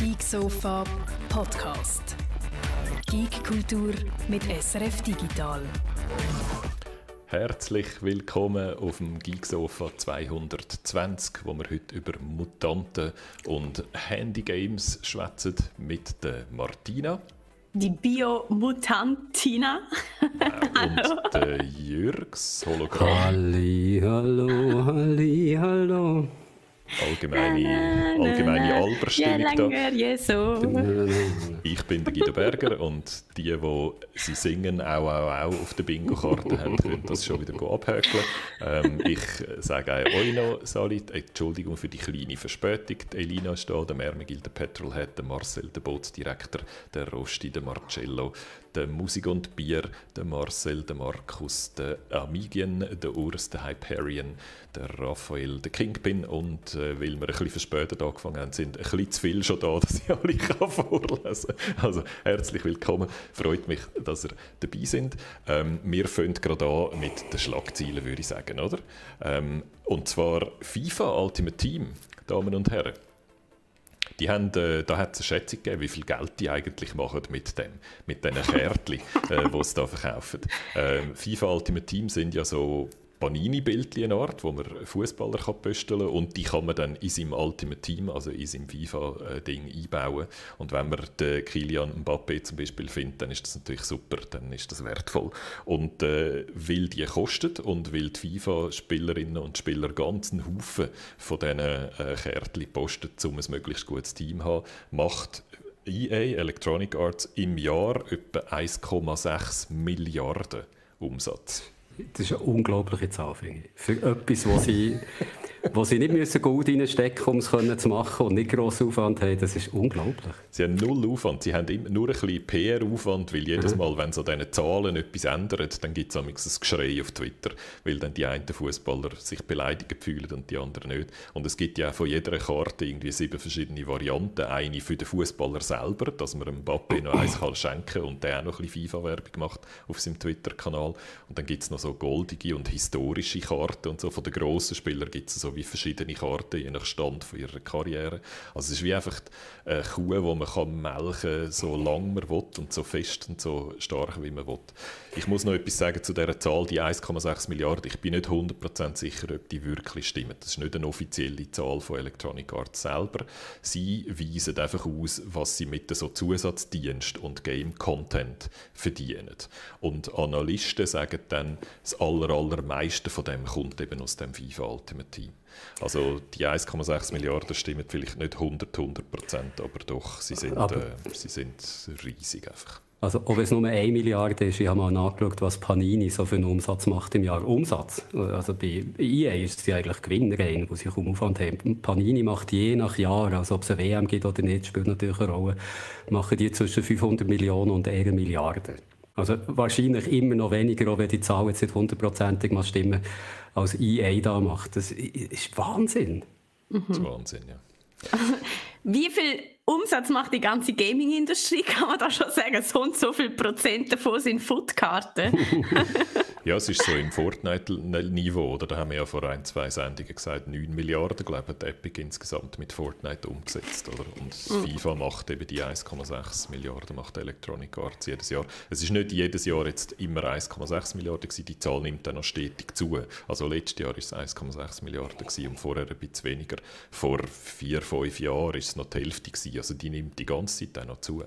Geek Sofa Podcast. Geek Kultur mit SRF Digital. Herzlich willkommen auf dem Geeksofa 220, wo wir heute über Mutanten und Handygames schwätzen mit der Martina. Die Biomutantina. und der Jürgs Hologramm. Halli, hallo, halli, hallo. Allgemeine, allgemeine Alberstimmung da. Ja, so. Ich bin der Guido Berger und die, die sie singen, auch, auch, auch auf der Bingo-Karte haben, können das schon wieder abhökeln. Ähm, ich sage euch noch, Salit, Entschuldigung für die kleine Verspätung. Die Elina ist da, der Mermigil, der Petrolhead, der Marcel, der Bootsdirektor, der Rosti, der Marcello, der Musik und Bier, der Marcel, der Markus, der Amigien, der Urs, der Hyperion, der Raphael, der Kingpin und äh, weil wir ein bisschen verspätet angefangen haben, sind ein bisschen zu viel schon da, dass ich alle kann vorlesen kann. Also herzlich willkommen, freut mich, dass ihr dabei sind. Ähm, wir fangen gerade an mit den Schlagzeilen, würde ich sagen, oder? Ähm, und zwar FIFA Ultimate Team, Damen und Herren. Die haben, äh, da hat es eine Schätzung gegeben, wie viel Geld die eigentlich machen mit dem, mit diesen Kärtchen, äh, die sie da verkaufen. Ähm, FIFA Ultimate Team sind ja so Panini-Bildchen eine Art, wo man Fußballer kann und die kann man dann in seinem Ultimate Team, also in seinem FIFA-Ding einbauen. Und wenn man den Kilian Mbappé zum Beispiel findet, dann ist das natürlich super, dann ist das wertvoll. Und äh, weil die kostet und weil die FIFA-Spielerinnen und Spieler ganzen Haufen von diesen äh, Kärtchen posten, um ein möglichst gutes Team zu haben, macht EA, Electronic Arts, im Jahr etwa 1,6 Milliarden Umsatz. Das ist eine unglaubliche Zahl, finde ich. Für etwas, wo sie, wo sie nicht müssen Gold reinstecken müssen, um es zu machen und nicht grossen Aufwand haben, das ist unglaublich. Sie haben null Aufwand. Sie haben nur ein bisschen PR-Aufwand, weil jedes Mal, wenn sie an diesen Zahlen etwas ändern, dann gibt es ein Geschrei auf Twitter, weil dann die einen Fußballer sich beleidigt fühlen und die anderen nicht. Und es gibt ja auch von jeder Karte irgendwie sieben verschiedene Varianten. Eine für den Fußballer selber, dass man einem Mbappé noch eins kann schenken und der auch noch ein bisschen FIFA-Werbung macht auf seinem Twitter-Kanal. Und dann gibt es noch so goldige und historische Karten und so. Von den grossen Spielern gibt es so wie verschiedene Karten, je nach Stand von ihrer Karriere. Also es ist wie einfach eine Kuh, die man kann melken so lange man will und so fest und so stark, wie man will. Ich muss noch etwas sagen zu dieser Zahl, die 1,6 Milliarden. Ich bin nicht 100% sicher, ob die wirklich stimmen. Das ist nicht eine offizielle Zahl von Electronic Arts selber. Sie weisen einfach aus, was sie mit so Zusatzdienst und Game-Content verdienen. Und Analysten sagen dann, das aller, allermeiste von dem kommt eben aus dem FIFA Ultimate Team. Also die 1,6 Milliarden stimmen vielleicht nicht 100, 100 Prozent, aber doch, sie sind, äh, sie sind riesig einfach. Also, ob es nur 1 Milliarde ist, ich habe mal nachgeschaut, was Panini so für einen Umsatz macht im Jahr. Umsatz. Also bei EA ist sie eigentlich Gewinnrein, wo sie kaum Aufwand haben. Panini macht je nach Jahr, also ob es eine WM gibt oder nicht, spielt natürlich eine Rolle, machen die zwischen 500 Millionen und 1 Milliarde. Also wahrscheinlich immer noch weniger, auch wenn die Zahl jetzt nicht hundertprozentig mal stimmen, als EA da macht. Das ist Wahnsinn. Mhm. Das ist Wahnsinn, ja. Wie viel Umsatz macht die ganze Gaming-Industrie? Kann man da schon sagen, so und so viel Prozent davon sind Footkarten? ja, es ist so im Fortnite-Niveau, oder? Da haben wir ja vor ein, zwei Sendungen gesagt, 9 Milliarden, glaube ich, Epic insgesamt mit Fortnite umgesetzt, oder? Und mhm. FIFA macht eben die 1,6 Milliarden, macht Electronic Arts jedes Jahr. Es ist nicht jedes Jahr jetzt immer 1,6 Milliarden gewesen, die Zahl nimmt dann noch stetig zu. Also letztes Jahr war es 1,6 Milliarden gewesen und vorher ein bisschen weniger. Vor vier, fünf Jahren war es noch die Hälfte gewesen. Also die nimmt die ganze Zeit auch noch zu.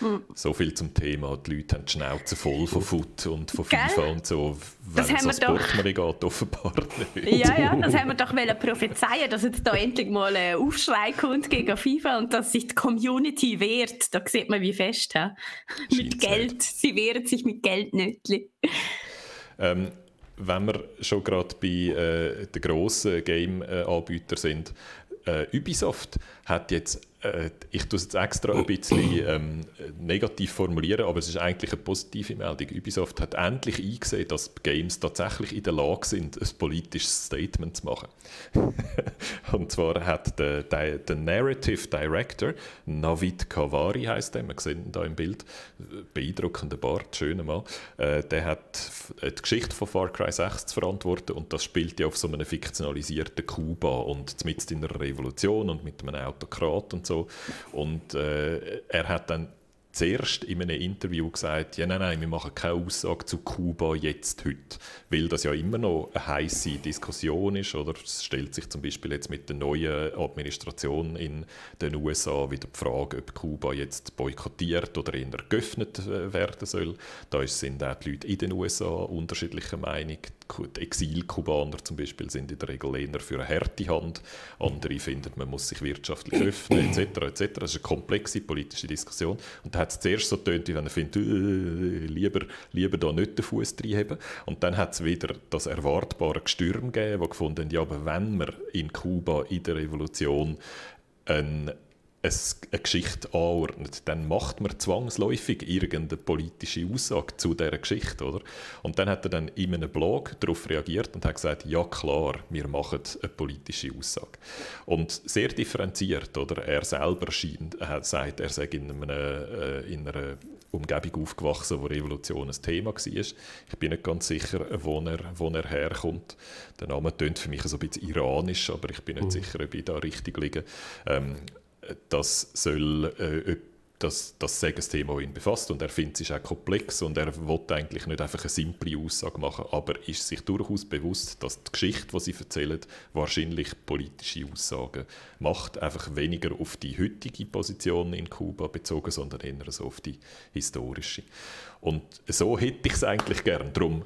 Mhm. So viel zum Thema, die Leute haben die Schnauze voll von Foot und von FIFA Gell? und so, wenn es ans Portemonnaie geht, offenbar nicht. Ja, ja, das haben wir doch prophezeien dass jetzt da endlich mal ein Aufschrei kommt gegen FIFA und dass sich die Community wehrt. Da sieht man, wie fest. He? Mit Geld. Sie wehren sich mit Geldnötchen. Ähm, wenn wir schon gerade bei äh, den grossen Game-Anbietern sind, äh, Ubisoft hat jetzt ich tue es jetzt extra ein bisschen ähm, negativ formulieren, aber es ist eigentlich eine positive Meldung. Ubisoft hat endlich eingesehen, dass Games tatsächlich in der Lage sind, ein politisches Statement zu machen. und zwar hat der, der, der, Narrative Director, Navid Kavari heißt der, wir sehen ihn da im Bild, beeindruckender Bart, schöner Mann, äh, der hat die Geschichte von Far Cry 6 zu verantworten und das spielt ja auf so einem fiktionalisierten Kuba und mitten in einer Revolution und mit einem Autokrat und so so. Und äh, er hat dann zuerst in einem Interview gesagt, ja, nein, nein, wir machen keine Aussage zu Kuba jetzt, heute, weil das ja immer noch eine heiße Diskussion ist, oder? Es stellt sich zum Beispiel jetzt mit der neuen Administration in den USA wieder die Frage, ob Kuba jetzt boykottiert oder eher geöffnet äh, werden soll. Da sind auch die Leute in den USA unterschiedlicher Meinung. Exil-Kubaner zum Beispiel sind in der Regel eher für eine harte Hand. Andere finden, man muss sich wirtschaftlich öffnen, etc. etc. Das ist eine komplexe politische Diskussion. Und da hat es zuerst so getönt, wie wenn er findet, äh, lieber, lieber da nicht den Fuß reinheben. Und dann hat es wieder das erwartbare Gestürm gegeben, wo gefunden ja, aber wenn wir in Kuba in der Revolution ein eine Geschichte anordnet, dann macht man zwangsläufig irgendeine politische Aussage zu dieser Geschichte. Oder? Und dann hat er dann in einem Blog darauf reagiert und hat gesagt, ja klar, wir machen eine politische Aussage. Und sehr differenziert. Oder? Er selber scheint, er sagt, er sei in, einem, äh, in einer Umgebung aufgewachsen, wo Revolution ein Thema war. Ich bin nicht ganz sicher, wo er, wo er herkommt. Der Name tönt für mich so ein bisschen iranisch, aber ich bin nicht mhm. sicher, ob ich da richtig liege. Ähm, das soll äh, das, das ein Thema, das ihn befasst und er findet es ist auch komplex und er will eigentlich nicht einfach eine simple Aussage machen, aber ist sich durchaus bewusst, dass die Geschichte, die sie erzählen, wahrscheinlich politische Aussagen macht, einfach weniger auf die heutige Position in Kuba bezogen, sondern eher so auf die historische. Und so hätte ich es eigentlich gern. Darum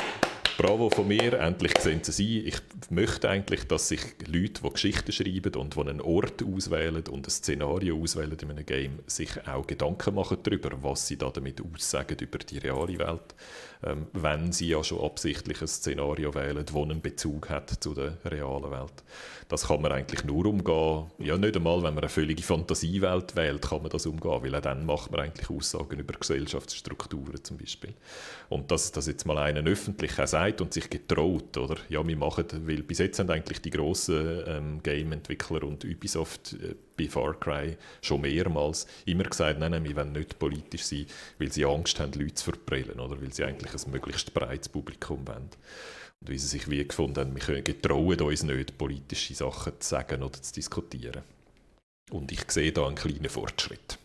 Bravo von mir, endlich sehen Sie sie. Ich möchte eigentlich, dass sich Leute, die Geschichten schreiben und die einen Ort auswählen und ein Szenario auswählen in einem Game, sich auch Gedanken machen darüber, was sie da damit aussagen über die reale Welt ähm, wenn sie ja schon absichtlich ein Szenario wählen, das einen Bezug hat zu der realen Welt. Das kann man eigentlich nur umgehen, ja nicht einmal, wenn man eine völlige Fantasiewelt wählt, kann man das umgehen, weil auch dann macht man eigentlich Aussagen über Gesellschaftsstrukturen zum Beispiel. Und dass das jetzt mal einen öffentlich auch sagt und sich getraut, oder? Ja, wir machen, weil bis jetzt haben eigentlich die grossen ähm, Game-Entwickler und Ubisoft äh, bei Far Cry schon mehrmals immer gesagt, nein, nein, wir wollen nicht politisch sein, weil sie Angst haben, Leute zu verprellen, oder weil sie eigentlich ein möglichst breites Publikum wollen. Und wie sie sich wie gefunden haben, wir können, getrauen uns nicht, politische Sachen zu sagen oder zu diskutieren. Und ich sehe da einen kleinen Fortschritt.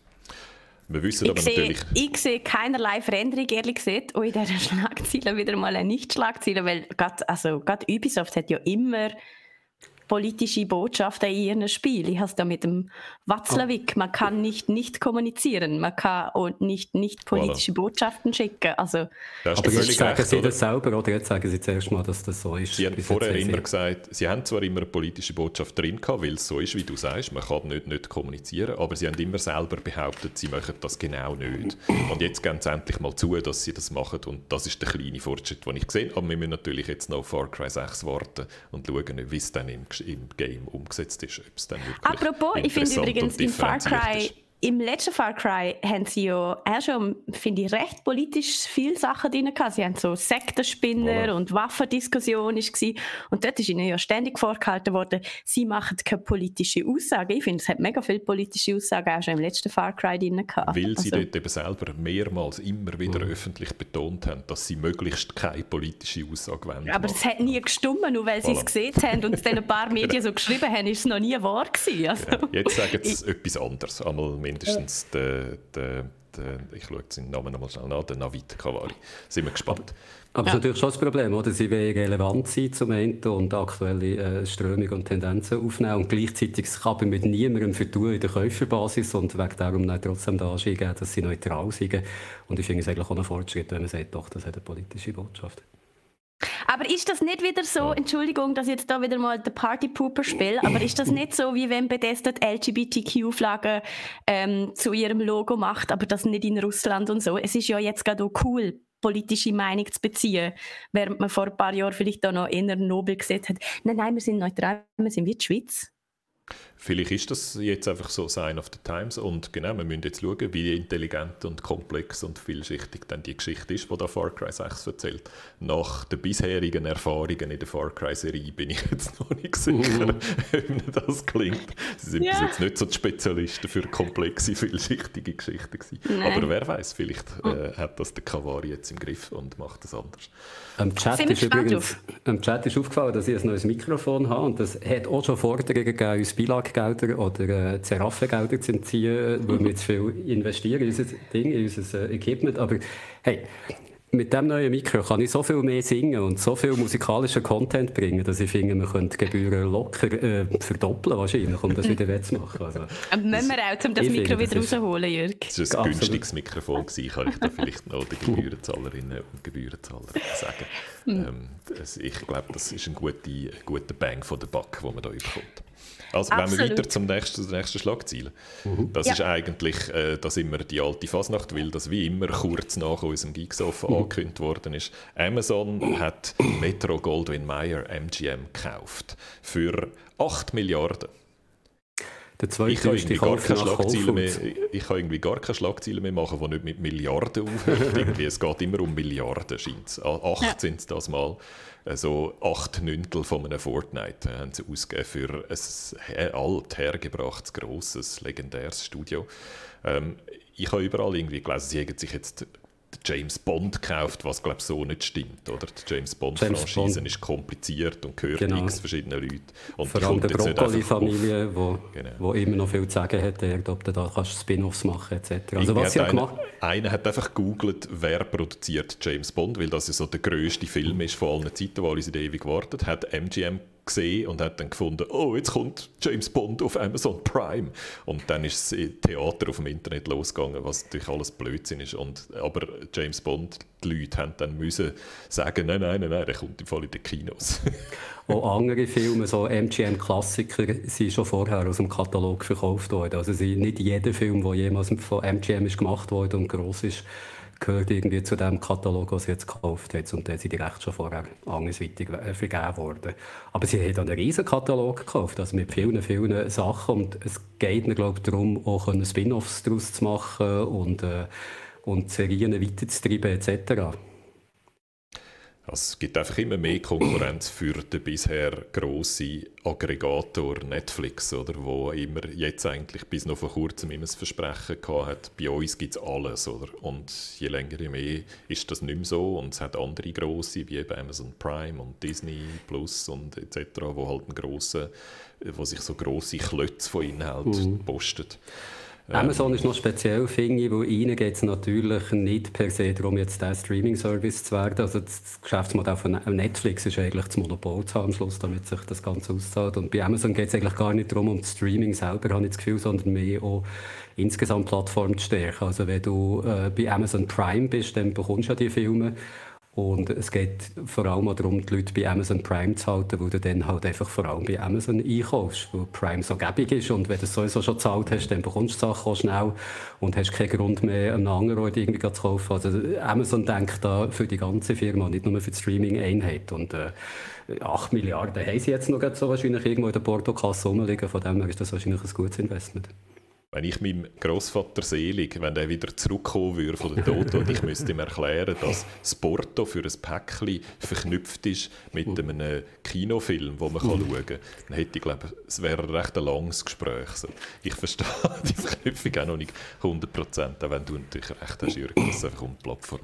Wir wissen ich aber sehe, natürlich... Ich sehe keinerlei Veränderung, ehrlich gesagt. Und in dieser Schlagzeile wieder mal eine Nicht-Schlagzeile, weil gerade also, Ubisoft hat ja immer politische Botschaften in ihren Spielen. Ich habe es da mit dem Watzlawick. Man kann nicht nicht kommunizieren, man kann auch nicht nicht politische voilà. Botschaften schicken. Also, Aber jetzt sagen recht, Sie das selber oder jetzt sagen Sie zuerst mal, dass das so ist? Sie haben vorher immer gesagt, Sie haben zwar immer eine politische Botschaft drin gehabt, weil es so ist, wie du sagst, man kann nicht, nicht kommunizieren, aber Sie haben immer selber behauptet, Sie machen das genau nicht. Und jetzt geben Sie endlich mal zu, dass Sie das machen und das ist der kleine Fortschritt, den ich gesehen habe. Aber wir müssen natürlich jetzt noch auf Far Cry 6 warten und schauen, wie es dann im im Game umgesetzt ist. Ob es dann wirklich Apropos, ich finde übrigens in Far Cry. Im letzten Far Cry haben sie ja auch schon, finde ich, recht politisch viele Sachen drin gehabt. Sie haben so Sektenspinner voilà. und Waffendiskussion war. Und dort ist ihnen ja ständig vorgehalten worden, sie machen keine politische Aussage. Ich finde, es hat mega viele politische Aussagen auch schon im letzten Far Cry drin gehabt. Weil sie also, dort eben selber mehrmals immer wieder mhm. öffentlich betont haben, dass sie möglichst keine politische Aussage wollen. Aber es hat nie gestummen, nur weil voilà. sie es gesehen haben und es dann ein paar Medien so geschrieben haben, ist es noch nie wahr gewesen. Also, ja, jetzt sagen sie etwas anderes. Einmal mindestens der, der, der, ich schaue seinen Namen nochmal schnell nach, der Navid Kavari. Sind wir gespannt. Aber ja. das ist natürlich schon das Problem, oder? Sie wollen relevant sein zum Ende und aktuelle äh, Strömungen und Tendenzen aufnehmen und gleichzeitig kann man mit niemandem vertun in der Käuferbasis und wegen darum dann trotzdem den Anschein geben, dass sie neutral sind. Und ich finde es eigentlich auch ein Fortschritt, wenn man sagt, doch, das hat eine politische Botschaft. Aber ist das nicht wieder so, Entschuldigung, dass ich jetzt da wieder mal den Party Pooper spiele, aber ist das nicht so, wie wenn Bethesda die LGBTQ-Flagge ähm, zu ihrem Logo macht, aber das nicht in Russland und so? Es ist ja jetzt gerade auch cool, politische Meinung zu beziehen, während man vor ein paar Jahren vielleicht auch noch eher nobel gesagt hat, nein, nein, wir sind neutral, wir sind wie die Schweiz. Vielleicht ist das jetzt einfach so Sign of the Times und genau, wir müssen jetzt schauen, wie intelligent und komplex und vielschichtig dann die Geschichte ist, die da Far Cry 6 erzählt. Nach den bisherigen Erfahrungen in der Far Cry-Serie bin ich jetzt noch nicht sicher, uh. wie das klingt. Sie sind ja. bis jetzt nicht so die Spezialisten für komplexe, vielschichtige Geschichten gewesen. Aber wer weiß, vielleicht äh, hat das der Kavari jetzt im Griff und macht das anders. Am Chat, ist übrigens, am Chat ist aufgefallen, dass ich ein neues Mikrofon habe und das hat auch schon Forderungen gegeben, uns Bilaggelder oder äh, Zeraffengelder zu entziehen, weil wir zu viel investieren in unser Ding, in unser äh, Equipment. Aber hey, mit dem neuen Mikro kann ich so viel mehr singen und so viel musikalischen Content bringen, dass ich finde, man könnte die Gebühren locker äh, verdoppeln wahrscheinlich, um das wieder wettzumachen. Also, Aber müssen wir auch, um das Mikro wieder rausholen, Jürg? Das war ein günstiges Mikrofon, gewesen, kann ich da vielleicht noch den Gebührenzahlerinnen und Gebührenzahler sagen. Hm. Ähm, ich glaube, das ist ein guter, guter Bang von der Back, den man da bekommt. Also Absolut. wenn wir weiter zum nächsten, zur nächsten Schlagzeile. Mhm. Das ja. ist eigentlich, äh, dass immer die alte Fasnacht will, dass wie immer kurz nach unserem Geeksoff mhm. angekündigt worden ist. Amazon hat Metro Goldwyn Mayer MGM gekauft für 8 Milliarden. Der ich kann, irgendwie gar keine Schlagziele mehr, ich kann irgendwie gar keine Schlagziele mehr machen, die nicht mit Milliarden aufhört. es geht immer um Milliarden, scheint es. Acht ja. sind es das mal so acht Nüntel von einem Fortnite äh, haben sie ausgegeben für ein alt hergebrachtes, grosses, legendäres Studio. Ähm, ich habe überall irgendwie gelesen, sie haben sich jetzt James Bond gekauft, was glaube so nicht stimmt, oder? Die James Bond Franchise ist kompliziert und gehört genau. x verschiedenen Leuten. Und Vor allem der Broccoli-Familie, wo, genau. wo immer noch viel zu sagen hat, ob du da kannst Spin-offs machen etc. Also was sie einer, gemacht einer hat einfach gegoogelt, wer produziert James Bond, weil das ja so der grösste Film ist von allen Zeiten, wo alle ewig gewartet, hat MGM gesehen und hat dann gefunden, oh, jetzt kommt James Bond auf Amazon Prime. Und dann ist das Theater auf dem Internet losgegangen, was natürlich alles Blödsinn ist. Und, aber James Bond, die Leute haben dann müssen sagen, nein, nein, nein, nein, der kommt im Fall in den Kinos. Auch andere Filme, so MGM-Klassiker, sind schon vorher aus dem Katalog verkauft worden. Also nicht jeder Film, der jemals von MGM ist gemacht wurde und groß ist, gehört irgendwie zu dem Katalog, den sie jetzt gekauft hat. Und dann sind die Rechte schon vorher andersweitig äh, vergeben worden. Aber sie haben einen riesen Katalog gekauft, also mit vielen, vielen Sachen. Und es geht mir, glaube ich, darum, auch Spin-offs daraus zu machen und, äh, und Serien weiterzutreiben etc. Also es gibt einfach immer mehr Konkurrenz für den bisher grossen Aggregator Netflix, oder, wo immer jetzt eigentlich bis noch vor kurzem immer das Versprechen gehabt hat, bei uns gibt es alles. Oder? Und je länger, je mehr ist das nicht mehr so. Und es hat andere grosse, wie eben Amazon Prime und Disney Plus und etc., wo halt ein grosser, wo sich so grosse Klötze von Inhalt mhm. postet. Amazon ist noch speziell, finde ich, weil ihnen geht es natürlich nicht per se darum, jetzt der Streaming-Service zu werden. Also das Geschäftsmodell von Netflix ist eigentlich das Monopol zu haben, am Schluss, damit sich das Ganze auszahlt. Und bei Amazon geht es eigentlich gar nicht darum, um das Streaming selber, habe ich das Gefühl, sondern mehr auch insgesamt Plattform zu stärken. Also wenn du äh, bei Amazon Prime bist, dann bekommst du ja die Filme und es geht vor allem auch darum, die Leute bei Amazon Prime zu halten, weil du dann halt einfach vor allem bei Amazon einkaufst, weil Prime so gäbig ist. Und wenn du es sowieso schon gezahlt hast, dann bekommst du die Sachen auch schnell und hast keinen Grund mehr, einen anderen irgendwie zu kaufen. Also Amazon denkt da für die ganze Firma, nicht nur für die Streaming-Einheit. Und äh, 8 Milliarden haben sie jetzt noch so wahrscheinlich irgendwo in der Portokasse rumliegen, von dem her ist das wahrscheinlich ein gutes Investment wenn ich meinem Großvater selig, wenn der wieder zurückkommen würde von der Tod und ich müsste ihm erklären, dass das Porto für ein Päckchen verknüpft ist mit einem Kinofilm, den man schauen kann, dann hätte ich glaube, es wäre ein recht langes Gespräch. Ich verstehe die Verknüpfung auch noch nicht 100%, auch wenn du natürlich recht hast, Jürgen, dass es einfach um die Plattform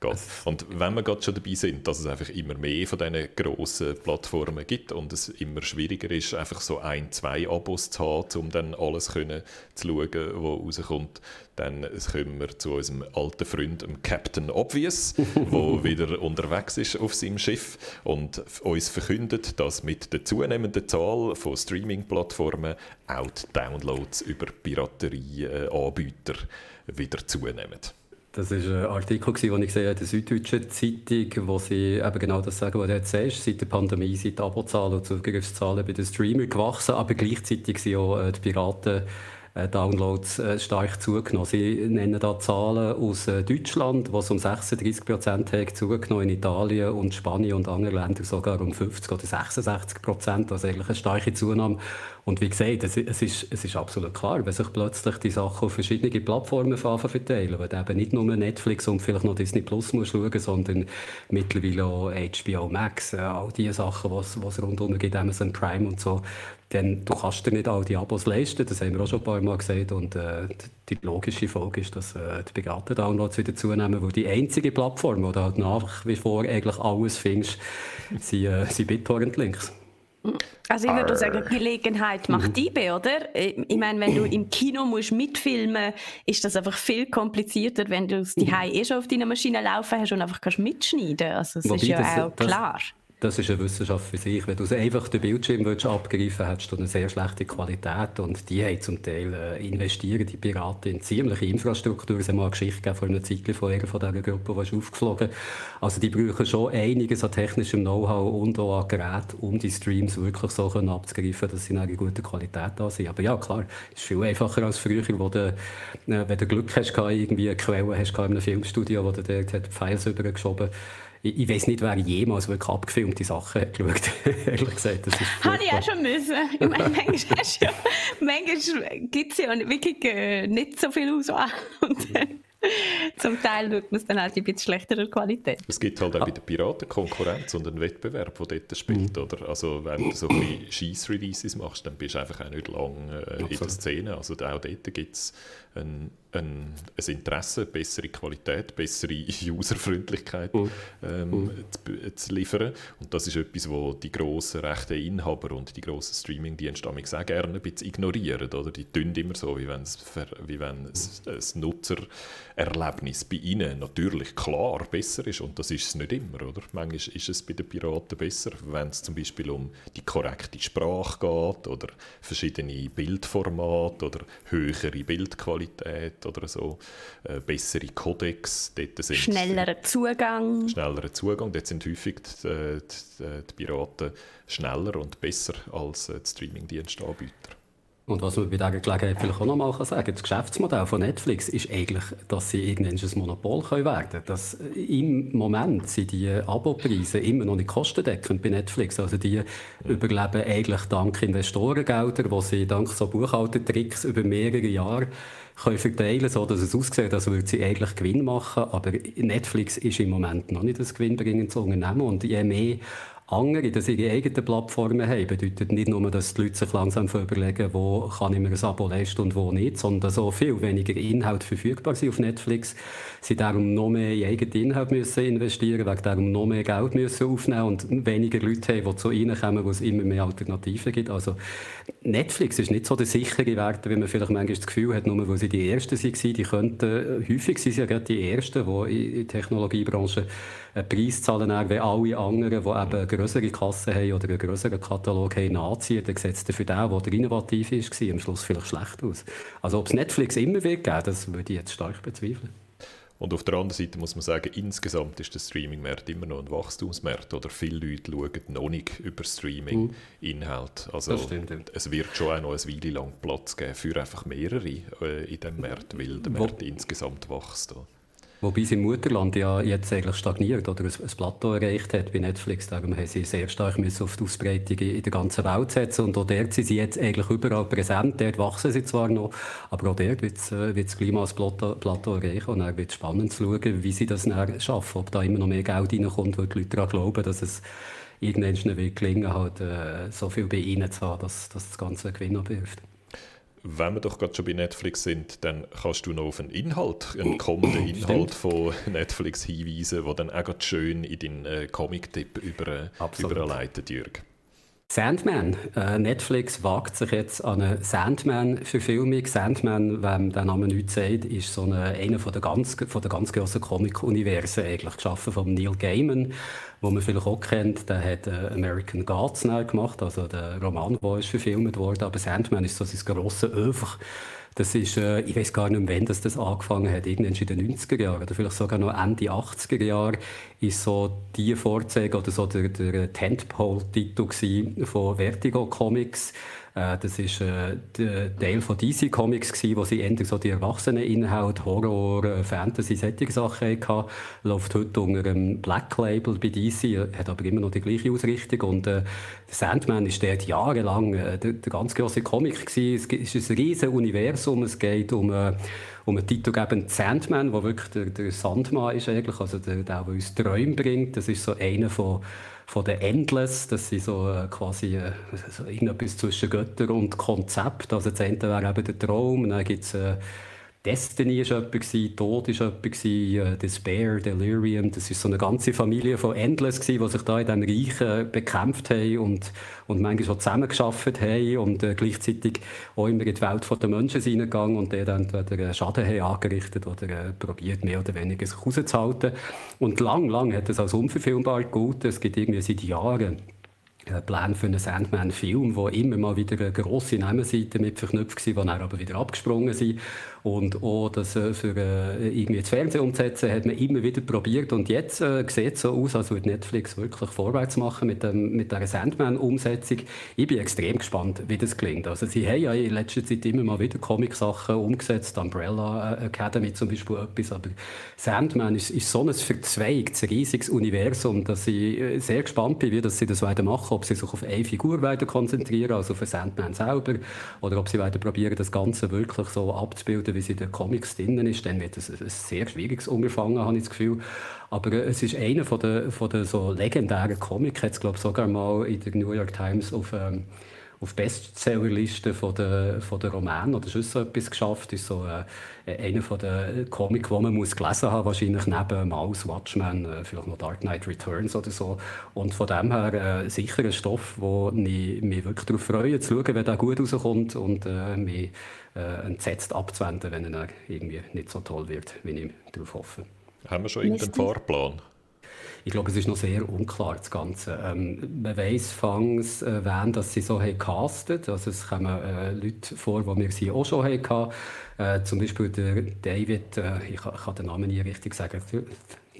geht. Und wenn wir gerade schon dabei sind, dass es einfach immer mehr von diesen grossen Plattformen gibt und es immer schwieriger ist, einfach so ein, zwei Abos zu haben, um dann alles können zu schauen, was rauskommt, dann kommen wir zu unserem alten Freund, dem Captain Obvious, der wieder unterwegs ist auf seinem Schiff und uns verkündet, dass mit der zunehmenden Zahl von Streaming-Plattformen auch die Downloads über Piraterie-Anbieter wieder zunehmen. Das war ein Artikel, den ich gesehen in der Süddeutschen Zeitung, wo sie eben genau das sagen, was du jetzt sagst. Seit der Pandemie sind die Abozahlen und Zugriffszahlen bei den Streamern gewachsen, aber gleichzeitig sind auch äh, die Piraten Downloads äh, stark zugenommen. Sie nennen da Zahlen aus äh, Deutschland, wo es um 36 Prozent zugenommen, in Italien und Spanien und anderen Ländern sogar um 50 oder 66 Prozent, also eigentlich eine starke Zunahme. Und wie gesagt, es, ist, es ist absolut klar, wenn sich plötzlich die Sachen auf verschiedene Plattformen verteilen, weil du eben nicht nur Netflix und vielleicht noch Disney Plus musst schauen, sondern mittlerweile auch HBO Max, all diese Sachen, was es rundherum gibt, Amazon Prime und so, denn du kannst dir nicht all die Abos leisten, das haben wir auch schon ein paar Mal gesagt. Und äh, die logische Folge ist, dass äh, die begabten Downloads wieder zunehmen, weil die einzige Plattform, wo du halt nach wie vor eigentlich alles findest, sind, äh, sind BitTorrent-Links. Also ich würde sagen, Gelegenheit macht mhm. Diebe, oder? Ich meine, wenn du im Kino musst mitfilmen ist das einfach viel komplizierter, wenn du es die eh schon auf deiner Maschine laufen hast und einfach kannst mitschneiden. Also das Wobei, ist ja das, auch klar. Das das ist eine Wissenschaft für sich. Wenn du einfach den Bildschirm willst, abgreifen hättest du eine sehr schlechte Qualität. Und die haben zum Teil äh, investieren, die Piraten, in ziemliche Infrastruktur. Es hat mal eine Geschichte gegeben vor einer Zeit von einer von dieser Gruppe, die ist aufgeflogen Also die brauchen schon einiges an technischem Know-how und auch an Geräten, um die Streams wirklich so können abzugreifen, dass sie in einer guten Qualität da sind. Aber ja, klar, ist viel einfacher als früher, wo du, äh, wenn du Glück hast, irgendwie eine Quelle hast in einem Filmstudio, wo du dort die Files übergeschoben hast ich, ich weiß nicht, wer jemals wirklich abgefilmte Sachen hat geschaut. Ehrlich gesagt, das ist Habe ich auch schon müssen. Ich meine, manchmal, ja, manchmal gibt es ja wirklich äh, nicht so viel Auswahl. Zum Teil schaut man es dann halt in bisschen schlechterer Qualität. Es gibt halt auch bei den Piraten Konkurrenz und einen Wettbewerb, der dort spielt, mhm. oder? Also wenn du so ein Schieß-Releases machst, dann bist du einfach auch nicht lange äh, in der Szene. Also auch dort gibt es ein, ein, ein, Interesse, bessere Qualität, bessere Userfreundlichkeit mhm. ähm, mhm. Zu, zu, liefern. Und das ist etwas, wo die grossen rechten Inhaber und die grossen Streaming-Dienste auch gerne ein bisschen ignorieren. Oder? Die tun immer so, wie wenn, es, wie wenn es, es Nutzererlebnis bei ihnen natürlich klar besser ist. Und das ist es nicht immer. Oder? Manchmal ist es bei den Piraten besser, wenn es zum Beispiel um die korrekte Sprache geht oder verschiedene Bildformate oder höhere Bildqualität Qualität oder so, äh, bessere Codecs. Dort sind schnellerer Zugang. Schnellerer Zugang. Dort sind häufig die, die, die Piraten schneller und besser als äh, die Streamingdienstanbieter. Und was man bei dieser Gelegenheit vielleicht auch noch mal sagen kann, das Geschäftsmodell von Netflix ist eigentlich, dass sie irgendwann ein Monopol können werden können. Dass äh, Im Moment sind die Abopreise immer noch nicht kostendeckend bei Netflix. Also die mhm. überleben eigentlich dank Investorengelder, die sie dank so Buchhaltertricks über mehrere Jahre können verteilen so dass es aussieht, als würde sie eigentlich Gewinn machen. Aber Netflix ist im Moment noch nicht das gewinnbringendes Unternehmen. Und je mehr andere, dass ihre eigenen Plattformen haben, bedeutet nicht nur, dass die Leute sich langsam überlegen, wo kann ich mir ein Abo leisten und wo nicht, sondern dass auch viel weniger Inhalte verfügbar sind auf Netflix. Sie darum noch mehr in eigene Inhalte müssen investieren, wegen darum noch mehr Geld müssen aufnehmen und weniger Leute haben, die zu ihnen kommen, wo es immer mehr Alternativen gibt. Also Netflix ist nicht so der sichere Wert, wie man vielleicht manchmal das Gefühl hat, nur weil sie die Ersten waren. Die könnten, häufig sind sie ja gerade die Ersten, die in der Technologiebranche einen Preis zahlen, wenn alle anderen, die eben eine größere Kasse haben oder einen größeren Katalog haben, nachziehen, dann sieht es für den, der innovativ war, am Schluss vielleicht schlecht aus. Also ob es Netflix immer wird geben, das würde ich jetzt stark bezweifeln. Und auf der anderen Seite muss man sagen, insgesamt ist der Streaming-Markt immer noch ein Wachstumsmarkt. Oder viele Leute schauen noch nicht über Streaming-Inhalt. Mhm. Also stimmt, es wird schon auch noch eine Weile lang Platz geben für einfach mehrere äh, in diesem Markt, weil der Markt insgesamt wächst. Wobei sein Mutterland ja jetzt eigentlich stagniert oder ein, Plateau erreicht hat bei Netflix. Darum haben sie sehr stark müssen auf die Ausbreitung in der ganzen Welt setzen. Und auch dort sind sie jetzt eigentlich überall präsent. Dort wachsen sie zwar noch, aber auch dort wird äh, Klima als Plateau, erreichen. Und dann wird es spannend zu schauen, wie sie das dann schaffen. Ob da immer noch mehr Geld reinkommt, weil die Leute daran glauben, dass es irgendwann wird gelingen, halt, äh, so viel bei ihnen zu haben, dass, dass das Ganze Gewinn abwirft. Wenn wir doch gerade schon bei Netflix sind, dann kannst du noch auf einen Inhalt, einen kommenden Inhalt von Netflix hinweisen, der dann auch schön in deinen äh, Comic-Tipp über, überleitet, Jürg. Sandman. Äh, Netflix wagt sich jetzt an eine Sandman-Verfilmung. Sandman, wenn der Name nichts sagt, ist so eine, einer von der ganz, von der ganz grossen Comic-Universen, eigentlich geschaffen von Neil Gaiman, wo man vielleicht auch kennt. Der hat äh, American Gods gemacht, also der Roman, der ist verfilmt wurde. Aber Sandman ist so sein grosses Övre das ist, äh, ich weiß gar nicht wann das, das angefangen hat, irgendwann in den 90er Jahren oder vielleicht sogar noch Ende 80er Jahre, ist so die Vorzeigung oder so der, der Tentpole-Titel von Vertigo Comics. Äh, das ist äh, Teil von DC Comics gewesen, wo sie endlich so die Erwachseneninhalt, Horror, äh, Fantasy, solche Sachen hatten. Läuft heute unter einem Black Label bei DC, hat aber immer noch die gleiche Ausrichtung. Und äh, Sandman ist dort jahrelang äh, der, der ganz große Comic gewesen. Es ist ein riesiges Universum. Es geht um äh, um einen Titel geben, Sandman, der wirklich der, der Sandmann ist eigentlich, also der, der, der uns Träume bringt. Das ist so einer von von den Endless, das sind so äh, quasi äh, so irgendetwas zwischen Götter und Konzept. Also das eine wäre eben der Traum, dann gibt es äh, Destiny war jemand, Tod war jemand, äh, Despair, Delirium. Das ist so eine ganze Familie von Endless, die sich da in diesem Reich bekämpft haben und, und manchmal auch zusammengearbeitet haben und äh, gleichzeitig auch immer in die Welt der Menschen hineingegangen und dann entweder Schaden haben angerichtet oder äh, probiert, mehr oder weniger sich rauszuhalten. Und lang, lang hat es als unverfilmbar gut. Es gibt irgendwie seit Jahren äh, Plan für einen Sandman-Film, wo immer mal wieder grosse Nebenseite mit verknüpft war, die dann aber wieder abgesprungen sind. Und auch das äh, für äh, irgendwie das Fernsehen umzusetzen, hat man immer wieder probiert. Und jetzt äh, sieht es so aus, als würde Netflix wirklich vorwärts machen mit, dem, mit dieser Sandman-Umsetzung. Ich bin extrem gespannt, wie das klingt. Also sie haben ja in letzter Zeit immer mal wieder Comic-Sachen umgesetzt, Umbrella Academy zum Beispiel etwas, aber Sandman ist, ist so ein verzweigtes, riesiges Universum, dass ich äh, sehr gespannt bin, wie das sie das weitermachen, ob sie sich auf eine Figur weiter konzentrieren, also auf Sandman selber, oder ob sie weiter probieren, das Ganze wirklich so abzubilden, wie es in den Comics drin ist, dann wird es ein sehr schwieriges Unterfangen, habe ich das Gefühl. Aber äh, es ist einer von der, von der so legendären Comics, hat es glaube sogar mal in der New York Times auf ähm, auf Bestsellerliste von der, von der Roman oder sonst so etwas geschafft. Ist so äh, einer von den Comics, die man muss gelesen haben wahrscheinlich neben Mouse, Watchmen, äh, vielleicht noch Dark Knight Returns oder so. Und von dem her äh, sicher ein Stoff, wo ich mich wirklich darauf freue, zu schauen, wenn der gut rauskommt und äh, mich äh, entsetzt abzuwenden, wenn er irgendwie nicht so toll wird, wie ich darauf hoffe. Haben wir schon irgendeinen Fahrplan? Ich glaube, es ist noch sehr unklar, das Ganze. Ähm, man weiss fangs, äh, wen dass sie so haben castet. Also es kommen äh, Leute vor, die wir sie auch schon hatten. Äh, zum Beispiel der David, äh, ich, ich, kann den Namen nie richtig sagen,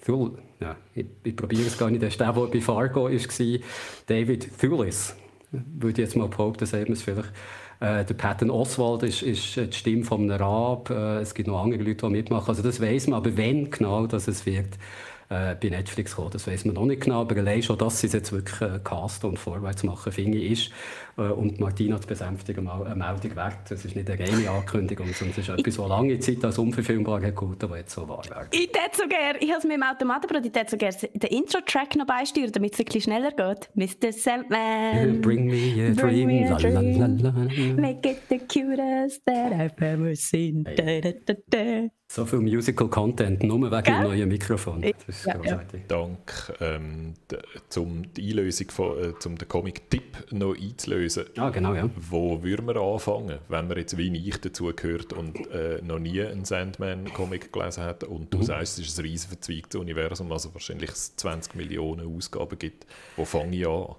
Thul, ja, ich, ich probiere es gar nicht, der ist der, der bei Fargo war, David Thulis, würde ich jetzt mal behaupten, sagen wir es vielleicht. Äh, der Patton Oswald ist, ist die Stimme von einem Rab. Äh, es gibt noch andere Leute, die mitmachen. Also das weiß man, aber wenn genau dass es wird, äh, bei Netflix kommen. Das weiß man noch nicht genau, aber allein schon, dass sie es jetzt wirklich äh, casten und vorwärts machen, finde ich, ist, äh, und Martina zu besänftigen, mal eine Meldung wert. Das ist nicht eine reine Ankündigung, sondern es ist etwas, was lange Zeit als unverfilmbar hat aber jetzt so wahr wird. Ich hätte so gerne, ich habe es mit dem Automatenbrot, ich hätte so gerne den Intro-Track noch beisteuern, damit es ein bisschen schneller geht. Mr. Sandman. Bring me a dream. Me a dream. La, la, la, Make it the cutest that I've ever seen. Hey. Da, da, da, so viel Musical Content, nur wegen dem neuen Mikrofon. Das ist ja, großartig. Ja. Dank ähm, zum die Einlösung von, äh, zum den Comic-Tipp noch einzulösen. Ah, genau, ja. Wo würden wir anfangen, wenn wir jetzt wie ich dazu gehört und äh, noch nie einen Sandman-Comic gelesen hat und du mhm. sagst, es ist ein riesen verzweigtes Universum, also wahrscheinlich 20 Millionen Ausgaben gibt. Wo fange ich an?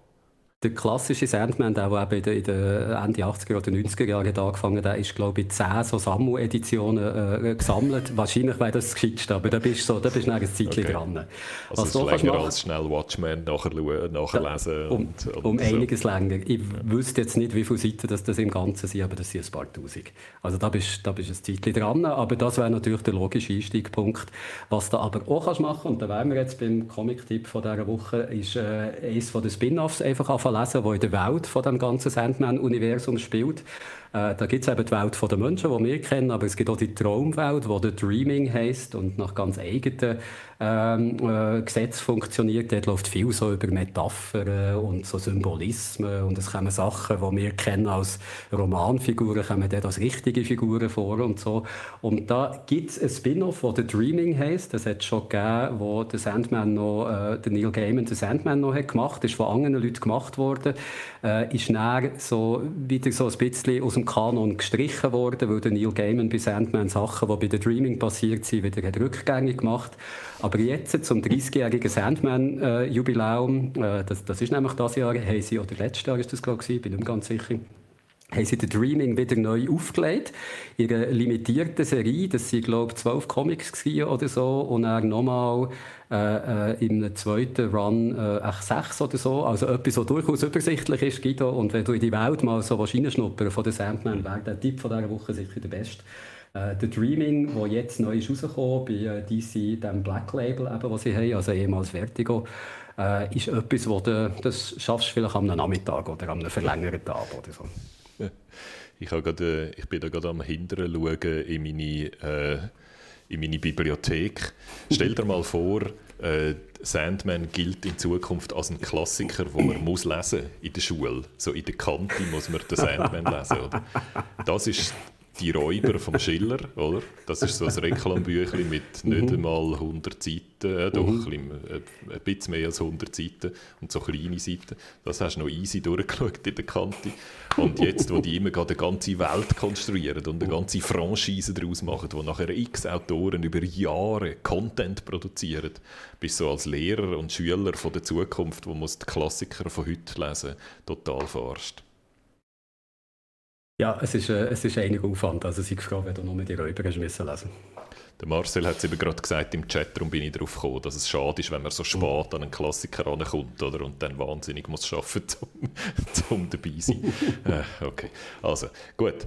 Der klassische Sandman, der, der eben in den Ende 80er oder 90er Jahren hat angefangen hat, ist, glaube ich, 10 so Sammel-Editionen äh, gesammelt. Wahrscheinlich wäre das das aber da bist du so, da bist du ein Zeitchen okay. dran. Also ist länger als schnell Watchmen nachlesen da, um, und, und um so. einiges länger. Ich wüsste jetzt nicht, wie viele Seiten das, das im Ganzen sind, aber das sind ein paar Tausend. Also da bist, da bist du ein Zeitchen dran, aber das wäre natürlich der logische Einstiegspunkt. Was du aber auch kannst machen, und da wären wir jetzt beim Comic-Tipp von dieser Woche, ist äh, eines von den Spin-Offs einfach lesen, die in der Welt von dem ganzen Sandman-Universum spielt. Äh, da gibt es eben die Welt der Menschen, die wir kennen, aber es gibt auch die Traumwelt, die The Dreaming heisst und nach ganz eigenen ähm, äh, Gesetzen funktioniert. Dort läuft viel so über Metaphern und so Symbolismen und es kommen Sachen, die wir kennen als Romanfiguren, kommen dort als richtige Figuren vor und so. Und da gibt es ein Spin-off, das The Dreaming heisst. Das hat schon gegeben, wo der Sandman noch, äh, der Neil Gaiman den Sandman noch hat gemacht, ist von anderen Leuten gemacht worden, äh, ist dann so wieder so ein bisschen aus dem Kanon gestrichen worden, weil der Neil Gaiman bei Sandman Sachen, die bei The Dreaming passiert sind, wieder hat rückgängig gemacht. Aber jetzt zum 30-jährigen Sandman-Jubiläum, äh, das, das ist nämlich das Jahr, haben sie, oder letztes Jahr ist das glaube ich, bin nicht ganz sicher, haben sie The Dreaming wieder neu aufgelegt. Ihre limitierte Serie, das sind, glaube ich, zwölf Comics oder so, und dann nochmal äh, äh, im zweiten Run äh, sechs oder so. Also etwas, was durchaus übersichtlich ist, Guido. Und wenn du in die Welt mal so reinschnuppern von den Sandman, wäre der Tipp von dieser Woche sicher der beste. Äh, The Dreaming, wo jetzt neu ist rausgekommen bei äh, DC, dem Black Label, eben, was sie haben, also ehemals Vertigo, äh, ist etwas, wo du, das schaffst du vielleicht am Nachmittag oder am verlängerten Abend oder so. Ich, grad, äh, ich bin da gerade am Hinteren schauen in meine, äh, in meine Bibliothek. Stell dir mal vor, Sandman gilt in Zukunft als ein Klassiker, den man muss lesen in der Schule. So in der Kante muss man den Sandman lesen. Oder? Das ist Die Räuber vom Schiller, oder? Das ist so ein Reklambüchlein mit nicht mhm. einmal 100 Seiten, äh, doch mhm. ein, äh, bisschen mehr als 100 Seiten und so kleine Seiten. Das hast du noch easy durchgeschaut in der Kante. Und jetzt, wo die immer eine ganze Welt konstruieren und eine ganze Franchise daraus machen, wo nachher x Autoren über Jahre Content produzieren, bist du als Lehrer und Schüler von der Zukunft, wo muss die Klassiker von heute lesen, total verarscht. Ja, es ist, äh, es ist einiger Aufwand. Also sei froh, wenn du nur die Räuber hast müssen lesen der Marcel hat es eben gerade gesagt im Chat, darum bin ich darauf gekommen, dass es schade ist, wenn man so spät an einen Klassiker rankommt oder, und dann wahnsinnig muss arbeiten muss, um, um dabei zu sein. äh, okay, also gut.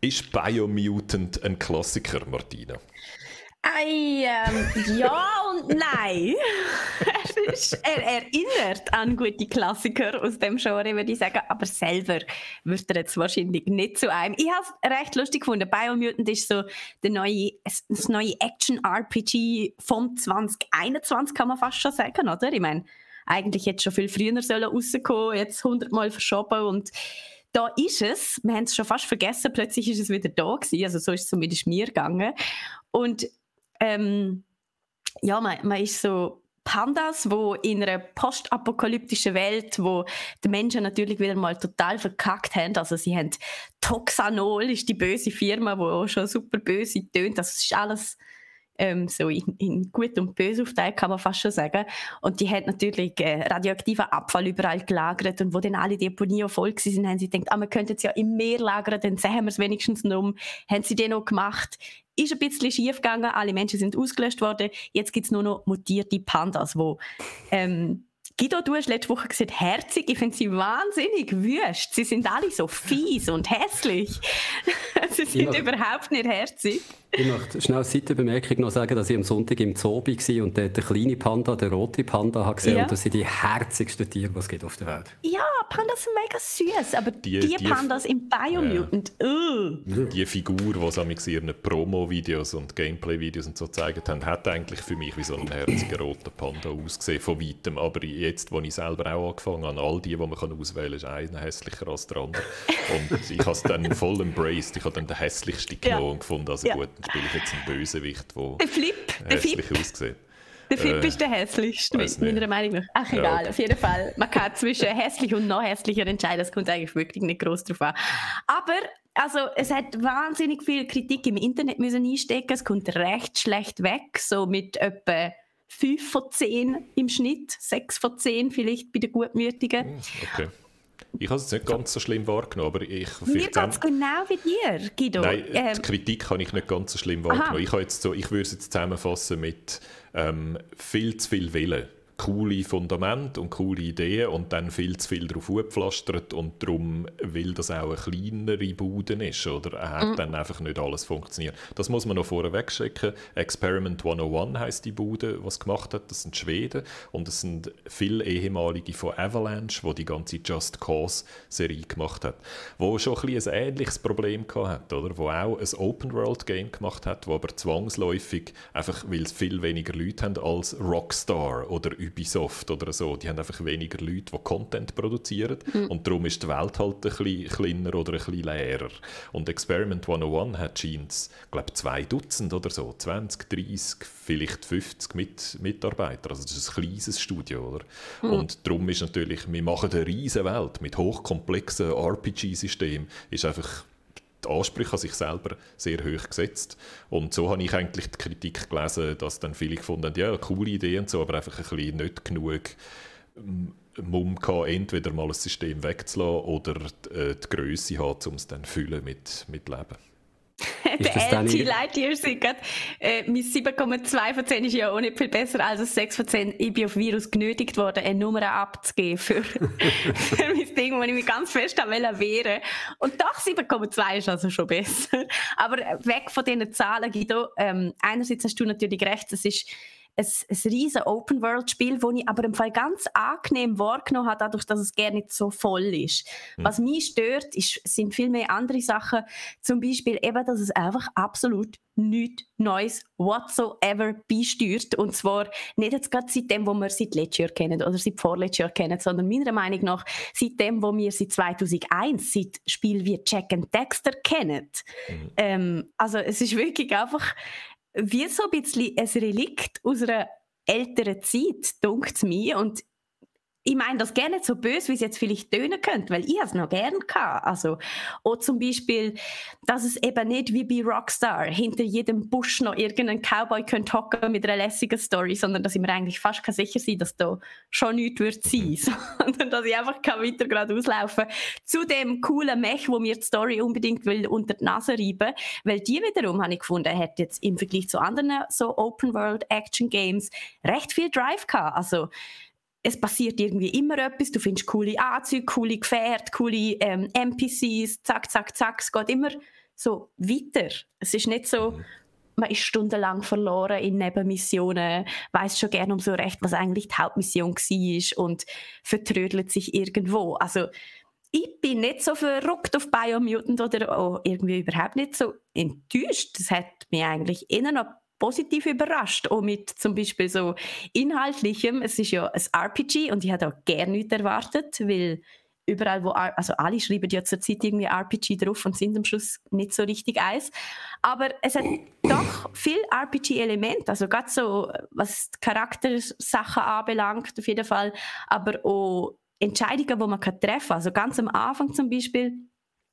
Ist Biomutant ein Klassiker, Martina? Ei, ähm, ja und nein. er, er, erinnert an gute Klassiker aus dem Genre, würde ich sagen, aber selber wird er jetzt wahrscheinlich nicht zu einem. Ich habe es recht lustig gefunden. Biomutant ist so der neue, das neue Action-RPG von 2021, kann man fast schon sagen, oder? Ich meine, eigentlich hätte schon viel früher sollen rauskommen, jetzt hundertmal verschoben und da ist es, wir haben es schon fast vergessen, plötzlich ist es wieder da gewesen, also so ist es zumindest mir gegangen. Und ähm, ja, man, man ist so Pandas, wo in einer postapokalyptischen Welt, wo die Menschen natürlich wieder mal total verkackt haben. Also sie haben Toxanol, ist die böse Firma, wo schon super böse tönt. Das ist alles ähm, so in, in, Gut und Böse aufgeteilt, kann man fast schon sagen. Und die hat natürlich äh, radioaktiven Abfall überall gelagert und wo dann alle Deponien voll waren, haben sie gedacht, ah, wir könnten es ja im Meer lagern, dann sehen wir es wenigstens noch. Haben sie den noch gemacht? Ist ein bisschen schief gegangen, alle Menschen sind ausgelöscht worden. Jetzt gibt es nur noch mutierte Pandas, wo ähm, Guido, du hast letzte Woche gesagt, herzig. Ich finde sie wahnsinnig wüst. Sie sind alle so fies und hässlich. sie sind überhaupt nicht herzig. Ich möchte schnell als Seitenbemerkung noch sagen, dass ich am Sonntag im Zoo war und dort den kleinen Panda, den roten Panda, habe gesehen ja. und das sind die herzigsten Tiere, die es gibt auf der Welt. Ja, Pandas sind mega süß, aber die, die, die Pandas im Biomutant, ja. uh. Die Figur, die sie in ihren Promo-Videos und Gameplay-Videos und so gezeigt haben, hat eigentlich für mich wie so ein herziger roter Panda ausgesehen, von weitem. Aber jetzt, wo ich selber auch angefangen habe, all die, die man auswählen kann, ist einer hässlicher als der andere. Und ich habe es dann voll embraced. Ich habe dann den hässlichsten genommen ja. und gefunden, also gut, dann spiele ich jetzt einen Bösewicht, der der Flip, hässlich der aussieht. Der Flip äh, ist der hässlichste, meiner Meinung nach. Ach egal, ja, okay. auf jeden Fall. Man kann zwischen hässlich und noch hässlicher entscheiden, das kommt eigentlich wirklich nicht groß drauf an. Aber also es hat wahnsinnig viel Kritik im Internet müssen einstecken, es kommt recht schlecht weg, so mit etwa 5 von 10 im Schnitt, 6 von 10 vielleicht bei den Gutmütigen. Hm, okay. Ich habe es nicht ganz so schlimm wahrgenommen, aber ich... Mir ganz genau wie dir, Guido. Nein, ähm, die Kritik habe ich nicht ganz so schlimm wahrgenommen. Ich, jetzt so, ich würde es jetzt zusammenfassen mit ähm, viel zu viel Willen coole Fundament und coole Ideen und dann viel zu viel drauf gepflastert und darum, weil das auch eine kleinere Bude ist, oder hat mhm. dann einfach nicht alles funktioniert. Das muss man noch vorweg schicken. Experiment 101 heißt die Bude, was gemacht hat. Das sind Schweden und es sind viele ehemalige von Avalanche, wo die ganze Just Cause Serie gemacht hat, wo schon ein, ein ähnliches Problem hat, oder? Wo auch ein Open World Game gemacht hat, wo aber zwangsläufig einfach, weil es viel weniger Leute haben als Rockstar oder Ubisoft oder so, die haben einfach weniger Leute, die Content produzieren mhm. und darum ist die Welt halt ein bisschen kleiner oder ein bisschen leerer. Und Experiment 101 hat scheint, glaube zwei Dutzend oder so, 20, 30, vielleicht 50 mit Mitarbeiter. Also das ist ein kleines Studio, oder? Mhm. Und darum ist natürlich, wir machen eine riesige Welt mit hochkomplexen RPG-Systemen, ist einfach die Ansprüche an sich selber sehr hoch gesetzt. Und so habe ich eigentlich die Kritik gelesen, dass dann viele gefunden haben, ja, coole Idee und so, aber einfach ein bisschen nicht genug ähm, Mumm gehabt, entweder mal ein System wegzulassen oder die, äh, die Größe haben, um es dann füllen mit, mit Leben. Der LG Lightyear sagt äh, mein 7,2 von 10 ist ja auch nicht viel besser als ein 6 von 10. Ich bin auf Virus genötigt worden, eine Nummer abzugeben für, für mein Ding, wo ich mich ganz fest wehren wollte. Und doch 7,2 ist also schon besser. Aber weg von diesen Zahlen, Guido, ähm, einerseits hast du natürlich recht, es ist ein, ein riesen Open-World-Spiel, das ich aber im Fall ganz angenehm wahrgenommen habe, dadurch, dass es gar nicht so voll ist. Mhm. Was mich stört, ist, sind viel mehr andere Sachen. Zum Beispiel eben, dass es einfach absolut nichts Neues whatsoever beisteuert. Und zwar nicht jetzt gerade seit dem, wo wir seit letztes Jahr kennen oder seit vorletztes Jahr kennen, sondern meiner Meinung nach seit dem, wo wir seit 2001, seit Spiel wie Jack and Dexter kennen. Mhm. Ähm, also es ist wirklich einfach wie so ein bisschen ein Relikt aus einer älteren Zeit, dunkt mir. Und ich meine das gerne so böse, wie es jetzt vielleicht tönen könnte, weil ich es noch gern kann. Also, oder zum Beispiel, dass es eben nicht wie bei Rockstar hinter jedem Busch noch irgendein Cowboy könnte hocken mit einer lässigen Story, sondern dass ich mir eigentlich fast sicher sein dass da schon nichts wird sein, sondern dass ich einfach kann weiter gerade auslaufen zu dem coolen Mech, wo mir die Story unbedingt will unter die Nase reiben, weil die wiederum habe ich gefunden, hat jetzt im Vergleich zu anderen so Open World Action Games recht viel Drive gehabt. Also es passiert irgendwie immer etwas, du findest coole Anzüge, coole Gefährte, coole ähm, NPCs, zack, zack, zack, es geht immer so weiter. Es ist nicht so, mhm. man ist stundenlang verloren in Nebenmissionen, weiß schon gerne um so recht, was eigentlich die Hauptmission war und vertrödelt sich irgendwo. Also ich bin nicht so verrückt auf Biomutant oder auch irgendwie überhaupt nicht so enttäuscht. Das hat mich eigentlich eher noch positiv überrascht, auch mit zum Beispiel so inhaltlichem. Es ist ja ein RPG und ich hätte auch gerne nichts erwartet, weil überall, wo, also alle schreiben ja zurzeit irgendwie RPG drauf und sind am Schluss nicht so richtig eins. Aber es hat doch viel RPG-Elemente, also gerade so, was Charaktersachen anbelangt, auf jeden Fall, aber auch Entscheidungen, die man treffen kann. Also ganz am Anfang zum Beispiel,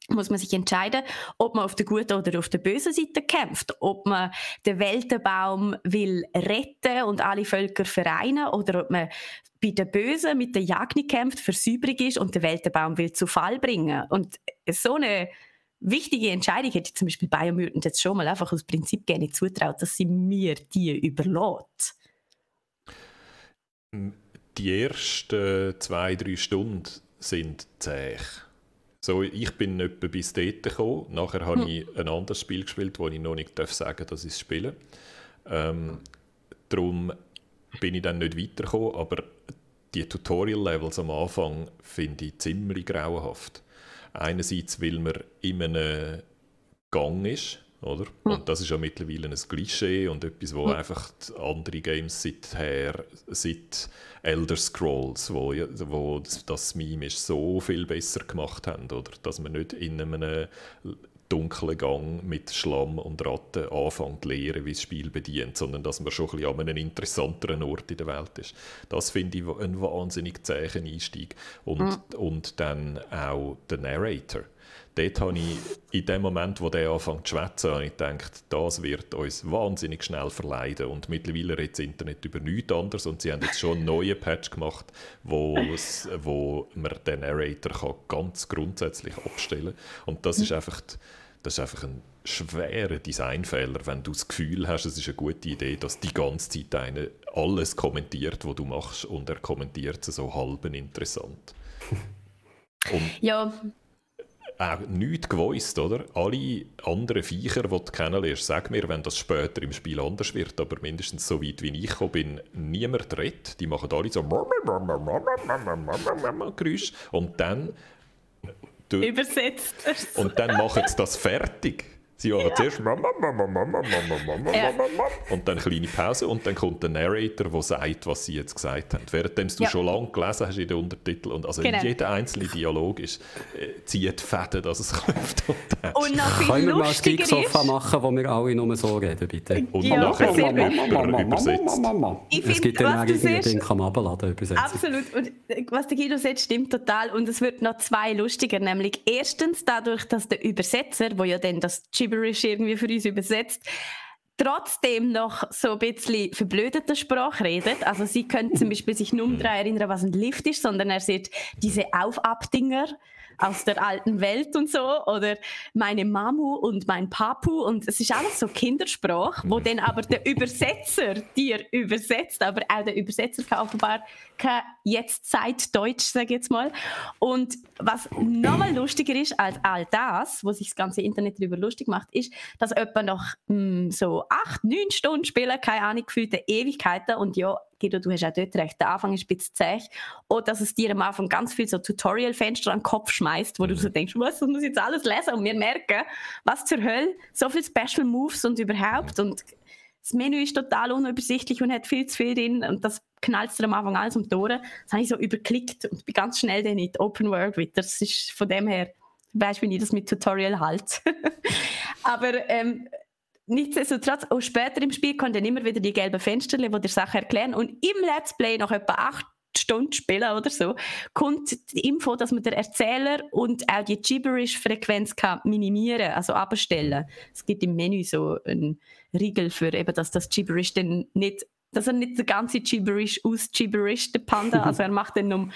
muss man sich entscheiden, ob man auf der guten oder auf der bösen Seite kämpft, ob man den Weltenbaum will retten und alle Völker vereinen oder ob man bei den Bösen mit der Jagd kämpft, versäubrig ist und den Weltenbaum will zu Fall bringen. Und so eine wichtige Entscheidung hätte ich zum Beispiel Bayern Mutant jetzt schon mal einfach aus Prinzip gerne zutraut, dass sie mir die überlässt. Die ersten zwei, drei Stunden sind zäh so, ich bin etwa bis dort gekommen. Nachher habe hm. ich ein anderes Spiel gespielt, wo ich noch nicht darf sagen darf, dass ich es spiele. Ähm, darum bin ich dann nicht weitergekommen, aber die Tutorial-Levels am Anfang finde ich ziemlich grauenhaft. Einerseits, weil man in einem Gang ist, oder? Mhm. Und das ist ja mittlerweile ein Klischee und etwas, wo mhm. einfach andere Games seither, seit Elder Scrolls, wo, wo das Meme ist, so viel besser gemacht haben, oder? Dass man nicht in einem dunklen Gang mit Schlamm und Ratten anfängt zu lernen, wie das Spiel bedient, sondern dass man schon ein bisschen an einem interessanteren Ort in der Welt ist. Das finde ich ein wahnsinnig zäher Einstieg. Und, mhm. und dann auch der Narrator dort habe ich in dem Moment, wo der anfängt zu schwätzen, habe ich gedacht, das wird uns wahnsinnig schnell verleiden. Und mittlerweile redet das Internet über nichts anderes und sie haben jetzt schon einen neuen Patch gemacht, wo, wo man den Narrator kann ganz grundsätzlich abstellen kann. Und das ist einfach, das ist einfach ein schwerer Designfehler, wenn du das Gefühl hast, es ist eine gute Idee, dass die ganze Zeit einer alles kommentiert, was du machst und er kommentiert es so halb interessant. Und ja, auch nichts gewusst, oder? Alle anderen Viecher, die du kennenlernst, sag mir, wenn das später im Spiel anders wird, aber mindestens so weit wie ich gekommen bin, niemand redet. Die machen alle so Geräusche und dann... Übersetzt. Und dann machen sie das fertig. Sie machen ja. zuerst Mama, Mama, Mama, Mama, Mama, ja. und dann eine kleine Pause und dann kommt der Narrator, der sagt, was sie jetzt gesagt haben. Währenddem du ja. schon lange gelesen hast in den Untertiteln. Und also genau. jeder einzelne Dialog ist, äh, zieht Fäden, dass es läuft. Und, und noch viel Können wir mal ein Geeksofa machen, wo wir alle nur so reden, bitte? Und ja, nachher Mama, übersetzt. Ich es gibt dann irgendwie Ding kann man abladen, übersetzen. Absolut. Und äh, was der Guido sagt, stimmt total. Und es wird noch zwei lustiger, nämlich erstens dadurch, dass der Übersetzer, wo ja dann das Gibberish irgendwie für uns übersetzt, trotzdem noch so ein bisschen verblödete Sprache redet. Also sie können zum Beispiel sich nur daran erinnern, was ein Lift ist, sondern er sieht diese Auf-Ab-Dinger aus der alten Welt und so oder meine Mamu und mein Papu und es ist alles so Kindersprache, wo dann aber der Übersetzer dir übersetzt, aber auch der Übersetzer kann offenbar kein jetzt Zeit Deutsch, sage ich jetzt mal. Und was nochmal lustiger ist als all das, wo sich das ganze Internet darüber lustig macht, ist, dass etwa nach mh, hm, so acht, neun Stunden spielen, keine Ahnung, gefühlte Ewigkeiten und ja, Guido, du hast auch dort recht, der Anfang ist ein bisschen zäh. Oder dass es dir am Anfang ganz viel so Tutorial-Fenster an den Kopf schmeißt, wo du so denkst, was, das muss ich jetzt alles lesen und wir merken, was zur Hölle, so viele Special Moves und überhaupt und das Menü ist total unübersichtlich und hat viel zu viel drin und das knallt dir am Anfang alles um die Ohren. Das habe ich so überklickt und bin ganz schnell dann in die Open World wieder. Das ist von dem her, weißt du, wie ich das mit Tutorial halte. Aber ähm, nichtsdestotrotz, auch später im Spiel kommen dann immer wieder die gelben Fenster, die dir Sachen erklären. Und im Let's Play, nach etwa acht Stunden spielen oder so, kommt die Info, dass man den Erzähler und auch die Gibberish-Frequenz minimieren, also abstellen. Es gibt im Menü so einen Riegel für eben, dass das Gibberish dann nicht dass er nicht der ganze Gibberish aus Gibberish, der Panda, also er macht dann um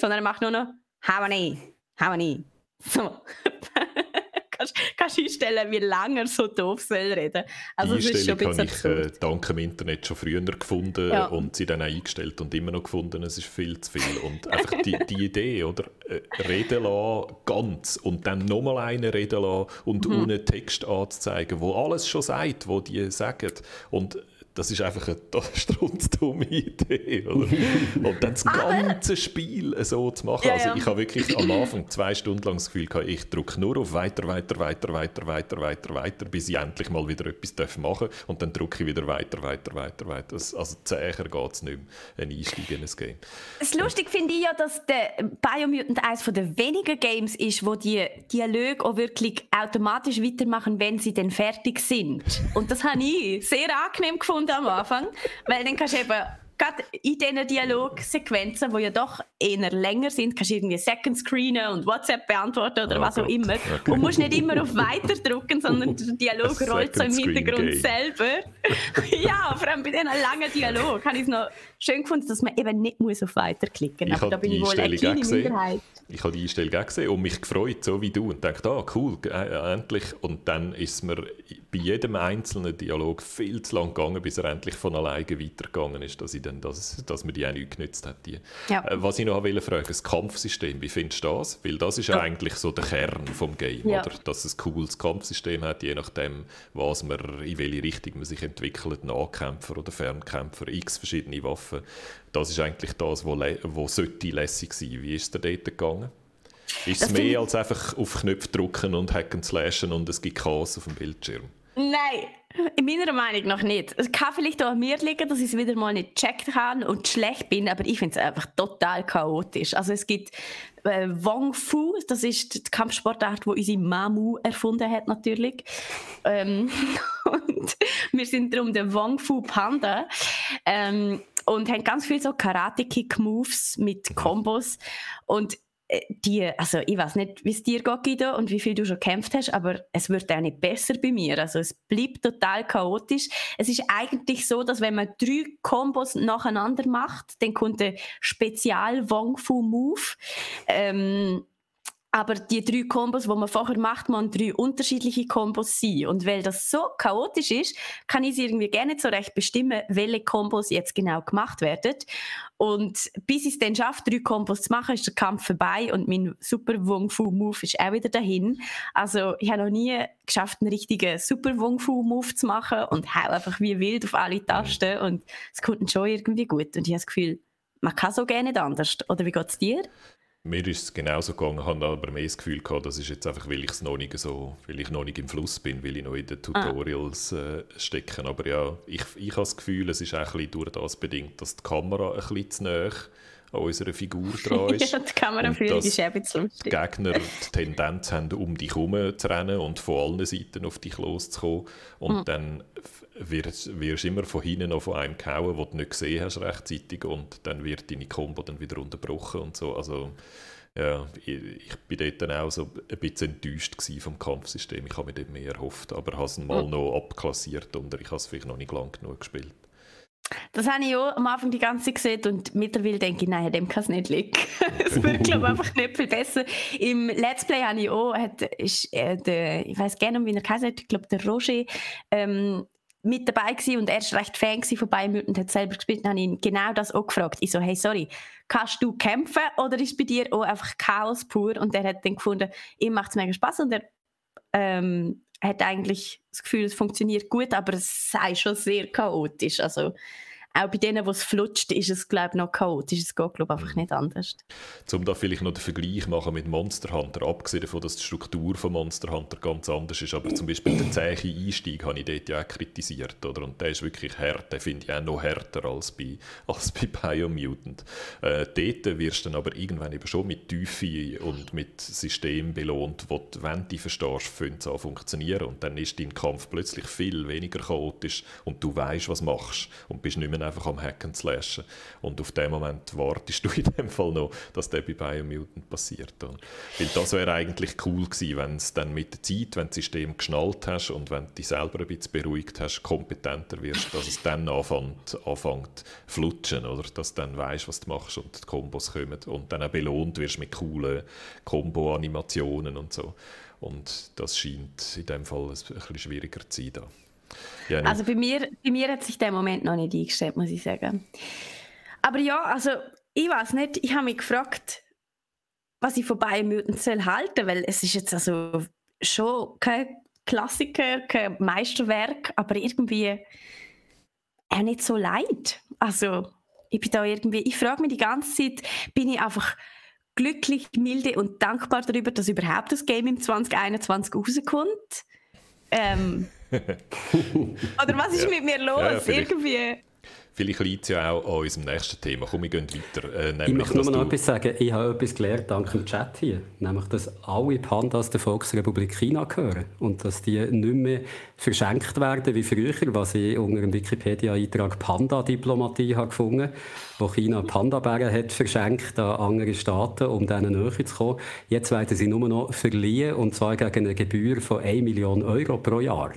sondern er macht nur noch How many? So. kannst, kannst einstellen, wie lange er so doof soll reden. Also die Einstellung habe ich äh, dank dem Internet schon früher gefunden ja. und sie dann auch eingestellt und immer noch gefunden, es ist viel zu viel. Und einfach die, die Idee, oder? Äh, reden lassen, ganz, und dann nochmal einen reden lassen und mhm. ohne Text anzuzeigen, wo alles schon sagt, wo die sagen. Und das ist einfach eine strunzdumme Idee. Oder? Und dann das ganze Spiel so zu machen. Ja, also ich habe wirklich am Anfang zwei Stunden lang das Gefühl gehabt, ich drücke nur auf weiter, weiter, weiter, weiter, weiter, weiter, weiter, bis ich endlich mal wieder etwas machen darf. Und dann drücke ich wieder weiter, weiter, weiter, weiter. Also zäher geht es nicht mehr, ein Einstieg in ein Game. Das lustig finde ich ja, dass der Biomutant eines der wenigen Games ist, wo die Dialoge auch wirklich automatisch weitermachen, wenn sie dann fertig sind. Und das habe ich sehr angenehm gefunden am Anfang, weil dann kannst du eben gerade in diesen Dialogsequenzen, die ja doch eher länger sind, kannst du irgendwie Second screenen und WhatsApp beantworten oder oh was Gott. auch immer. Okay. Und musst nicht immer auf Weiter drücken, sondern der Dialog rollt so im Hintergrund selber. ja, vor allem bei diesen langen Dialog habe ich es noch schön gefunden, dass man eben nicht muss auf Weiter klicken muss. Aber da bin ich wohl eine kleine Minderheit. Ich habe die Einstellung auch gesehen und mich gefreut, so wie du. Und dachte, ah, cool, äh, endlich. Und dann ist mir bei jedem einzelnen Dialog viel zu lang gegangen, bis er endlich von alleine weitergegangen ist, dass, ich dann das, dass mir die auch nicht genützt hat. Die. Ja. Äh, was ich noch wollte fragen, das Kampfsystem, wie findest du das? Weil das ist ja. eigentlich so der Kern des Game, ja. oder? Dass es ein cooles Kampfsystem hat, je nachdem, was man, in welche Richtung man sich entwickelt, Nahkämpfer oder Fernkämpfer, x verschiedene Waffen. Das ist eigentlich das, was wo sollte lässig sein. Wie ist es dir dort gegangen? Ist es mehr als einfach auf Knöpfe drücken und hacken slashen und es gibt Chaos auf dem Bildschirm? Nein, in meiner Meinung nach nicht. Es kann vielleicht auch an mir liegen, dass ich es wieder mal nicht gecheckt habe und schlecht bin, aber ich finde es einfach total chaotisch. Also es gibt äh, Wong Fu, das ist die Kampfsportart, die unsere Mamu erfunden hat natürlich. Ähm, und wir sind darum der Wong Fu Panda. Ähm, und haben ganz viele so Karate-Kick-Moves mit Kombos. Und äh, die, also ich weiß nicht, wie es dir geht, Guido, und wie viel du schon gekämpft hast, aber es wird auch nicht besser bei mir. Also es bleibt total chaotisch. Es ist eigentlich so, dass wenn man drei Kombos nacheinander macht, dann kommt der Spezial Wong Fu Move. Ähm, aber die drei Kombos, die man vorher macht, man drei unterschiedliche Kombos sein. Und weil das so chaotisch ist, kann ich irgendwie gerne so recht bestimmen, welche Kombos jetzt genau gemacht werden. Und bis ich es dann schaffe, drei Kombos zu machen, ist der Kampf vorbei und mein super Wung Fu Move ist auch wieder dahin. Also ich habe noch nie geschafft, einen richtigen super Wung Fu Move zu machen und hau einfach wie wild auf alle Tasten und es kommt schon irgendwie gut. Und ich habe das Gefühl, man kann so gerne nicht anders. Oder wie geht es dir? Mir ist es genauso gegangen, habe aber mehr das Gefühl gehabt, das ist jetzt einfach, weil ich noch nicht so, weil ich noch nicht im Fluss bin, weil ich noch in den Tutorials äh, stecke. Aber ja, ich, ich habe das Gefühl, es ist auch ein bisschen durch das bedingt, dass die Kamera ein bisschen zu nahe an unserer Figur dran ist. ja, die Kameraführung ist eben zu lustig. Die Gegner die Tendenz haben, um dich herum zu rennen und von allen Seiten auf dich loszukommen. Und mhm. dann wirst, wirst immer von hinten noch von einem gehauen, den du nicht gesehen hast rechtzeitig und dann wird deine Combo dann wieder unterbrochen und so. Also ja, ich, bin dort dann auch so ein bisschen enttäuscht vom Kampfsystem. Ich habe mir dort mehr erhofft, aber habe es mal mhm. noch abklassiert und ich habe es vielleicht noch nicht lang genug gespielt. das habe ich auch am Anfang die ganze Zeit gesehen und mittlerweile denke ich, nein, dem kann es nicht liegen. Es wird, glaube ich, einfach nicht viel besser. Im Let's Play habe ich auch, hat, ist, äh, der, ich weiß gerne, wie er heißt, ich glaube, der Roger, ähm, mit dabei gewesen und er ist recht Fan von Bayern und hat selber gespielt. Dann habe ihn genau das auch gefragt. Ich so, hey, sorry, kannst du kämpfen oder ist bei dir auch einfach Chaos pur? Und er hat dann gefunden, ihm macht es mega Spaß und er ähm, hat eigentlich das Gefühl, es funktioniert gut, aber es sei schon sehr chaotisch. Also auch bei denen, wo es flutscht, ist es glaube ich noch chaotisch. Es geht glaube einfach nicht anders. Um da vielleicht noch den Vergleich machen mit Monster Hunter, abgesehen davon, dass die Struktur von Monster Hunter ganz anders ist, aber zum Beispiel der zähe Einstieg habe ich dort ja auch kritisiert, oder? Und der ist wirklich hart, den finde ich auch noch härter als bei, als bei Biomutant. Äh, dort wirst du dann aber irgendwann eben schon mit Tiefe und mit System belohnt, wo du, wenn du verstehst, fängt es an funktionieren und dann ist dein Kampf plötzlich viel weniger chaotisch und du weißt, was machst und bist nicht mehr einfach am Hacken slashen. Und auf dem Moment wartest du in dem Fall noch, dass der bei Biomutant passiert. Weil das wäre eigentlich cool gewesen, wenn es dann mit der Zeit, wenn das System geschnallt hast und wenn du dich selber ein bisschen beruhigt hast, kompetenter wirst, dass es dann anfängt, anfängt flutschen, oder? Dass du dann weißt, was du machst und die Kombos kommen und dann auch belohnt wirst mit coolen Combo-Animationen und so. Und das scheint in dem Fall ein bisschen schwieriger zu sein. Da. Ja, also bei mir, bei mir hat sich der Moment noch nicht eingestellt, muss ich sagen. Aber ja, also ich weiß nicht, ich habe mich gefragt, was ich von Bayern soll halten, weil es ist jetzt also schon kein Klassiker, kein Meisterwerk, aber irgendwie auch nicht so leid. Also ich bin da irgendwie, ich frage mich die ganze Zeit, bin ich einfach glücklich, milde und dankbar darüber, dass überhaupt das Game im 2021 rauskommt. Ähm, Oder was ist ja. mit mir los? Ja, Irgendwie. Vielleicht liegt es ja auch an unserem nächsten Thema. Komm, wir gehen weiter. Äh, nämlich, ich möchte nur noch etwas sagen. Ich habe etwas gelernt dank dem Chat hier. Nämlich, dass alle Pandas der Volksrepublik China gehören. Und dass die nicht mehr verschenkt werden wie früher, was ich unter dem Wikipedia-Eintrag Panda-Diplomatie gefunden habe, wo China Panda-Bären hat verschenkt an andere Staaten, um denen näher zu kommen. Jetzt werden sie nur noch verliehen, und zwar gegen eine Gebühr von 1 Million Euro pro Jahr.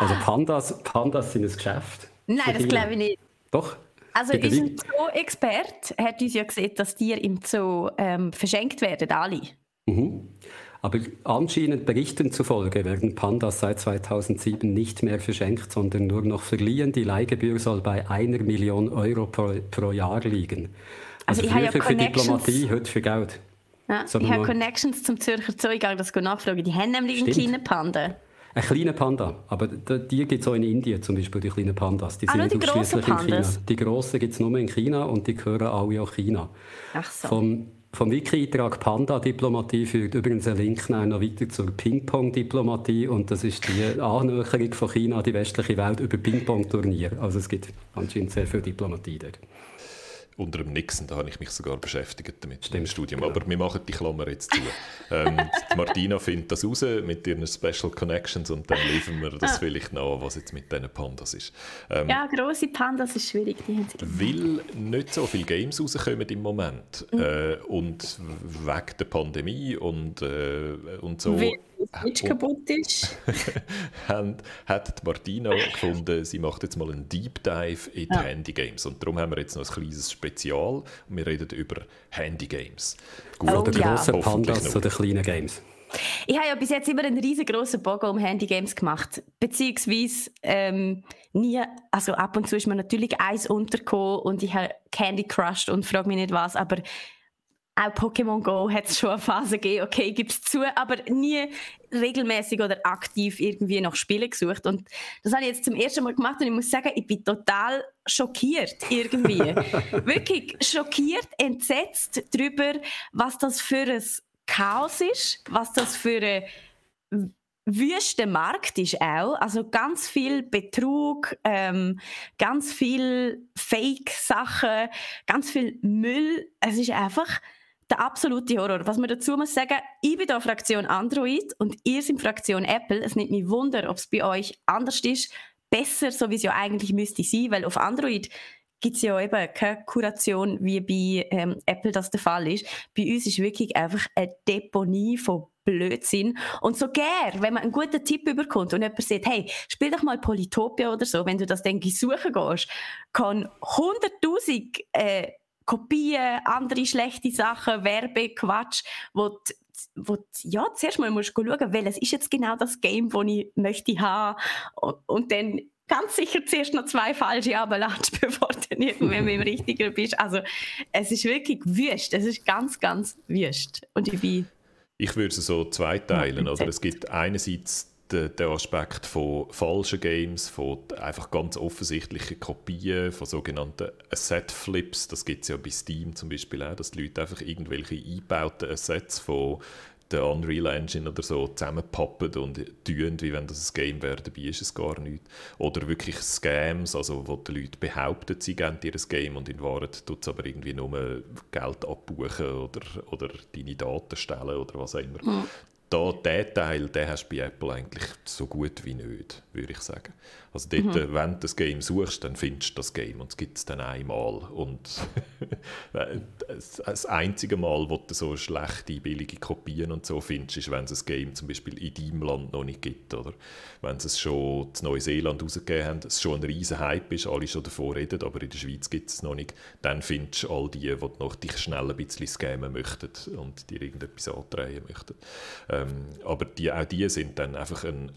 Also Pandas, Pandas sind ein Geschäft. Nein, das glaube ich nicht. Doch. Also unser Zoo-Experte hat uns ja gesehen, dass Tiere im Zoo ähm, verschenkt werden, alle. Mhm. Aber anscheinend Berichten zufolge werden Pandas seit 2007 nicht mehr verschenkt, sondern nur noch verliehen. Die Leihgebühr soll bei einer Million Euro pro, pro Jahr liegen. Also, also früher ja für Diplomatie, heute für Geld. Ja, ich habe Connections zum Zürcher Zoo, ich gehe das nachfragen. Die haben nämlich Stimmt. einen kleinen Panda. Ein kleiner Panda, aber die gibt es auch in Indien zum Beispiel, die kleinen Pandas. Die ah, sind ausschließlich in China. Die grossen gibt es nur in China und die gehören alle auch China. Ach so. Vom, vom Wiki-Eintrag Panda-Diplomatie führt übrigens ein Link noch weiter zur Ping-Pong-Diplomatie und das ist die Annäherung von China an die westliche Welt über Ping-Pong-Turnier. Also es gibt anscheinend sehr viel Diplomatie dort unter dem Nixon, da habe ich mich sogar beschäftigt damit Stimmt, im Studium. Genau. Aber wir machen die Klammer jetzt zu. ähm, Martina findet das raus mit ihren Special Connections und dann liefern wir das ah. vielleicht noch, was jetzt mit diesen Pandas ist. Ähm, ja, grosse Pandas ist schwierig. Die weil nicht so viele Games rauskommen im Moment mhm. äh, und wegen der Pandemie und, äh, und so. Weil Switch kaputt ist. hat Martina gefunden, sie macht jetzt mal einen Deep Dive in die ja. Handy-Games. Und darum haben wir jetzt noch ein kleines Spezial. Wir reden über Handy-Games. Gut, oh, oder ja. grossen Pandas zu den kleinen Games. Ich habe ja bis jetzt immer einen riesengroßen Bogen um Handy-Games gemacht. Beziehungsweise ähm, nie, also ab und zu ist mir natürlich eins untergekommen und ich habe Candy crushed und frage mich nicht was, aber auch Pokémon Go hat es schon eine Phase gegeben, okay, gibt es zu, aber nie regelmäßig oder aktiv irgendwie nach Spielen gesucht. Und das habe ich jetzt zum ersten Mal gemacht und ich muss sagen, ich bin total schockiert irgendwie. Wirklich schockiert, entsetzt darüber, was das für ein Chaos ist, was das für ein wüster Markt ist auch. Also ganz viel Betrug, ähm, ganz viel Fake-Sachen, ganz viel Müll. Es ist einfach der absolute Horror. Was man dazu muss sagen, ich bin da Fraktion Android und ihr seid Fraktion Apple. Es nimmt mich Wunder, ob es bei euch anders ist. Besser, so wie es ja eigentlich müsste sein, weil auf Android gibt es ja eben keine Kuration, wie bei ähm, Apple das der Fall ist. Bei uns ist wirklich einfach eine Deponie von Blödsinn. Und so gern, wenn man einen guten Tipp überkommt und jemand sagt, hey, spiel doch mal Polytopia oder so, wenn du das dann suchen gehst, kann 100'000 äh, Kopien, andere schlechte Sachen, Werbequatsch, wo wo ja, zuerst mal musst du schauen, welches ist jetzt genau das Game, das ich möchte haben und, und dann ganz sicher zuerst noch zwei falsche abladest, bevor du irgendwann mit dem Richtigen bist. Also es ist wirklich wüst, es ist ganz, ganz wüst. Und ich bin... Ich würde es so zweiteilen, oder? Es gibt einerseits den Aspekt von falschen Games, von einfach ganz offensichtlichen Kopien, von sogenannten Asset-Flips. Das gibt es ja bei Steam zum Beispiel auch, dass die Leute einfach irgendwelche eingebauten Assets von der Unreal Engine oder so zusammenpappen und tun, wie wenn das ein Game wäre, dabei ist es gar nicht. Oder wirklich Scams, also wo die Leute behaupten, sie geben dir ein Game und in Wahrheit tut es aber irgendwie nur Geld abbuchen oder, oder deine Daten stellen oder was auch immer. Mhm. Da, diesen Teil den hast du bei Apple eigentlich so gut wie nicht, würde ich sagen. Also dort, mhm. wenn du das Game suchst, dann findest du das Game und es gibt es dann einmal. Und das einzige Mal, wo du so schlechte, billige Kopien und so findest, ist, wenn es ein Game zum Beispiel in deinem Land noch nicht gibt. Oder wenn sie es schon in Neuseeland rausgegeben haben, es schon ein riesen Hype ist, alle schon davor reden, aber in der Schweiz gibt es noch nicht, dann findest du all die, die noch dich schnell ein bisschen scammen möchten und dir irgendetwas andrehen möchten. Ähm, aber die, auch die sind dann einfach ein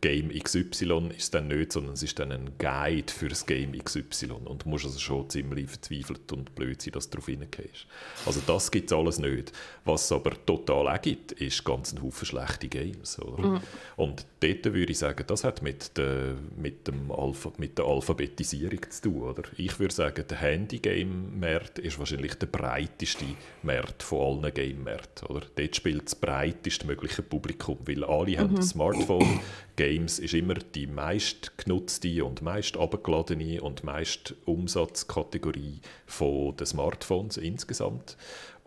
Game XY ist es dann nicht, sondern es ist dann ein Guide für das Game XY und du musst also schon ziemlich verzweifelt und blöd sein, dass du darauf hineingehst. Also das gibt es alles nicht. Was es aber total auch gibt, ist ganz ein Haufen schlechte Games. Mhm. Und dort würde ich sagen, das hat mit der, mit dem Alpha, mit der Alphabetisierung zu tun. Oder? Ich würde sagen, der Handy-Game-Markt ist wahrscheinlich der breiteste Markt von allen Game-Märkten. Dort spielt das breiteste mögliche Publikum, weil alle mhm. haben ein Smartphone, Games ist immer die meist genutzte und meist abgeladene und meist Umsatzkategorie von den Smartphones insgesamt.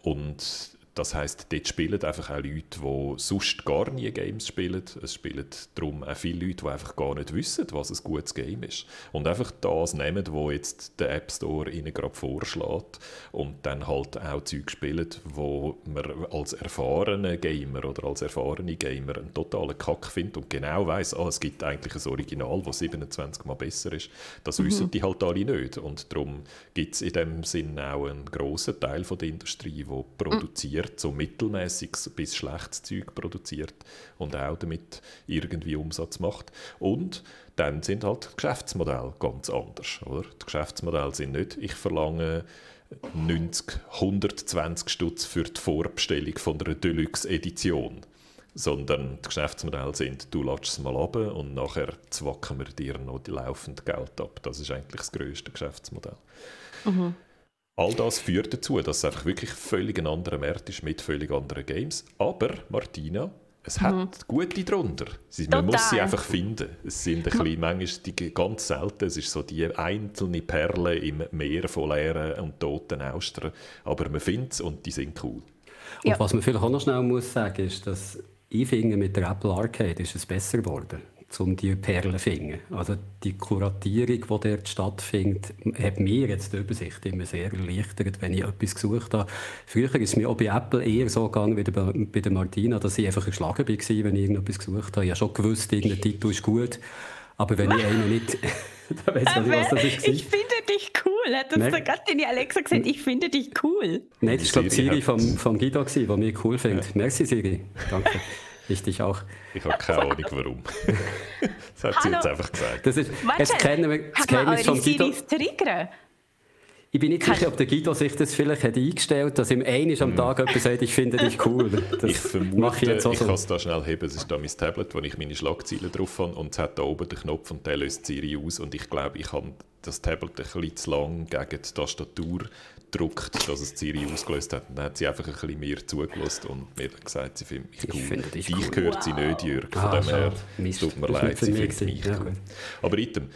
Und das heißt, dort spielen einfach auch Leute, die sonst gar nie Games spielen. Es spielen darum auch viele Leute, die einfach gar nicht wissen, was ein gutes Game ist. Und einfach das nehmen, was jetzt der App Store ihnen gerade vorschlägt und dann halt auch Zeug spielen, wo man als erfahrener Gamer oder als erfahrene Gamer einen totalen Kack findet und genau weiß, ah, es gibt eigentlich ein Original, das 27 Mal besser ist. Das mhm. wissen die halt alle nicht. Und darum gibt es in dem Sinn auch einen grossen Teil von der Industrie, die produziert produziert, so mittelmäßiges bis schlechtes Zeug produziert und auch damit irgendwie Umsatz macht. Und dann sind halt die Geschäftsmodelle ganz anders. Oder? Die Geschäftsmodelle sind nicht, ich verlange 90, 120 Stutz für die Vorbestellung von einer Deluxe-Edition sondern die Geschäftsmodelle sind, du lässt es mal ab und nachher zwacken wir dir noch die laufende Geld ab. Das ist eigentlich das grösste Geschäftsmodell. Mhm. All das führt dazu, dass es einfach wirklich völlig ein anderer Markt ist mit völlig anderen Games. Aber, Martina, es hat mhm. gute drunter. Man muss sie einfach finden. Es sind ein bisschen, manchmal die, ganz selten. Es ist so die einzelne Perle im Meer von leeren und toten Austern. Aber man findet es und die sind cool. Und ja. was man vielleicht auch noch schnell muss sagen, ist, dass ich finde, mit der Apple Arcade ist es besser geworden um die Perlen zu finden. Also die Kuratierung, die dort stattfindet, hat mir jetzt die Übersicht immer sehr erleichtert, wenn ich etwas gesucht habe. Früher ist es mir auch bei Apple eher so gegangen wie bei der Martina, dass ich einfach erschlagen war, wenn ich irgendetwas gesucht habe. Ich habe schon gewusst, irgendein Titel ist gut, aber wenn ich einen nicht... da weiss ich nicht, was das ist. Ich finde dich cool. Hat uns da gerade in die Alexa gesagt, ich finde dich cool. Nein, das war glaube Siri vom, vom Guido, der mich cool findet. Ja. Merci Siri, danke. Ich dich auch. Ich habe keine Ahnung, warum. das hat sie jetzt einfach gesagt. Das ist, jetzt kennen wir das Geheimnis von Guido. triggern? Ich bin nicht sicher, ob der Guido sich das vielleicht hat eingestellt hat, dass ihm einiges am Tag jemand sagt, ich finde dich cool. Das ich vermute, ich, ich kann es da schnell heben. Es ist da mein Tablet, wo ich meine Schlagzeilen drauf habe und es hat da oben den Knopf und der löst Siri aus und ich glaube, ich habe das Tablet ein bisschen zu lang gegen die Tastatur gedruckt, dass es Siri ausgelöst hat. dann hat sie einfach ein bisschen mehr zugelassen und mir gesagt, sie findet mich cool. Finde dich, cool. gehört wow. sie nicht, Jürg. Von ah, dem her, es tut mir leid, sie findet mich cool. Aber Item,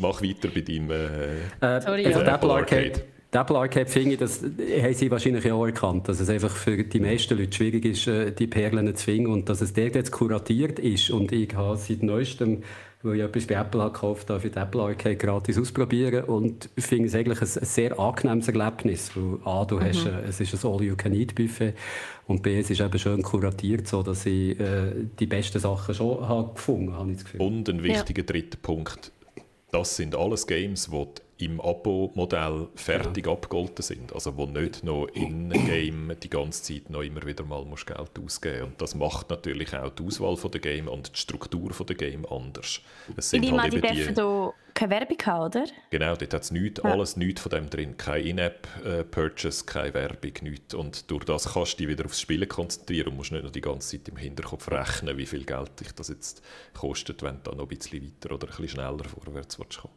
mach weiter bei deinem äh, äh, Sorry, ja. Apple Arcade. Arcade. Die Apple Arcade finde ich, das haben sie wahrscheinlich auch erkannt, dass es einfach für die meisten Leute schwierig ist, äh, die Perlen zu finden und dass es der jetzt kuratiert ist. Und ich habe seit neuestem weil ich etwas bei Apple habe gekauft habe, für die Apple Arcade gratis ausprobieren und ich finde es eigentlich ein, ein, sehr angenehmes Erlebnis, weil A, du mhm. hast, äh, es ist ein All-You-Can-Eat-Buffet und B, es ist eben schön kuratiert, so dass ich äh, die besten Sachen schon habe gefunden habe. Und ein wichtiger ja. dritter Punkt, das sind alles Games, die im Abo-Modell fertig ja. abgegolten sind. Also wo nicht noch in-game die ganze Zeit noch immer wieder mal musst Geld ausgeben musst. Und das macht natürlich auch die Auswahl der Game und die Struktur der Game anders. Es sind ich halt eben die, die keine Werbung haben, oder? Genau, dort hat es nichts, ja. alles nichts von dem drin. Kein In-App-Purchase, keine Werbung, nichts. Und durch das kannst du dich wieder aufs Spielen konzentrieren und musst nicht noch die ganze Zeit im Hinterkopf rechnen, wie viel Geld dich das jetzt kostet, wenn du da noch ein bisschen weiter oder ein bisschen schneller vorwärts willst kommen.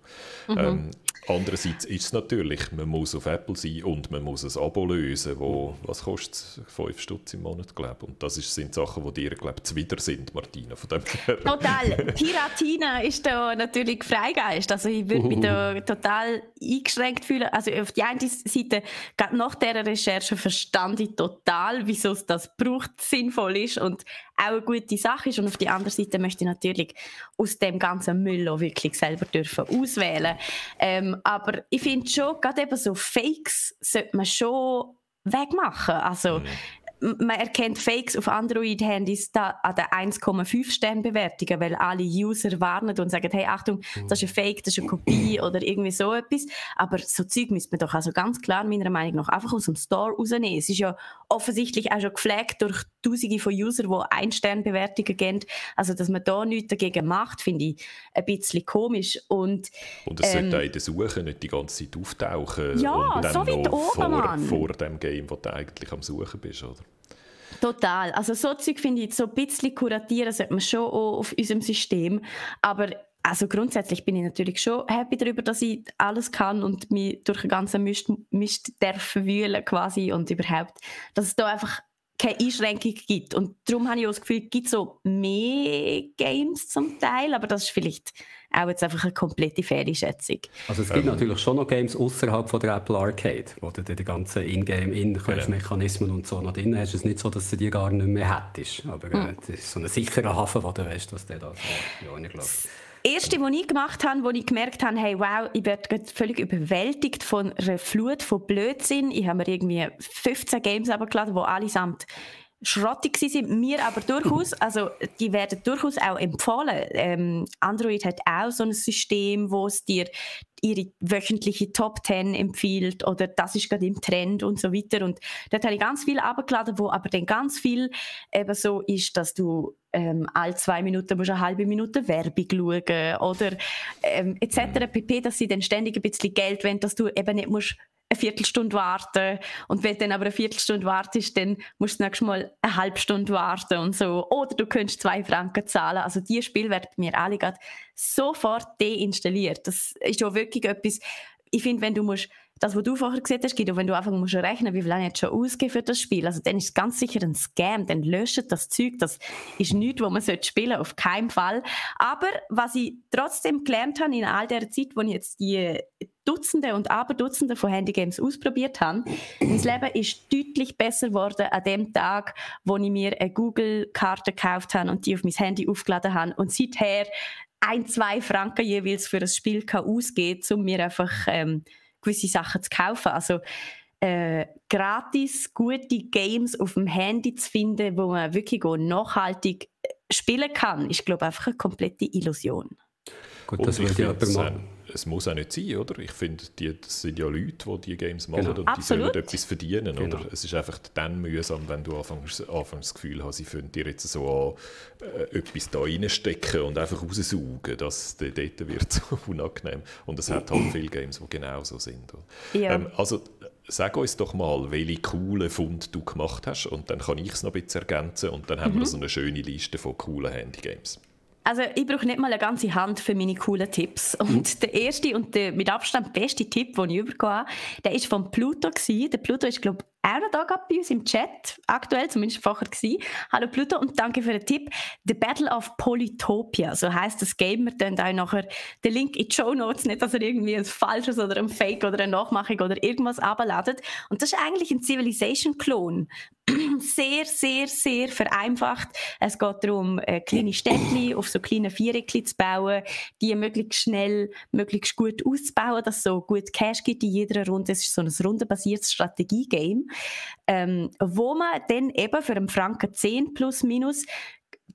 Mhm. Ähm, andererseits ist es natürlich, man muss auf Apple sein und man muss ein Abo lösen, wo, was kostet es? 5 Stutz im Monat, glaube ich. Und das ist, sind Sachen, die dir, glaube ich, zuwider sind, Martina, von dem Total. Piratina ist da natürlich Freigeist ist. Also ich würde mich da total eingeschränkt fühlen. Also auf die eine Seite, gerade nach dieser Recherche verstand ich total, wieso es das braucht, sinnvoll ist und auch eine gute Sache ist. Und auf die andere Seite möchte ich natürlich aus dem ganzen Müll auch wirklich selber dürfen auswählen. Ähm, aber ich finde schon, gerade eben so Fakes sollte man schon wegmachen. Also, mhm man erkennt Fakes auf Android-Handys an der 1,5 Stern Bewertungen, weil alle User warnen und sagen, hey, Achtung, das ist ein Fake, das ist eine Kopie oder irgendwie so etwas. Aber so Zeug müsste man doch also ganz klar meiner Meinung nach einfach aus dem Store rausnehmen. Es ist ja offensichtlich auch schon geflaggt durch Tausende von Usern, die ein Stern Bewertungen geben. Also, dass man da nichts dagegen macht, finde ich ein bisschen komisch. Und, und es ähm, sollte auch in der Suche nicht die ganze Zeit auftauchen. Ja, und dann so weit oben, vor, Mann. vor dem Game, wo du eigentlich am Suchen bist, oder? Total. Also so Zeug finde ich, so ein bisschen kuratieren sollte man schon auch auf unserem System. Aber also grundsätzlich bin ich natürlich schon happy darüber, dass ich alles kann und mich durch den ganzen Mist, Mist darf wühlen quasi und überhaupt, dass es da einfach keine Einschränkung gibt. Und darum habe ich auch das Gefühl, es gibt so mehr Games zum Teil, aber das ist vielleicht auch jetzt einfach eine komplette Fehlschätzung. Also es gibt ähm. natürlich schon noch Games außerhalb von der Apple Arcade, wo du die ganzen Ingame-In-Mechanismen und so noch drin hast. Es ist nicht so, dass du die gar nicht mehr hättest. Aber äh, mhm. das ist so ein sicherer Hafen, wo du weißt, was der da so, ja, ich glaube erste, was ich gemacht habe, wo ich gemerkt habe, hey, wow, ich werde völlig überwältigt von einer Flut von Blödsinn. Ich habe mir irgendwie 15 Games abgeladen, die allesamt schrottig sind, mir aber durchaus, also die werden durchaus auch empfohlen. Ähm, Android hat auch so ein System, wo es dir ihre wöchentliche Top 10 empfiehlt oder das ist gerade im Trend und so weiter. Und dort habe ich ganz viel abgeladen, wo aber dann ganz viel eben so ist, dass du ähm, alle zwei Minuten musst eine halbe Minute Werbung schauen oder ähm, etc. pp, dass sie dann ständig ein bisschen Geld wollen, dass du eben nicht musst eine Viertelstunde warten und wenn du dann aber eine Viertelstunde wartest, dann musst du nächstes Mal eine halbe Stunde warten und so. Oder du könntest zwei Franken zahlen. Also die Spiele werden bei mir alle sofort deinstalliert. Das ist auch wirklich etwas, ich finde, wenn du musst, das, was du vorher gesehen hast, Guido, wenn du einfach musst rechnen, wie viel ich jetzt schon ausgeben für das Spiel, also dann ist es ganz sicher ein Scam, dann löscht das Zeug, das ist nichts, wo man spielen sollte, auf keinen Fall. Aber was ich trotzdem gelernt habe in all der Zeit, wo ich jetzt die Dutzende und Aberdutzende von Handygames ausprobiert habe, mein Leben ist deutlich besser geworden an dem Tag, wo ich mir eine Google-Karte gekauft habe und die auf mein Handy aufgeladen habe und seither ein, zwei Franken jeweils für das Spiel kann ausgeben, um mir einfach ähm, gewisse Sachen zu kaufen. Also äh, gratis gute Games auf dem Handy zu finden, wo man wirklich auch nachhaltig äh, spielen kann, ist glaube ich einfach eine komplette Illusion. Gut, das würde ja jemand machen es muss auch nicht sein, oder? Ich finde, das sind ja Leute, die diese Games machen genau. und Absolut. die sollen etwas verdienen, genau. oder? Es ist einfach dann mühsam, wenn du anfangs, anfangs das Gefühl hast, sie finden dir jetzt so an, äh, etwas da reinstecken und einfach raussaugen, dass dort wird so unangenehm. Und es hat halt viele Games, die genau so sind. Ja. Ähm, also, sag uns doch mal, welche coolen Fund du gemacht hast und dann kann ich es noch ein bisschen ergänzen und dann mhm. haben wir so eine schöne Liste von coolen Handygames. Also ich brauche nicht mal eine ganze Hand für meine coolen Tipps. Und mhm. der erste und der mit Abstand beste Tipp, den ich bekommen habe, der ist von Pluto. Der Pluto ist glaube auch noch da bei uns im Chat, aktuell zumindest vorher gewesen. Hallo Pluto und danke für den Tipp. The Battle of Polytopia, so heißt das Game. Wir dann auch nachher den Link in die Show Notes, nicht, dass er irgendwie ein falsches oder ein Fake oder eine Nachmachung oder irgendwas abladet. Und das ist eigentlich ein Civilization-Klon. sehr, sehr, sehr vereinfacht. Es geht darum, äh, kleine Städtchen auf so kleine Viereckchen zu bauen, die möglichst schnell, möglichst gut auszubauen, dass es so gut Cash gibt in jeder Runde. Es ist so ein rundenbasiertes Strategie-Game, ähm, wo man dann eben für einen Franken 10 plus minus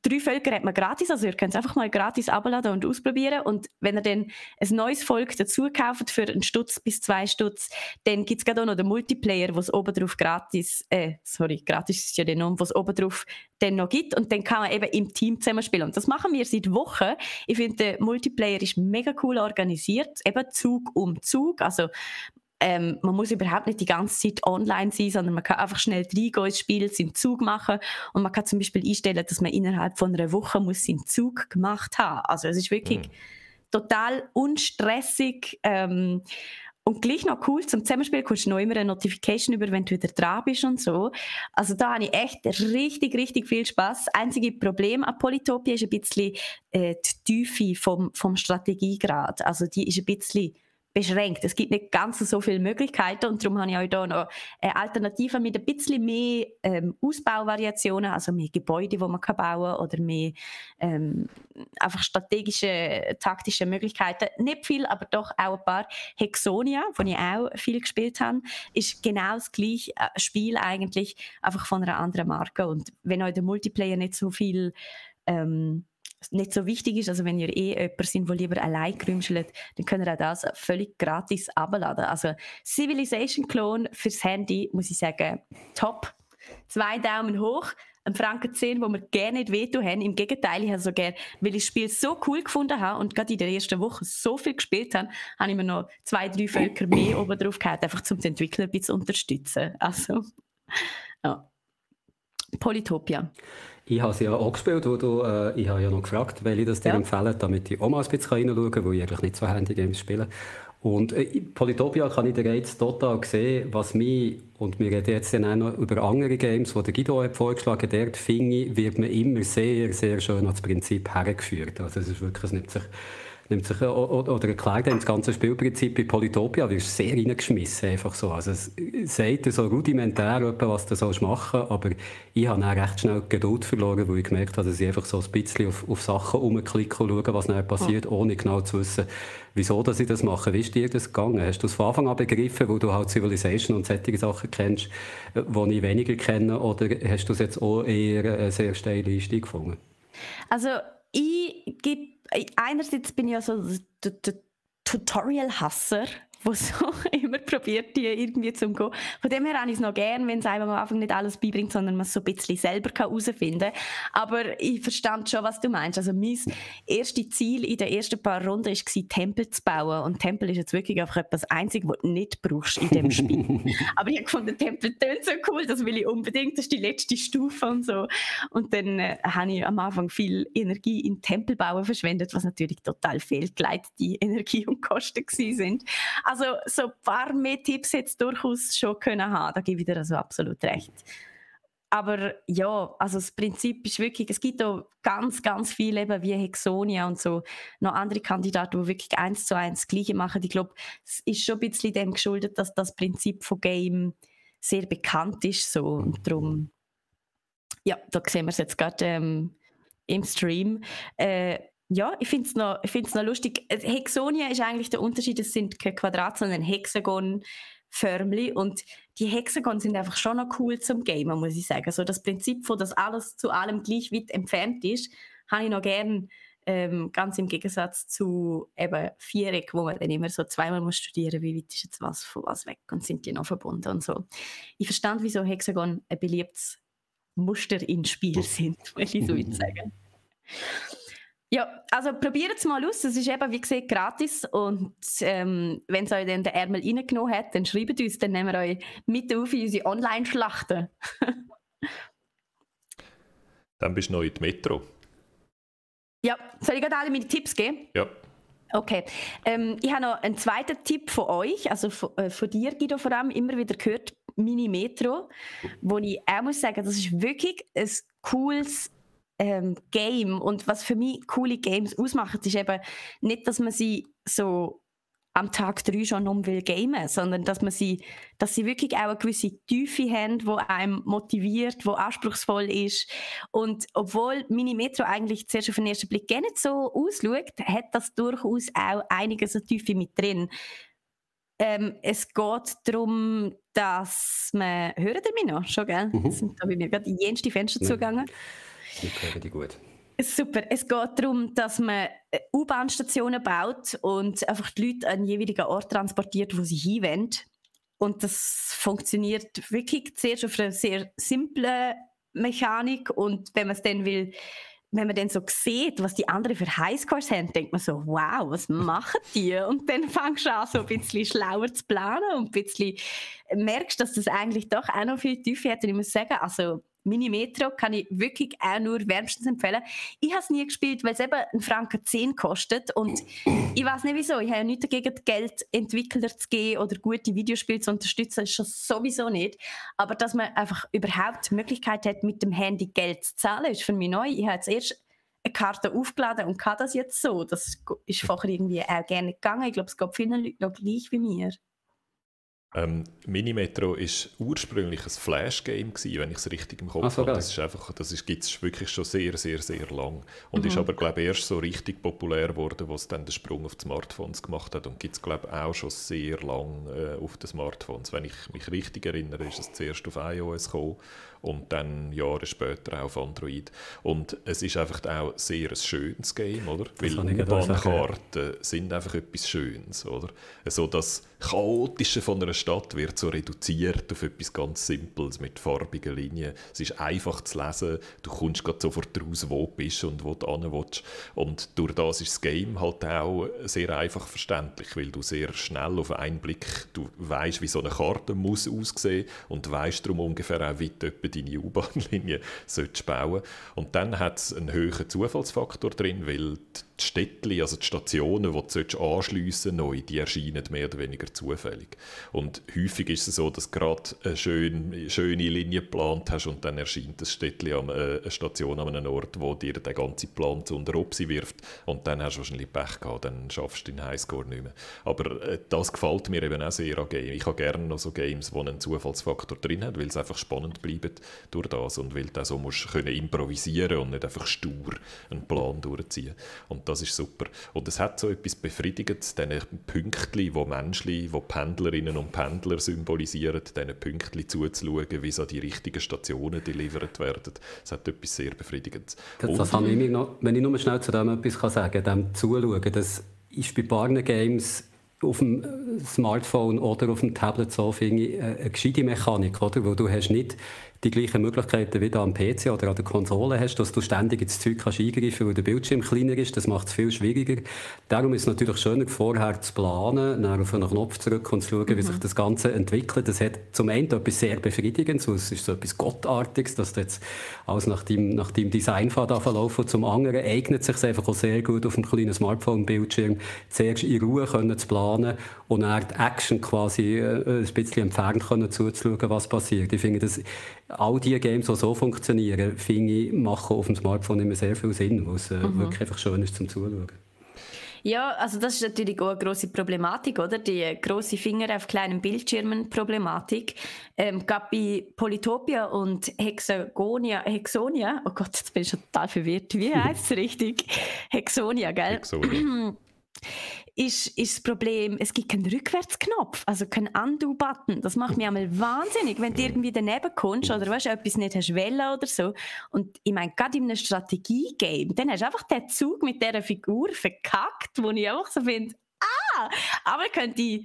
drei Völker hat man gratis, also ihr könnt es einfach mal gratis abladen und ausprobieren. Und wenn ihr dann ein neues Volk dazu kauft für einen Stutz bis zwei Stutz, dann gibt es gerade auch noch den Multiplayer, wo es oben drauf gratis, äh, sorry, gratis ist ja der Name, wo es oben drauf dann noch gibt. Und dann kann man eben im Team zusammen spielen. Und das machen wir seit Wochen. Ich finde, der Multiplayer ist mega cool organisiert, eben Zug um Zug. Also ähm, man muss überhaupt nicht die ganze Zeit online sein, sondern man kann einfach schnell reingehen ins Spiel, seinen Zug machen und man kann zum Beispiel einstellen, dass man innerhalb von einer Woche muss seinen Zug gemacht haben. Also es ist wirklich mhm. total unstressig ähm, und gleich noch cool zum Zusammenspielen kommst du noch immer eine Notification über, wenn du wieder dran bist und so. Also da habe ich echt richtig, richtig viel Spaß. Das einzige Problem an Polytopia ist ein bisschen äh, die Tiefe vom, vom Strategiegrad. Also die ist ein bisschen beschränkt. Es gibt nicht ganz so viele Möglichkeiten und darum habe ich auch hier noch eine Alternative mit ein bisschen mehr ähm, Ausbauvariationen, also mehr Gebäude, die man bauen kann oder mehr ähm, einfach strategische, taktische Möglichkeiten. Nicht viel, aber doch auch ein paar. Hexonia, von ich auch viel gespielt habe, ist genau das gleiche äh, Spiel eigentlich, einfach von einer anderen Marke und wenn euch der Multiplayer nicht so viel ähm, nicht so wichtig ist, also wenn ihr eh jemand sind, der lieber allein grümschelt, dann könnt ihr auch das völlig gratis abladen. Also Civilization Clone fürs Handy, muss ich sagen, top. Zwei Daumen hoch. Ein Franken 10, wo wir gerne nicht wehtun haben. Im Gegenteil, ich habe so gerne, weil ich das Spiel so cool gefunden habe und gerade in der ersten Woche so viel gespielt habe, habe ich mir noch zwei, drei Völker mehr oben drauf gehabt, einfach um den Entwickler ein bisschen zu unterstützen. Also, ja. Polytopia. Ich habe sie ja auch gespielt, wo du, äh, ich habe ja noch gefragt, weil ich das dir ja. empfehle, damit auch mal ein bisschen reinschauen kann, weil ich eigentlich nicht so Handy-Games spiele. Und äh, Polytopia kann ich dir jetzt total sehen, was mich, und wir reden jetzt dann auch noch über andere Games, die der Guido hat vorgeschlagen hat, dort finde ich, wird man immer sehr, sehr schön ans Prinzip hergeführt. Also es ist wirklich, es nimmt sich nimmt sich, oder erklärt das ganze Spielprinzip bei Polytopia, wirst sehr reingeschmissen, einfach so. Also es sagt so rudimentär, was du sollst machen aber ich habe dann recht schnell Geduld verloren, weil ich gemerkt habe, dass ich einfach so ein bisschen auf, auf Sachen rumklicke und schaue, was dann passiert, oh. ohne genau zu wissen, wieso dass ich das mache. Wie ist dir das gegangen? Hast du es von Anfang an begriffen, wo du halt Civilization und solche Sachen kennst, die ich weniger kenne, oder hast du es jetzt auch eher eine sehr steile Einstieg gefunden? Also ich gebe einerseits bin ich ja so der, Tutorial-Hasser wo so immer probiert, die irgendwie zu gehen. Von dem her habe ich es noch gern, wenn es einem am Anfang nicht alles beibringt, sondern man es so ein bisschen selber herausfinden kann. Aber ich verstand schon, was du meinst. Also mein erstes Ziel in den ersten paar Runden war, Tempel zu bauen. Und Tempel ist jetzt wirklich einfach etwas Einziges, was du nicht brauchst in dem Spiel. Aber ich habe gefunden, Tempel tönt so cool, das will ich unbedingt, das ist die letzte Stufe und so. Und dann äh, habe ich am Anfang viel Energie in Tempel bauen verschwendet, was natürlich total fehlgeleitete Energie und Kosten sind. Also so ein paar mehr Tipps hätte durchaus schon können haben, da gebe ich dir also absolut recht. Aber ja, also das Prinzip ist wirklich, es gibt auch ganz, ganz viele eben wie Hexonia und so, noch andere Kandidaten, die wirklich eins zu eins das Gleiche machen. Ich glaube, es ist schon ein bisschen dem geschuldet, dass das Prinzip von Game sehr bekannt ist so und darum, ja, da sehen wir es jetzt gerade ähm, im Stream. Äh, ja, ich finde es noch, noch lustig. Hexonia ist eigentlich der Unterschied, es sind keine Quadrate, sondern Hexagon. Förmli und die Hexagon sind einfach schon noch cool zum Gamen, muss ich sagen. So das Prinzip, von dass alles zu allem gleich weit entfernt ist, habe ich noch gern, ähm, ganz im Gegensatz zu eben Viereck, wo man dann immer so zweimal muss studieren, wie weit ist jetzt was von was weg und sind die noch verbunden und so. Ich verstand, wieso Hexagon ein beliebtes Muster in Spiel sind, will ich so sagen. Ja, also probiert es mal aus. Es ist eben, wie gesagt, gratis. Und ähm, wenn es euch dann den Ärmel reingenommen hat, dann schreibt uns, dann nehmen wir euch mit auf in unsere Online-Schlachten. dann bist du noch in die Metro. Ja, soll ich gerade alle meine Tipps geben? Ja. Okay. Ähm, ich habe noch einen zweiten Tipp von euch, also von, äh, von dir, Guido, vor allem immer wieder gehört Mini Metro, wo ich auch muss sagen, das ist wirklich ein cooles ähm, Game. Und was für mich coole Games ausmacht, ist eben nicht, dass man sie so am Tag drei schon um will gamen, sondern dass man sie, dass sie wirklich auch eine gewisse Tiefe haben, wo einem motiviert, wo anspruchsvoll ist. Und obwohl Minimetro eigentlich zuerst auf den ersten Blick gar nicht so ausschaut, hat das durchaus auch einiges an Tiefe mit drin. Ähm, es geht darum, dass man, hören ihr mich noch? Schon, gell? Mhm. Sind da bei mir gerade die jenste Fenster zugegangen. Ich gut. Super. Es geht darum, dass man äh, U-Bahn-Stationen baut und einfach die Leute an den jeweiligen Ort transportiert, wo sie hinwollen. Und das funktioniert wirklich zuerst auf einer sehr simplen Mechanik und wenn man es dann will, wenn man dann so sieht, was die anderen für Highscores haben, denkt man so, wow, was machen die? Und dann fängst du an, so ein bisschen schlauer zu planen und ein bisschen merkst, dass das eigentlich doch auch noch viel Tiefe hat. Und ich muss sagen, also Mini Metro kann ich wirklich auch nur wärmstens empfehlen. Ich habe es nie gespielt, weil es eben einen Franken 10 kostet und ich weiß nicht wieso. Ich habe ja nichts dagegen, Geld Entwickler zu geben oder gute Videospiele zu unterstützen, ist schon sowieso nicht. Aber dass man einfach überhaupt die Möglichkeit hat, mit dem Handy Geld zu zahlen, ist für mich neu. Ich habe jetzt erst eine Karte aufgeladen und kann das jetzt so. Das ist vorher irgendwie auch gerne gegangen. Ich glaube, es geht vielen Leuten noch gleich wie mir. Ähm, Minimetro ist ursprünglich ein Flash-Game wenn ich es richtig im Kopf so, habe. Das ist einfach, das gibt es wirklich schon sehr, sehr, sehr lang und mhm. ist aber glaube erst so richtig populär geworden, was dann den Sprung auf die Smartphones gemacht hat und gibt es glaube auch schon sehr lang äh, auf den Smartphones. Wenn ich mich richtig erinnere, ist es zuerst auf iOS gekommen und dann Jahre später auch auf Android. Und es ist einfach auch sehr ein schönes Game, oder? Das Weil U-Bahn-Karten sind einfach etwas Schönes, oder? So das Chaotische von einer Stadt wird so reduziert auf etwas ganz Simples mit farbigen Linien. Es ist einfach zu lesen, du kommst gerade sofort raus, wo du bist und wo du hin willst. Und durch das ist das Game halt auch sehr einfach verständlich, weil du sehr schnell auf einen Blick, du weißt, wie so eine Karte muss aussehen und weißt darum ungefähr auch, wie du deine U-Bahn-Linie bauen. Und dann hat es einen höheren Zufallsfaktor drin, weil die Städtchen, also die Stationen, die du anschliessen neu, die erscheinen mehr oder weniger zufällig. Und häufig ist es so, dass du gerade eine schöne, schöne Linie geplant hast und dann erscheint das Städtchen an äh, eine Station an einem Ort, wo dir den ganzen Plan zu unter sie wirft und dann hast du wahrscheinlich Pech gehabt, dann schaffst du den Highscore nicht mehr. Aber äh, das gefällt mir eben auch sehr an Games. Ich habe gerne noch so Games, die einen Zufallsfaktor drin haben, weil es einfach spannend bleibt durch das und weil du auch so musst improvisieren und nicht einfach stur einen Plan durchziehen. Und das ist super. Und es hat so etwas Befriedigendes, diese Pünktchen, wo Menschen, die Pendlerinnen und Pendler symbolisieren, diesen Pünktchen zuzuschauen, wie so die richtigen Stationen delivert werden. Es hat etwas sehr Befriedigendes. Das, das habe ich noch, wenn ich nur schnell zu dem etwas sagen kann, dem Zuschauen, das ist bei Barne Games auf dem Smartphone oder auf dem Tablet so finde ich eine gescheite Mechanik, oder? Wo du hast nicht die gleichen Möglichkeiten wie du am PC oder an der Konsole hast, dass du ständig ins Zeug kannst eingreifen kannst, weil der Bildschirm kleiner ist. Das macht es viel schwieriger. Darum ist es natürlich schöner, vorher zu planen, dann auf einen Knopf zurück und zu schauen, mhm. wie sich das Ganze entwickelt. Das hat zum einen etwas sehr Befriedigendes, es ist so etwas Gottartiges, dass du jetzt alles nach deinem, nach deinem Designpfad verlaufen Zum anderen eignet es sich einfach auch sehr gut auf einem kleinen Smartphone-Bildschirm zuerst in Ruhe können zu planen und dann die Action quasi äh, ein bisschen entfernt können zuzuschauen, was passiert. Ich finde, das all die Games, die so funktionieren, finde ich, machen auf dem Smartphone immer sehr viel Sinn, weil es äh, mhm. wirklich einfach schön ist zum Zuschauen. Ja, also das ist natürlich auch eine grosse Problematik, oder? Die grosse Finger auf kleinen Bildschirmen Problematik. Ähm, gab bei Polytopia und Hexagonia, Hexonia, oh Gott, jetzt bin ich schon total verwirrt. Wie heißt es richtig? Hexonia, gell? Hexonia. ist, ist das Problem, es gibt keinen Rückwärtsknopf, also keinen Undo-Button. Das macht mich einmal wahnsinnig, wenn du irgendwie daneben kommst oder weißt, etwas nicht hast wollen oder so. Und ich meine, gerade in einem Strategie-Game, dann hast du einfach den Zug mit dieser Figur verkackt, wo ich einfach so finde, ah, aber könnte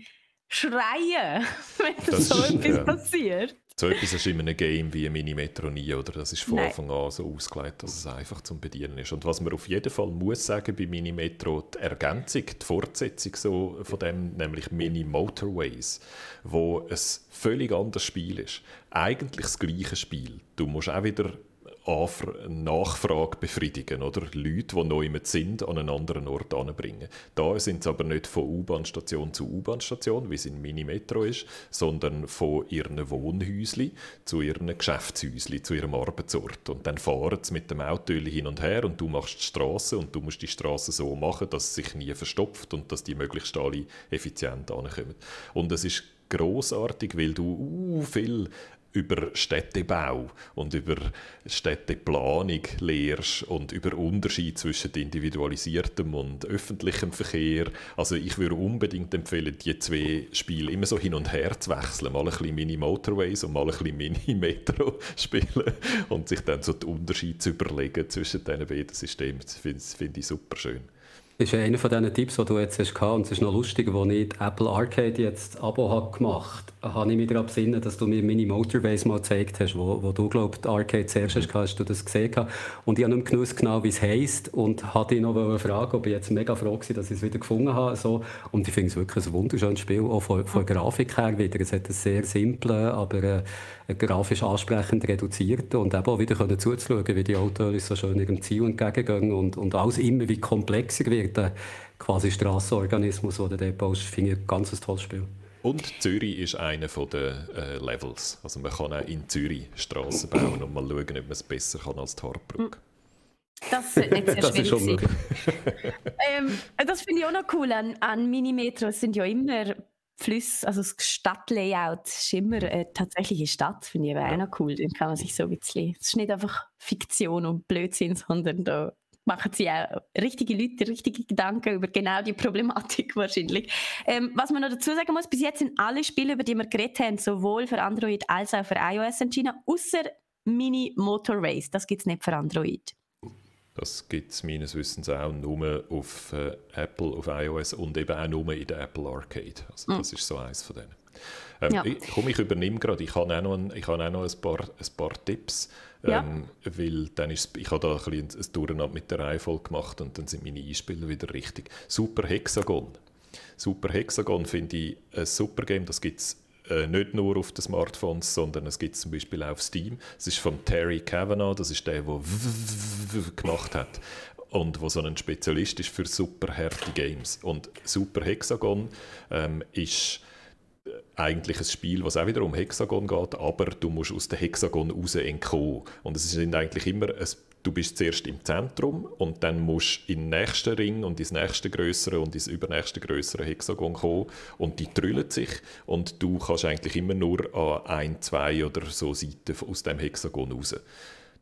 schreien, wenn das so etwas ja. passiert. So etwas ist in einem Game wie Minimetro nie, oder? Das ist von Nein. Anfang an so ausgelegt, dass es einfach zum Bedienen ist. Und was man auf jeden Fall muss sagen bei Minimetro, die Ergänzung, die Fortsetzung so von dem, nämlich Mini Motorways, wo ein völlig anderes Spiel ist. Eigentlich das gleiche Spiel. Du musst auch wieder Anfra Nachfrage befriedigen, oder? Leute, die neu mit sind, an einen anderen Ort anbringen. Da sind sie aber nicht von U-Bahn-Station zu U-Bahn-Station, wie es in Mini-Metro ist, sondern von ihren Wohnhäusli zu ihren Geschäftshäusli, zu ihrem Arbeitsort. Und dann fahren sie mit dem Auto hin und her und du machst die Straße und du musst die Straße so machen, dass es sich nie verstopft und dass die möglichst alle effizient ankommen. Und es ist großartig, weil du uh, viel über Städtebau und über Städteplanung lehrst und über Unterschied zwischen individualisiertem und öffentlichem Verkehr. Also ich würde unbedingt empfehlen, die zwei Spiele immer so hin und her zu wechseln. Mal ein bisschen Mini-Motorways und mal ein bisschen Mini-Metro spielen und sich dann so den Unterschied zu überlegen zwischen diesen beiden Systemen. Das finde find ich super schön. Das ist einer von diesen Tipps, die du jetzt hast. Und es ist noch lustig, als ich Apple Arcade jetzt Abo habe gemacht habe, habe ich mich daran besinnen, dass du mir meine Motorways mal gezeigt hast, wo, wo du, glaube ich, Arcade zuerst hast, hast du das gesehen. Und ich habe nicht gewusst genau, wie es heisst und hatte dich noch fragen, ob ich jetzt mega froh war, dass ich es wieder gefunden habe. So. Und ich finde es wirklich ein wunderschönes Spiel, auch von, von der Grafik her wieder. Es hat einen sehr simplen, aber äh, grafisch ansprechend reduziert und eben auch wieder können zuzuschauen, wie die Autos so schön ihrem Ziel entgegengehen und, und alles immer wie komplexer wird der quasi Strassenorganismus, den du dort baust, finde ich ein ganz tolles Spiel. Und Zürich ist einer der äh, Levels. Also man kann auch in Zürich Straßen bauen und mal schauen, ob man es besser kann als die Hartbrücke. Das sollte nicht sehr das schwierig sein. ähm, das finde ich auch noch cool an, an Minimetros sind ja immer Flüsse, also das Stadtlayout ist immer eine tatsächliche Stadt, finde ich aber auch noch cool. Den kann man sich so ein bisschen, es ist nicht einfach Fiktion und Blödsinn, sondern da machen sie auch richtige Leute richtige Gedanken über genau die Problematik wahrscheinlich. Ähm, was man noch dazu sagen muss, bis jetzt sind alle Spiele, über die wir geredet haben, sowohl für Android als auch für iOS entschieden, außer Mini Motor Race. Das gibt es nicht für Android. Das gibt es meines Wissens auch nur auf äh, Apple, auf iOS und eben auch nur in der Apple Arcade. Also mm. das ist so eins von denen. Ähm, ja. ich, komm, ich übernehme gerade, ich habe auch noch, ein, ich habe auch noch ein, paar, ein paar Tipps. Ja. Ähm, weil dann ist, ich habe da ein, bisschen ein Durcheinander mit der Reihenfolge gemacht und dann sind meine Einspieler wieder richtig. Super Hexagon. Super Hexagon finde ich ein super Game. Das gibt es äh, nicht nur auf den Smartphones, sondern es gibt es zum Beispiel auch auf Steam. Es ist von Terry Kavanagh, das ist der, der gemacht hat und wo so ein Spezialist ist für super harte Games. Und Super Hexagon ähm, ist eigentlich ein Spiel, was auch wieder um Hexagon geht, aber du musst aus dem Hexagon raus entkommen. Und es sind eigentlich immer, ein, du bist zuerst im Zentrum und dann musst du in den nächsten Ring und ins nächste größere und ins übernächste größere Hexagon kommen und die trüllen sich und du kannst eigentlich immer nur an ein, zwei oder so Seiten aus dem Hexagon raus.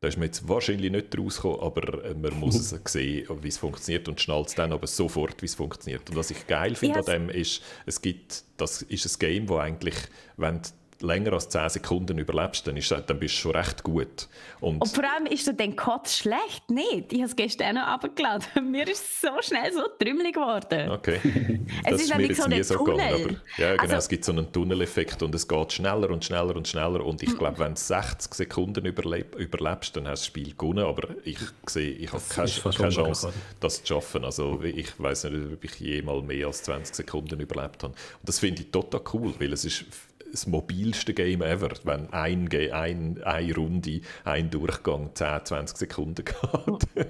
Da ist man jetzt wahrscheinlich nicht rausgekommen, aber äh, man muss es sehen, wie es funktioniert und schnallt es dann aber sofort, wie es funktioniert. Und was ich geil finde an dem ist, es gibt, das ist ein Game, wo eigentlich, wenn länger als 10 Sekunden überlebst, dann, ist, dann bist du schon recht gut. Und, und vor allem ist dein Kotz schlecht? Nicht. Ich habe es gestern noch runtergeladen. Mir ist es so schnell so trümmelig geworden. Okay. es das ist, ist mir jetzt so nie so gegangen. Aber, ja, genau, also, es gibt so einen Tunneleffekt und es geht schneller und schneller und schneller. Und ich glaube, wenn du 60 Sekunden überleb überlebst, dann hast du das Spiel gewonnen. Aber ich sehe, ich habe keine, keine Chance, das zu schaffen. Also ich weiß nicht, ob ich jemals mehr als 20 Sekunden überlebt habe. Und das finde ich total cool, weil es ist das mobilste Game ever, wenn ein, ein, eine Runde, ein Durchgang 10, 20 Sekunden geht.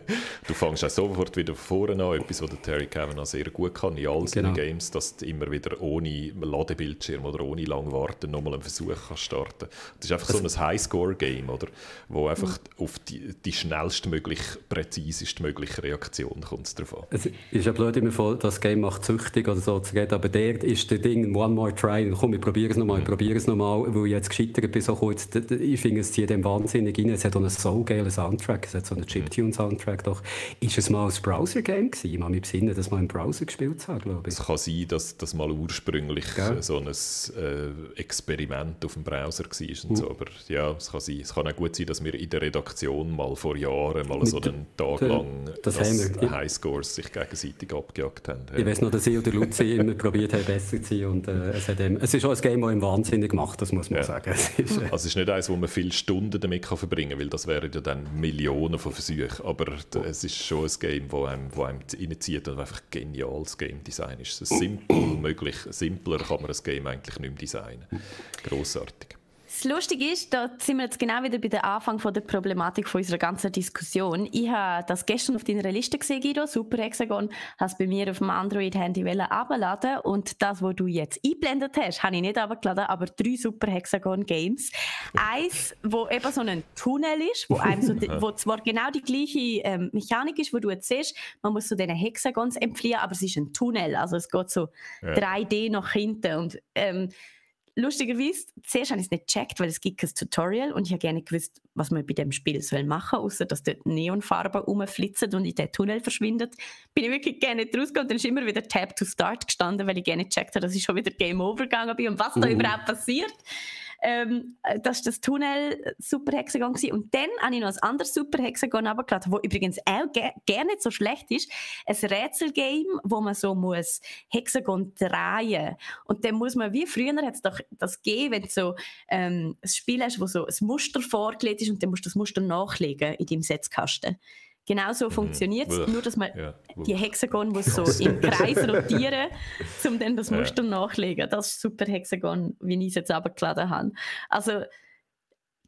du fängst auch sofort wieder vorne an, etwas, was der Terry Kavanagh sehr gut kann in all seinen genau. Games, dass du immer wieder ohne Ladebildschirm oder ohne lang warten nochmal einen Versuch kannst starten Das ist einfach so ein Highscore-Game, oder? wo einfach mhm. auf die, die schnellstmöglich, präzisestmögliche Reaktion kommt drauf an. Es ist ja blöd immer voll, das Game macht süchtig oder so zu reden, aber der ist der Ding, one more try, komm, ich probiere es nochmal, mhm probiere es nochmal, weil ich jetzt gescheitert bin so kurz. Ich finde, es zieht dem wahnsinnig rein. Es hat auch einen so geilen Soundtrack, es hat so einen Chiptune-Soundtrack. Doch ist es mal ein Browser-Game gewesen? Ich habe mich besinnen, dass man im Browser gespielt hat, glaube ich. Es kann sein, dass das mal ursprünglich Gell? so ein äh, Experiment auf dem Browser war. Und so. Aber ja, es kann sein. Es kann auch gut sein, dass wir in der Redaktion mal vor Jahren mal Mit so einen Tag lang das Highscores sich gegenseitig abgejagt haben. Ich weiß noch, dass ich oder Luzi immer probiert haben, besser zu sein. Und, äh, es, hat, es ist auch ein Game, das im Wahnsinn wahnsinnig gemacht, das muss man ja. sagen. Es ist, äh also es ist nicht eins, wo man viele Stunden damit kann verbringen kann, weil das wären ja dann Millionen von Versuchen. Aber es ist schon ein Game, das einem, wo einem reinzieht und einfach geniales Game Design ist. Es ist simpel möglich. Simpler kann man ein Game eigentlich nicht mehr designen. Grossartig. Das Lustige ist, da sind wir jetzt genau wieder bei der Anfang von der Problematik von unserer ganzen Diskussion. Ich habe das gestern auf deiner Liste gesehen, Guido, Super Hexagon, hast bei mir auf dem Android-Handy abladen und das, was du jetzt eingeblendet hast, habe ich nicht abgeladen, aber drei Super Hexagon-Games. Eins, wo eben so ein Tunnel ist, wo, einem so, wo zwar genau die gleiche ähm, Mechanik ist, wo du jetzt siehst, man muss so diesen Hexagons entfliehen, aber es ist ein Tunnel, also es geht so ja. 3D nach hinten und ähm, lustigerweise, zuerst habe ich es nicht gecheckt, weil es gibt ein Tutorial und ich habe gerne gewusst, was man bei dem Spiel soll machen soll, außer dass dort Neonfarben rumflitzen und in den Tunnel verschwindet. Bin ich wirklich gerne nicht rausgegangen und dann ist immer wieder Tab to Start gestanden, weil ich gerne gecheckt habe, dass ich schon wieder Game Over gegangen bin und was uh. da überhaupt passiert. Ähm, das war das Tunnel Super Hexagon. Gewesen. Und dann habe ich noch ein anderes Super Hexagon runtergeladen, das übrigens auch ge gar nicht so schlecht ist. Ein Rätselgame, wo man so muss Hexagon drehen Und dann muss man, wie früher hat es doch das gegeben, wenn du so ähm, ein Spiel hast, wo so ein Muster vorgelegt ist und dann musst du das Muster nachlegen in deinem Setzkasten. Genau so mhm. funktioniert es, nur dass man ja. die Hexagon muss so im Kreis rotieren, um dann das Muster ja. nachlegen. Das ist super Hexagon, wie ich es jetzt abgeladen habe. Also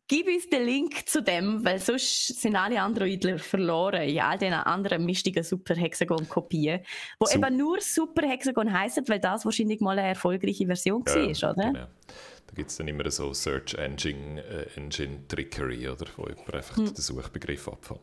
gib uns den Link zu dem, weil sonst sind alle Androidler verloren in all diesen anderen mistigen Super Hexagon-Kopien, wo so. eben nur Super Hexagon heißen, weil das wahrscheinlich mal eine erfolgreiche Version ja, war, oder? Genau gibt es dann immer so Search Engine, äh, Engine Trickery, oder, wo jemand einfach hm. den Suchbegriff abfällt.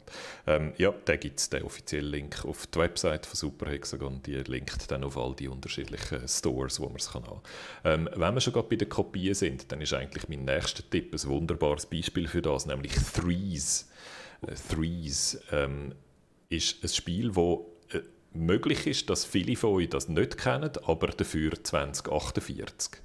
Ähm, ja, da gibt es den offiziellen Link auf die Website von Super Hexagon, die linkt dann auf all die unterschiedlichen Stores, wo man es kann haben. Ähm, wenn wir schon gerade bei den Kopien sind, dann ist eigentlich mein nächster Tipp ein wunderbares Beispiel für das, nämlich Threes. Äh, Threes ähm, ist ein Spiel, wo äh, möglich ist, dass viele von euch das nicht kennen, aber dafür 2048.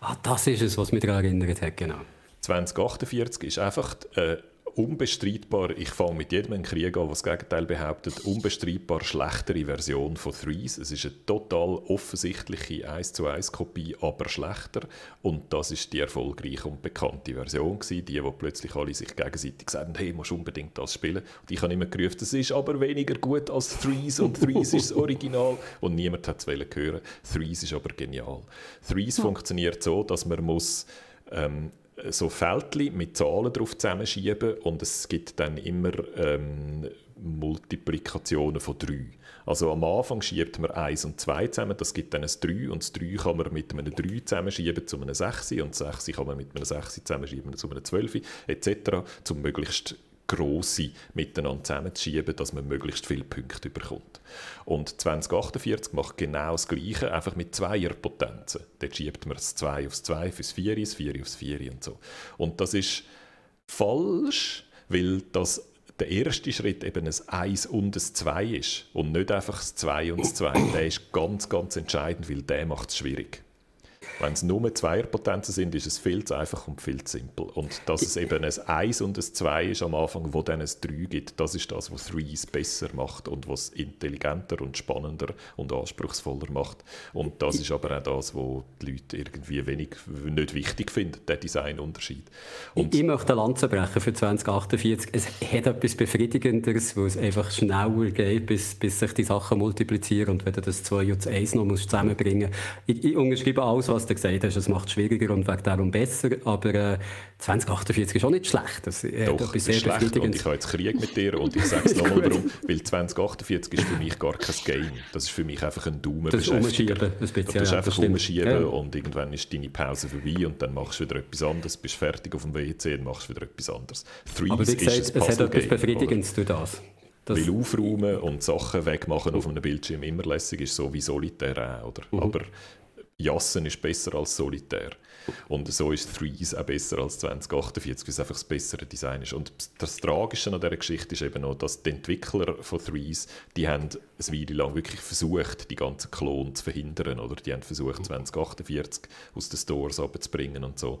Ah, das ist es, was mich daran erinnert hat, genau. 2048 ist einfach äh, unbestreitbar, ich fange mit jedem einen Krieg an, was das Gegenteil behauptet, unbestreitbar schlechtere Version von Threes. Es ist eine total offensichtliche 1 zu 1 Kopie, aber schlechter. Und das ist die erfolgreiche und bekannte Version gewesen, die, wo plötzlich alle sich gegenseitig sagen, hey, musst unbedingt das spielen. Und ich habe immer gerufen, das ist aber weniger gut als Threes und Threes ist das Original. Und niemand hat es hören. Threes ist aber genial. Threes hm. funktioniert so, dass man muss ähm, so Fältchen mit Zahlen drauf zusammenschieben und es gibt dann immer ähm, Multiplikationen von 3. Also am Anfang schiebt man 1 und 2 zusammen, das gibt dann ein 3 und das 3 kann man mit einem 3 zusammenschieben zu einem 6 und das 6 kann man mit einem 6 zusammenschieben zu einem 12 etc., um möglichst grosse miteinander zusammenzuschieben, dass man möglichst viele Punkte bekommt. Und 2048 macht genau das Gleiche, einfach mit Zweierpotenzen. Dort schiebt man das 2 aufs 2 fürs 4, das 4 aufs 4 und so. Und das ist falsch, weil das der erste Schritt eben ein 1 und ein 2 ist und nicht einfach das 2 und das 2. Der ist ganz, ganz entscheidend, weil der macht es schwierig. Wenn es nur Zweierpotenzen sind, ist es viel zu einfach und viel zu simpel. Und dass es eben ein 1 und ein 2 ist am Anfang, wo dann ein 3 gibt, das ist das, was Threes besser macht und was intelligenter und spannender und anspruchsvoller macht. Und das ist aber auch das, was die Leute irgendwie wenig, nicht wichtig finden, der Designunterschied. Und ich, ich möchte eine Lanze brechen für 2048. Es hat etwas Befriedigenderes, wo es einfach schneller geht, bis, bis sich die Sachen multiplizieren und wenn du das 2 und das 1 noch zusammenbringen musst. Ich, ich unterschreibe alles, was du gesagt hast, es macht es schwieriger und wegen darum besser, aber äh, 2048 ist auch nicht schlecht. Das äh, Doch, ist schlecht und ich habe jetzt Krieg mit dir und ich sage es nochmal warum, weil 2048 ist für mich gar kein Game. Das ist für mich einfach ein Daumen Das ist umschieben, das, das ist einfach umschieben ja. und irgendwann ist deine Pause vorbei und dann machst du wieder etwas anderes, bist fertig auf dem WC und machst wieder etwas anderes. Threes aber wie gesagt, es hat etwas Befriedigendes durch das. Das Weil aufräumen und Sachen wegmachen auf einem Bildschirm immer lässig ist, so wie Solitär auch. Oder? Uh Aber Jassen ist besser als Solitär. Und so ist Threes auch besser als 2048, weil es einfach das bessere Design ist. Und das Tragische an dieser Geschichte ist eben noch, dass die Entwickler von Threes, die haben eine Weile lang wirklich versucht, die ganzen Klon zu verhindern. Oder die haben versucht, 2048 aus den Stores abzubringen und so.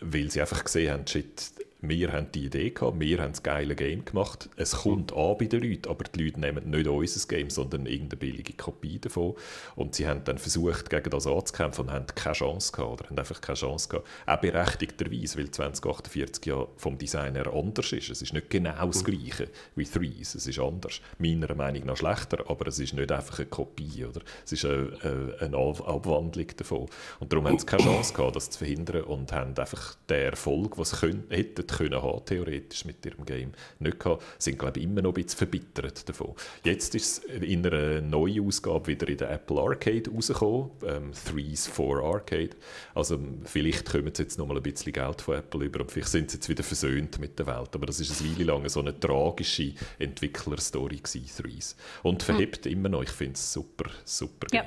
Weil sie einfach gesehen haben, shit, wir haben die Idee gehabt, wir haben das geile Game gemacht, es kommt an bei den Leuten, aber die Leute nehmen nicht unser Game, sondern irgendeine billige Kopie davon und sie haben dann versucht, gegen das anzukämpfen und haben keine Chance gehabt, oder haben einfach keine Chance gehabt, auch berechtigterweise, weil 2048 ja vom Design her anders ist. Es ist nicht genau das Gleiche wie Threes, es ist anders. Meiner Meinung nach schlechter, aber es ist nicht einfach eine Kopie, oder? Es ist eine, eine Abwandlung davon. Und darum haben sie keine Chance gehabt, das zu verhindern und haben einfach den Erfolg, den sie hätten können haben, theoretisch mit ihrem Game, nicht gehabt, sind glaube ich immer noch ein bisschen verbittert davon. Jetzt ist es in einer neuen Ausgabe wieder in der Apple Arcade rausgekommen, ähm, Threes for Arcade. Also vielleicht kommen sie jetzt noch mal ein bisschen Geld von Apple über und vielleicht sind sie jetzt wieder versöhnt mit der Welt. Aber das ist eine Weile lang so eine tragische Entwicklerstory gewesen, Threes. Und verhebt mhm. immer noch. Ich finde es super, super. Ja.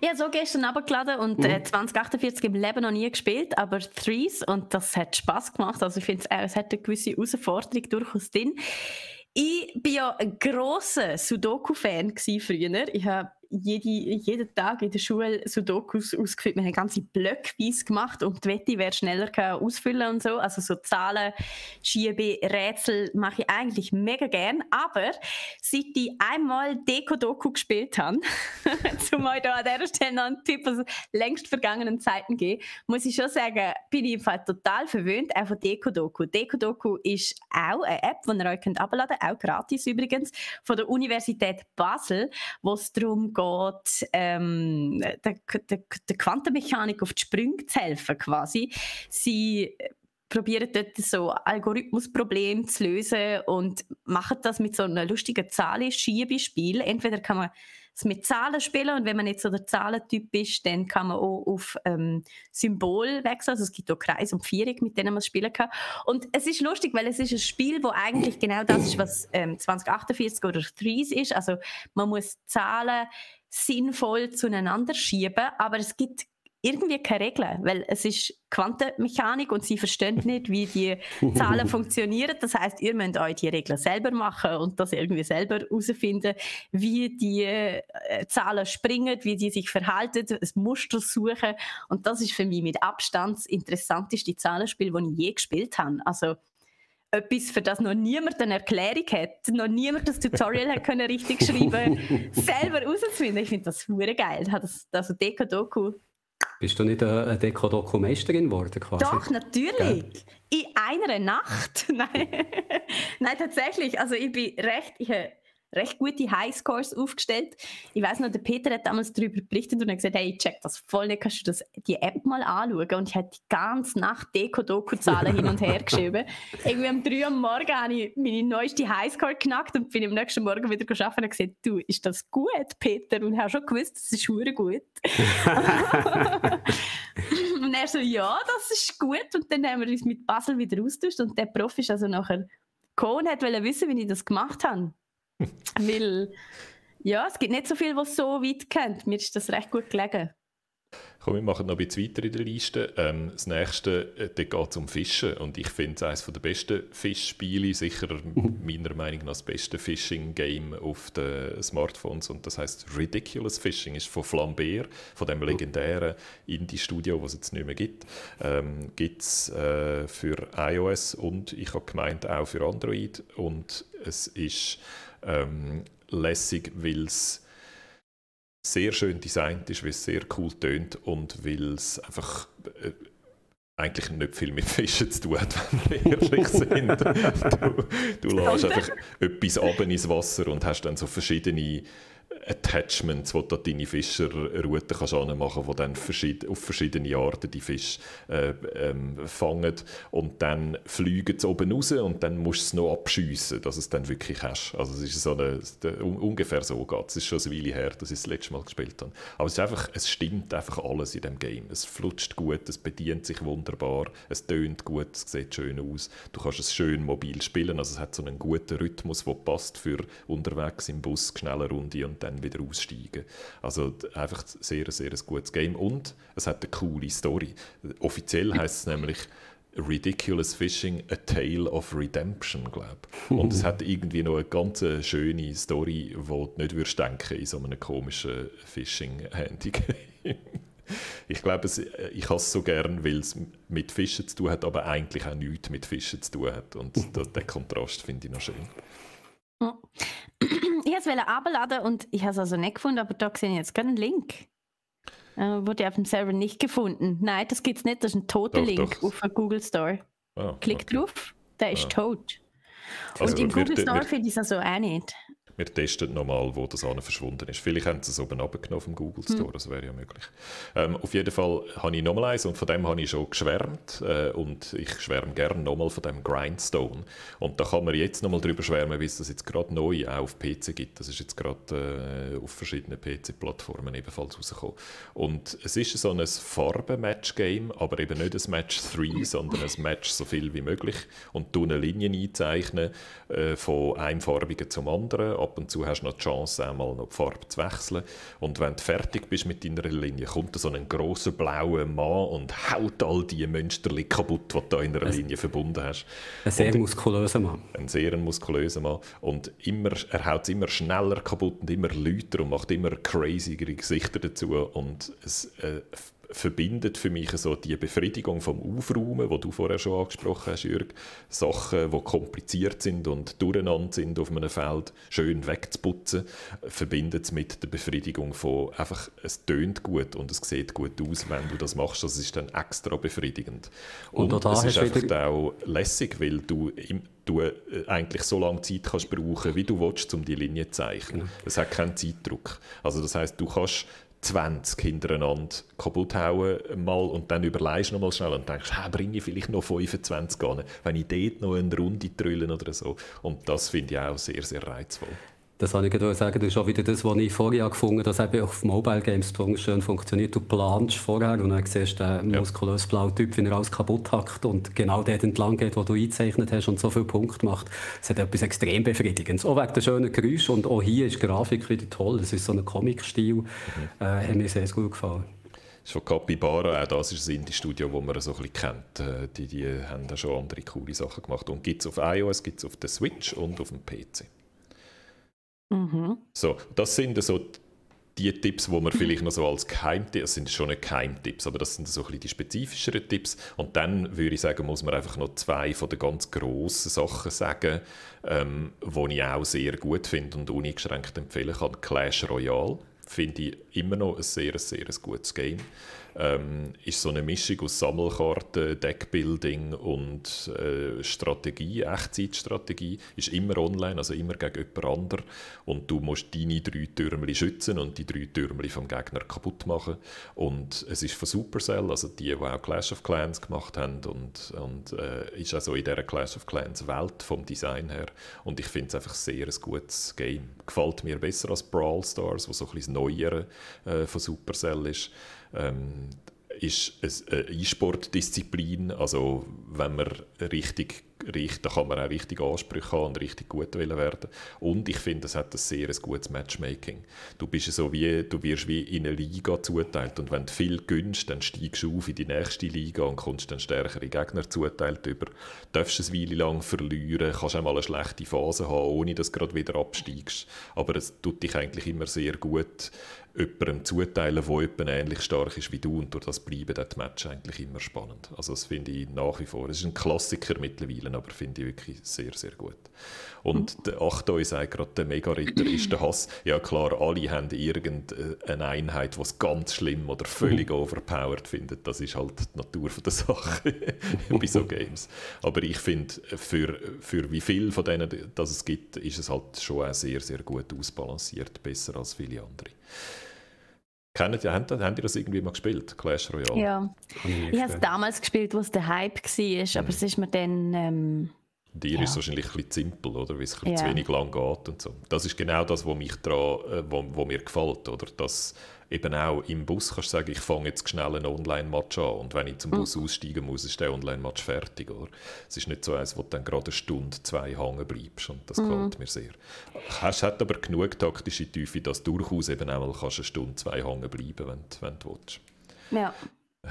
Ich habe so gestern abgeladen und äh, 2048 im Leben noch nie gespielt, aber Threes und das hat Spaß gemacht. Also ich finde, äh, es hat eine gewisse Herausforderung durchaus drin. Ich war ja ein grosser Sudoku-Fan früher. Ich habe jede, jeden Tag in der Schule Sudokus ausgefüllt. Wir haben ganze Blöcke gemacht und die Wette wäre schneller ausfüllen und so. Also so Zahlen, Schiebe, Rätsel mache ich eigentlich mega gern. Aber seit ich einmal Deko-Doku gespielt habe, zum euch an dieser Stelle noch einen Tipp aus längst vergangenen Zeiten geben, muss ich schon sagen, bin ich im Fall total verwöhnt auch von Deko-Doku. Deko-Doku ist auch eine App, die ihr euch könnt abladen könnt, auch gratis übrigens, von der Universität Basel, wo es darum geht, ähm, der, der, der Quantenmechanik auf die Sprünge zu helfen quasi. Sie probieren dort so Algorithmusprobleme zu lösen und machen das mit so einem lustigen Zahlen-Schiebespiel. Entweder kann man es mit Zahlen spielen und wenn man nicht so der Zahlentyp ist, dann kann man auch auf ähm, Symbol wechseln. Also es gibt auch Kreis und Viereck, mit denen man spielen kann. Und es ist lustig, weil es ist ein Spiel, wo eigentlich genau das ist, was ähm, 2048 oder Threes ist. Also man muss Zahlen sinnvoll zueinander schieben, aber es gibt irgendwie keine Regeln, weil es ist Quantenmechanik und sie verstehen nicht, wie die Zahlen funktionieren. Das heißt, ihr müsst euch die Regeln selber machen und das irgendwie selber herausfinden, wie die äh, Zahlen springen, wie die sich verhalten, ein Muster suchen. Und das ist für mich mit Abstand das interessanteste Zahlenspiel, das ich je gespielt habe. Also etwas, für das noch niemand eine Erklärung hat, noch niemand das Tutorial hat können richtig schreiben, selber herauszufinden. Ich finde das super geil. Das, also Deko Doku. Bist du nicht eine Deko Doku Meisterin geworden quasi? Doch, natürlich. Ja. In einer Nacht. Nein. Nein, tatsächlich. Also ich bin recht, ich recht gute Highscores aufgestellt. Ich weiß noch, der Peter hat damals darüber berichtet und hat gesagt, hey, check das voll nicht, kannst du das, die App mal anschauen? Und ich habe die ganze Nacht Deko-Doku-Zahlen hin und her geschrieben. Irgendwie um 3 Uhr am Morgen habe ich meine neueste Highscore knackt und bin am nächsten Morgen wieder arbeiten und gesagt, du, ist das gut, Peter? Und ich habe schon gewusst, das ist schon gut. und er so, ja, das ist gut. Und dann haben wir uns mit Basel wieder austauscht und der Prof ist also nachher gekommen und wollte wissen, wie ich das gemacht habe. Weil, ja, es gibt nicht so viel, was so weit kennt. Mir ist das recht gut gelegen. Komm, wir machen noch ein bisschen weiter in der Liste. Ähm, das nächste, äh, da geht es um Fischen. Und ich finde es eines der besten Fischspiele, sicher meiner Meinung nach das beste Fishing-Game auf den Smartphones. Und das heißt Ridiculous Fishing, ist von Flambert, von dem legendären Indie-Studio, das es jetzt nicht mehr gibt. Ähm, gibt es äh, für iOS und ich habe gemeint auch für Android. Und es ist ähm, lässig, weil es sehr schön designt ist, weil es sehr cool tönt und weil es einfach äh, eigentlich nicht viel mit Fischen zu tun hat, wenn wir ehrlich sind. Du, du lässt einfach etwas ab ins Wasser und hast dann so verschiedene Attachments, wo du deine Fischerroute kannst machen die dann verschied auf verschiedene Arten die Fische äh, ähm, fangen und dann fliegen sie oben raus und dann musst du es noch abschiessen, dass es dann wirklich hast. Also es ist so eine, un, ungefähr so geht es. ist schon eine Weile her, dass ich das letzte Mal gespielt habe. Aber es, ist einfach, es stimmt einfach alles in dem Game. Es flutscht gut, es bedient sich wunderbar, es tönt gut, es sieht schön aus. Du kannst es schön mobil spielen, also es hat so einen guten Rhythmus, der passt für unterwegs im Bus, schnelle Runde und dann wieder aussteigen. Also einfach sehr, sehr ein gutes Game und es hat eine coole Story. Offiziell heißt es nämlich Ridiculous Fishing, A Tale of Redemption, glaube Und es hat irgendwie noch eine ganz schöne Story, die du nicht würdest denken in so einem komischen Fishing-Handy-Game. ich glaube, ich habe es so gern, weil es mit Fischen zu tun hat, aber eigentlich auch nichts mit Fischen zu tun hat. Und den Kontrast finde ich noch schön. Ich wollte es abladen und ich habe es also nicht gefunden, aber da sehe ich jetzt gerade einen Link. Äh, wurde auf dem Server nicht gefunden. Nein, das gibt es nicht. Das ist ein toter doch, Link doch. auf der Google Store. Ah, Klick okay. drauf, der ist ah. tot. Also und im Google Store finde ich es also auch nicht. Wir testen nochmal, wo das an verschwunden ist. Vielleicht haben sie es oben abgenommen vom Google hm. Store, hm. das wäre ja möglich. Ähm, auf jeden Fall habe ich nochmal eins und von dem habe ich schon geschwärmt äh, und ich schwärme gerne nochmal von dem Grindstone. Und da kann man jetzt nochmal drüber schwärmen, wie es das jetzt gerade neu auch auf PC gibt. Das ist jetzt gerade äh, auf verschiedenen PC-Plattformen ebenfalls rausgekommen. Und es ist so ein Farben-Match-Game, aber eben nicht ein Match 3, sondern ein Match so viel wie möglich und du eine Linie einzeichnen äh, von einem farbigen zum anderen ab und zu hast du noch die Chance, einmal noch die Farbe zu wechseln. Und wenn du fertig bist mit deiner Linie, kommt da so ein großer blauer Mann und haut all die Münsterli kaputt, die du in einer Linie verbunden hast. Ein sehr und, muskulöser Mann. Ein sehr muskulöser Mann. Und immer, er haut es immer schneller kaputt und immer lauter und macht immer crazygere Gesichter dazu. Und es äh, verbindet für mich so die Befriedigung vom Aufräumen, wo du vorher schon angesprochen hast, Jürg. Sachen, die kompliziert sind und durcheinander sind auf einem Feld, schön wegzuputzen, verbindet es mit der Befriedigung von einfach, es tönt gut und es sieht gut aus, wenn du das machst. Das ist dann extra befriedigend. Und, und es ist einfach auch lässig, weil du im, du äh, eigentlich so lange Zeit kannst brauchen, wie du willst, um die Linie zu zeichnen. Genau. Es hat keinen Zeitdruck. Also das heißt, du kannst 20 hintereinander kaputt hauen mal und dann überlegst du noch mal schnell und denkst, hey, bringe ich vielleicht noch 25 an, wenn ich dort noch eine Runde trüllen oder so. Und das finde ich auch sehr, sehr reizvoll. Das wollte ich sagen, das ist auch wieder das, was ich vorher gefunden habe, dass eben auf Mobile Games schön funktioniert. Du planst vorher und dann siehst du den ja. muskulösen blauen Typ, wie er alles kaputt hackt und genau dort entlang geht, wo du eingezeichnet hast und so viele Punkte macht. Es hat etwas extrem Befriedigendes. Auch wegen der schönen Geräusche und auch hier ist die Grafik wieder toll. Es ist so ein Comic-Stil. Mhm. Äh, hat mir sehr gut gefallen. Das ist von Capybara, auch das ist ein Indie-Studio, das man so ein bisschen kennt. Äh, die, die haben da schon andere coole Sachen gemacht. Und gibt es auf iOS, gibt es auf der Switch und auf dem PC. Mhm. So, das sind so die Tipps, wo man vielleicht noch so als Geheimtipps, das sind schon nicht Geheimtipps, aber das sind so ein bisschen die spezifischeren Tipps. Und dann würde ich sagen, muss man einfach noch zwei von den ganz grossen Sachen sagen, ähm, die ich auch sehr gut finde und uneingeschränkt empfehlen kann. Clash Royale finde ich immer noch ein sehr, sehr gutes Game ähm, ist so eine Mischung aus Sammelkarten, Deckbuilding und äh, Strategie, Echtzeitstrategie. Ist immer online, also immer gegen jemand anderen. Und du musst deine drei Türmchen schützen und die drei Türmchen vom Gegner kaputt machen. Und es ist von Supercell, also die, die auch Clash of Clans gemacht haben und, und äh, ist also in dieser Clash of Clans Welt vom Design her. Und ich finde es einfach sehr ein gutes Game. Gefällt mir besser als Brawl Stars, wo so ein bisschen das Neuere äh, von Supercell ist ähm, ist eine E-Sport-Disziplin. Also wenn man richtig, richtig, da kann man auch richtig Ansprüche haben und richtig gut werden. Und ich finde, es hat ein sehr gutes Matchmaking. Du bist so wie, du wirst wie in eine Liga zuteilt und wenn du viel gönnst, dann steigst du auf in die nächste Liga und kommst dann stärkere Gegner zuteilt über. Du darfst es Weile lang verlieren, kannst auch mal eine schlechte Phase haben, ohne dass du gerade wieder absteigst. Aber es tut dich eigentlich immer sehr gut jemandem zuteilen, der jemand ähnlich stark ist wie du und durch das bleiben die Match eigentlich immer spannend. Also das finde ich nach wie vor, es ist ein Klassiker mittlerweile, aber finde ich wirklich sehr, sehr gut. Und mhm. der Achtoi sagt gerade, der Mega-Ritter ist der Hass. Ja klar, alle haben irgendeine Einheit, die es ganz schlimm oder völlig mhm. overpowered findet. Das ist halt die Natur der Sache bei so Games. Aber ich finde, für, für wie viel von denen das es gibt, ist es halt schon auch sehr, sehr gut ausbalanciert, besser als viele andere. Kennt ihr, habt, habt ihr das irgendwie mal gespielt, Clash Royale? Ja, ich habe es damals gespielt, wo es der Hype war, aber mhm. es ist mir dann... Ähm Dir ja. ist es wahrscheinlich ein bisschen simpel, oder? weil es ein ja. zu wenig lang geht und so. Das ist genau das, was mich äh, wo, wo mir gefällt, oder? Dass eben auch im Bus kannst du sagen, ich fange jetzt schnell einen Online-Match an und wenn ich zum Bus mhm. aussteigen muss, ist der Online-Match fertig. Oder? Es ist nicht so eins, wo du dann gerade eine Stunde, zwei hängen bleibst und das mhm. gefällt mir sehr. Es hat aber genug taktische Tiefe, dass du durchaus eben auch mal kannst eine Stunde, zwei hängen bleiben, wenn, wenn du willst. Ja.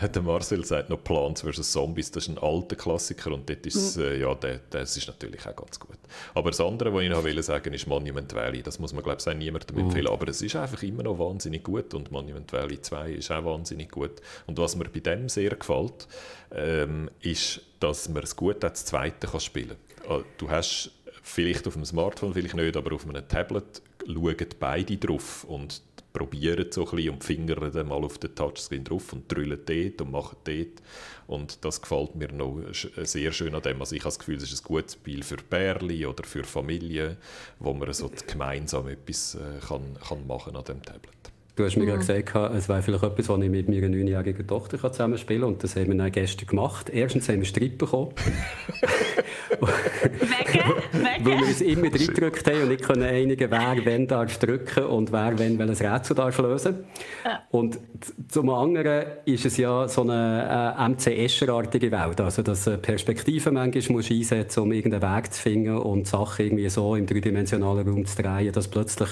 Der Marcel sagt noch Plants vs. Zombies, das ist ein alter Klassiker und dort ist, mhm. äh, ja, der, das ist natürlich auch ganz gut. Aber das andere, was ich noch will sagen ist Monument Valley. Das muss man, glaube ich, niemandem mhm. empfehlen. Aber es ist einfach immer noch wahnsinnig gut und Monument Valley 2 ist auch wahnsinnig gut. Und was mir bei dem sehr gefällt, ähm, ist, dass man es gut als Zweite kann spielen kann. Äh, du hast vielleicht auf dem Smartphone, vielleicht nicht, aber auf einem Tablet schauen beide drauf und probieren so ein bisschen und fingern dann mal auf den Touchscreen drauf und drüllen dort und machen dort. Und das gefällt mir noch sehr schön an dem. Also ich habe das Gefühl, es ist ein gutes Spiel für Bärli oder für Familien, wo man so gemeinsam etwas äh, kann, kann machen an dem Tablet. Du hast mir ja gesagt, es wäre vielleicht etwas, was ich mit meiner neunjährigen Tochter zusammen spielen kann. Und das haben wir dann gestern gemacht. Erstens haben wir Streit bekommen. Wegen? Weil wir uns immer reingedrückt haben und nicht können einigen, wer wenn darf drücken und wer wenn welches Rätsel darf lösen. Ja. Und zum anderen ist es ja so eine äh, MC-Escher-artige Welt. Also, dass Perspektiven manchmal musst einsetzen um irgendeinen Weg zu finden und Sachen irgendwie so im dreidimensionalen Raum zu drehen, dass plötzlich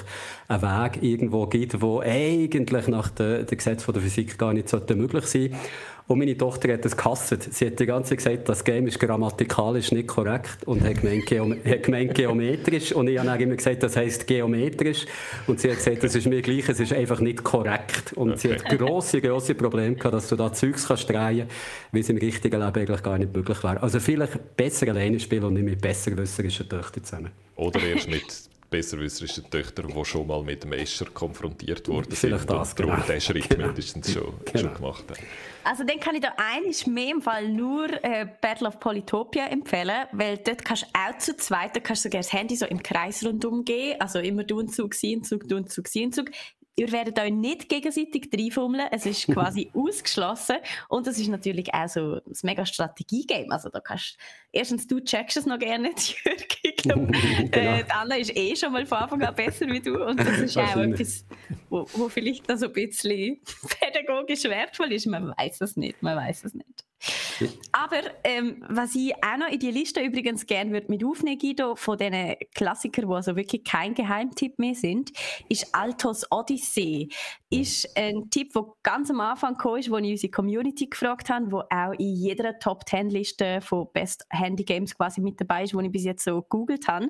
ein Weg irgendwo gibt, wo eigentlich nach den Gesetzen der Physik gar nicht möglich sein sollte. Und meine Tochter hat das gehasst. Sie hat die ganze Zeit gesagt, das Game ist grammatikalisch nicht korrekt und hat gemeint, Geom hat gemeint geometrisch. Und ich habe dann immer gesagt, das heisst geometrisch. Und sie hat gesagt, das ist mir gleich, es ist einfach nicht korrekt. Und okay. sie hat grosse, grosse Probleme gehabt, dass du da Zeugs kannst drehen, wie es im richtigen Leben eigentlich gar nicht möglich wäre. Also vielleicht besser alleine spielen und nicht mit besserwisserischen Töchtern zusammen. Oder erst mit besserwisserischen Töchter, die schon mal mit dem Escher konfrontiert wurden Vielleicht sind das, und genau. den Schritt genau. mindestens schon, genau. schon gemacht haben. Also dann kann ich da eigentlich mehr im Fall nur äh, Battle of Polytopia empfehlen, weil dort kannst du auch zu zweit, da kannst du sogar das Handy so im Kreis rundum gehen, also immer du und Zug, sie und Zug, du und Zug, sie und Zug ihr werdet euch nicht gegenseitig reinfummeln. Es ist quasi ausgeschlossen. Und es ist natürlich auch so ein mega Strategie-Game. Also da kannst erstens du checkst es noch gerne nicht, Jürg. Ich glaube, genau. äh, Anna ist eh schon mal von Anfang an besser wie du. Und das ist auch etwas, wo, wo vielleicht noch so ein bisschen pädagogisch wertvoll ist. Man weiß es nicht. Man weiß es nicht. Aber ähm, was ich auch noch in die Liste übrigens gerne würde mit aufnehmen, Guido, von diesen Klassikern, die also wirklich kein Geheimtipp mehr sind, ist Altos Odyssey. Ist ein Tipp, der ganz am Anfang kam, ist, wo ich unsere Community gefragt habe, wo auch in jeder Top 10 Liste von Best Handy Games quasi mit dabei ist, wo ich bis jetzt so gegoogelt habe.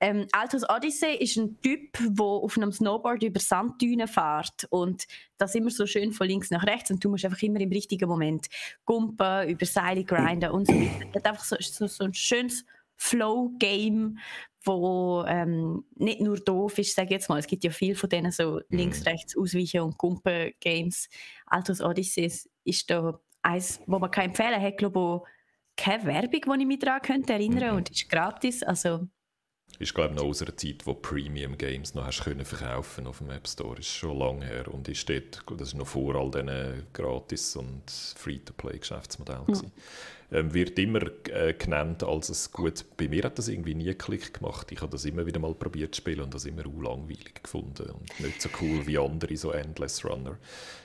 Ähm, Altos Odyssey ist ein Typ, der auf einem Snowboard über Sanddünen fährt und das immer so schön von links nach rechts und du musst einfach immer im richtigen Moment gumpen, über Seile grinden und so weiter. Das ist einfach so, so, so ein schönes Flow-Game, wo ähm, nicht nur doof ist, sage ich jetzt mal. Es gibt ja viel von denen so mhm. links-rechts ausweichen und Gumpen-Games. Altos Odyssey ist da eins, wo man kann empfehlen kann, glaube ich, keine Werbung, die ich mich daran könnte erinnern mhm. und ist gratis. Also ist, glaube ich, noch aus einer Zeit, wo Premium Games noch hast können verkaufen auf dem App Store. Ist schon lange her und ist dort, das ist noch vor all diesen Gratis- und Free-to-Play-Geschäftsmodellen. Mhm wird immer äh, genannt als es gut. Bei mir hat das irgendwie nie Klick gemacht. Ich habe das immer wieder mal probiert zu spielen und das immer auch langweilig gefunden und nicht so cool wie andere, so Endless Runner.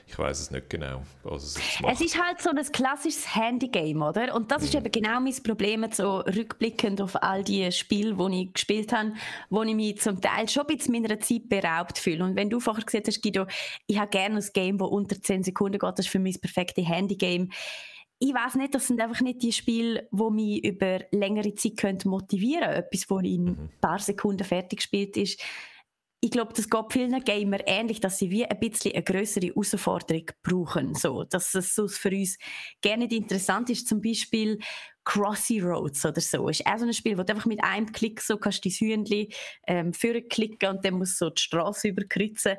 Ich weiß es nicht genau, was es. Es ist halt so ein klassisches Handy-Game, oder? Und das ist mhm. eben genau mein Problem, so rückblickend auf all die Spiele, die ich gespielt habe, wo ich mich zum Teil schon ein bisschen meiner Zeit beraubt fühle. Und wenn du vorher gesagt hast, Guido, ich habe gerne ein Game, das unter 10 Sekunden geht, das ist für mich das perfekte Handy-Game ich weiß nicht, das sind einfach nicht die Spiele, die mich über längere Zeit motivieren können. Etwas, das in ein mhm. paar Sekunden fertig gespielt ist. Ich glaube, das geht vielen Gamer ähnlich, dass sie wie ein bisschen eine größere Herausforderung brauchen. So, dass es so für uns gerne nicht interessant ist. Zum Beispiel Crossy Roads oder so. Ist auch so ein Spiel, wo du einfach mit einem Klick so kannst dein Hühnchen ähm, klicken und dann musst du so die Straße überkreuzen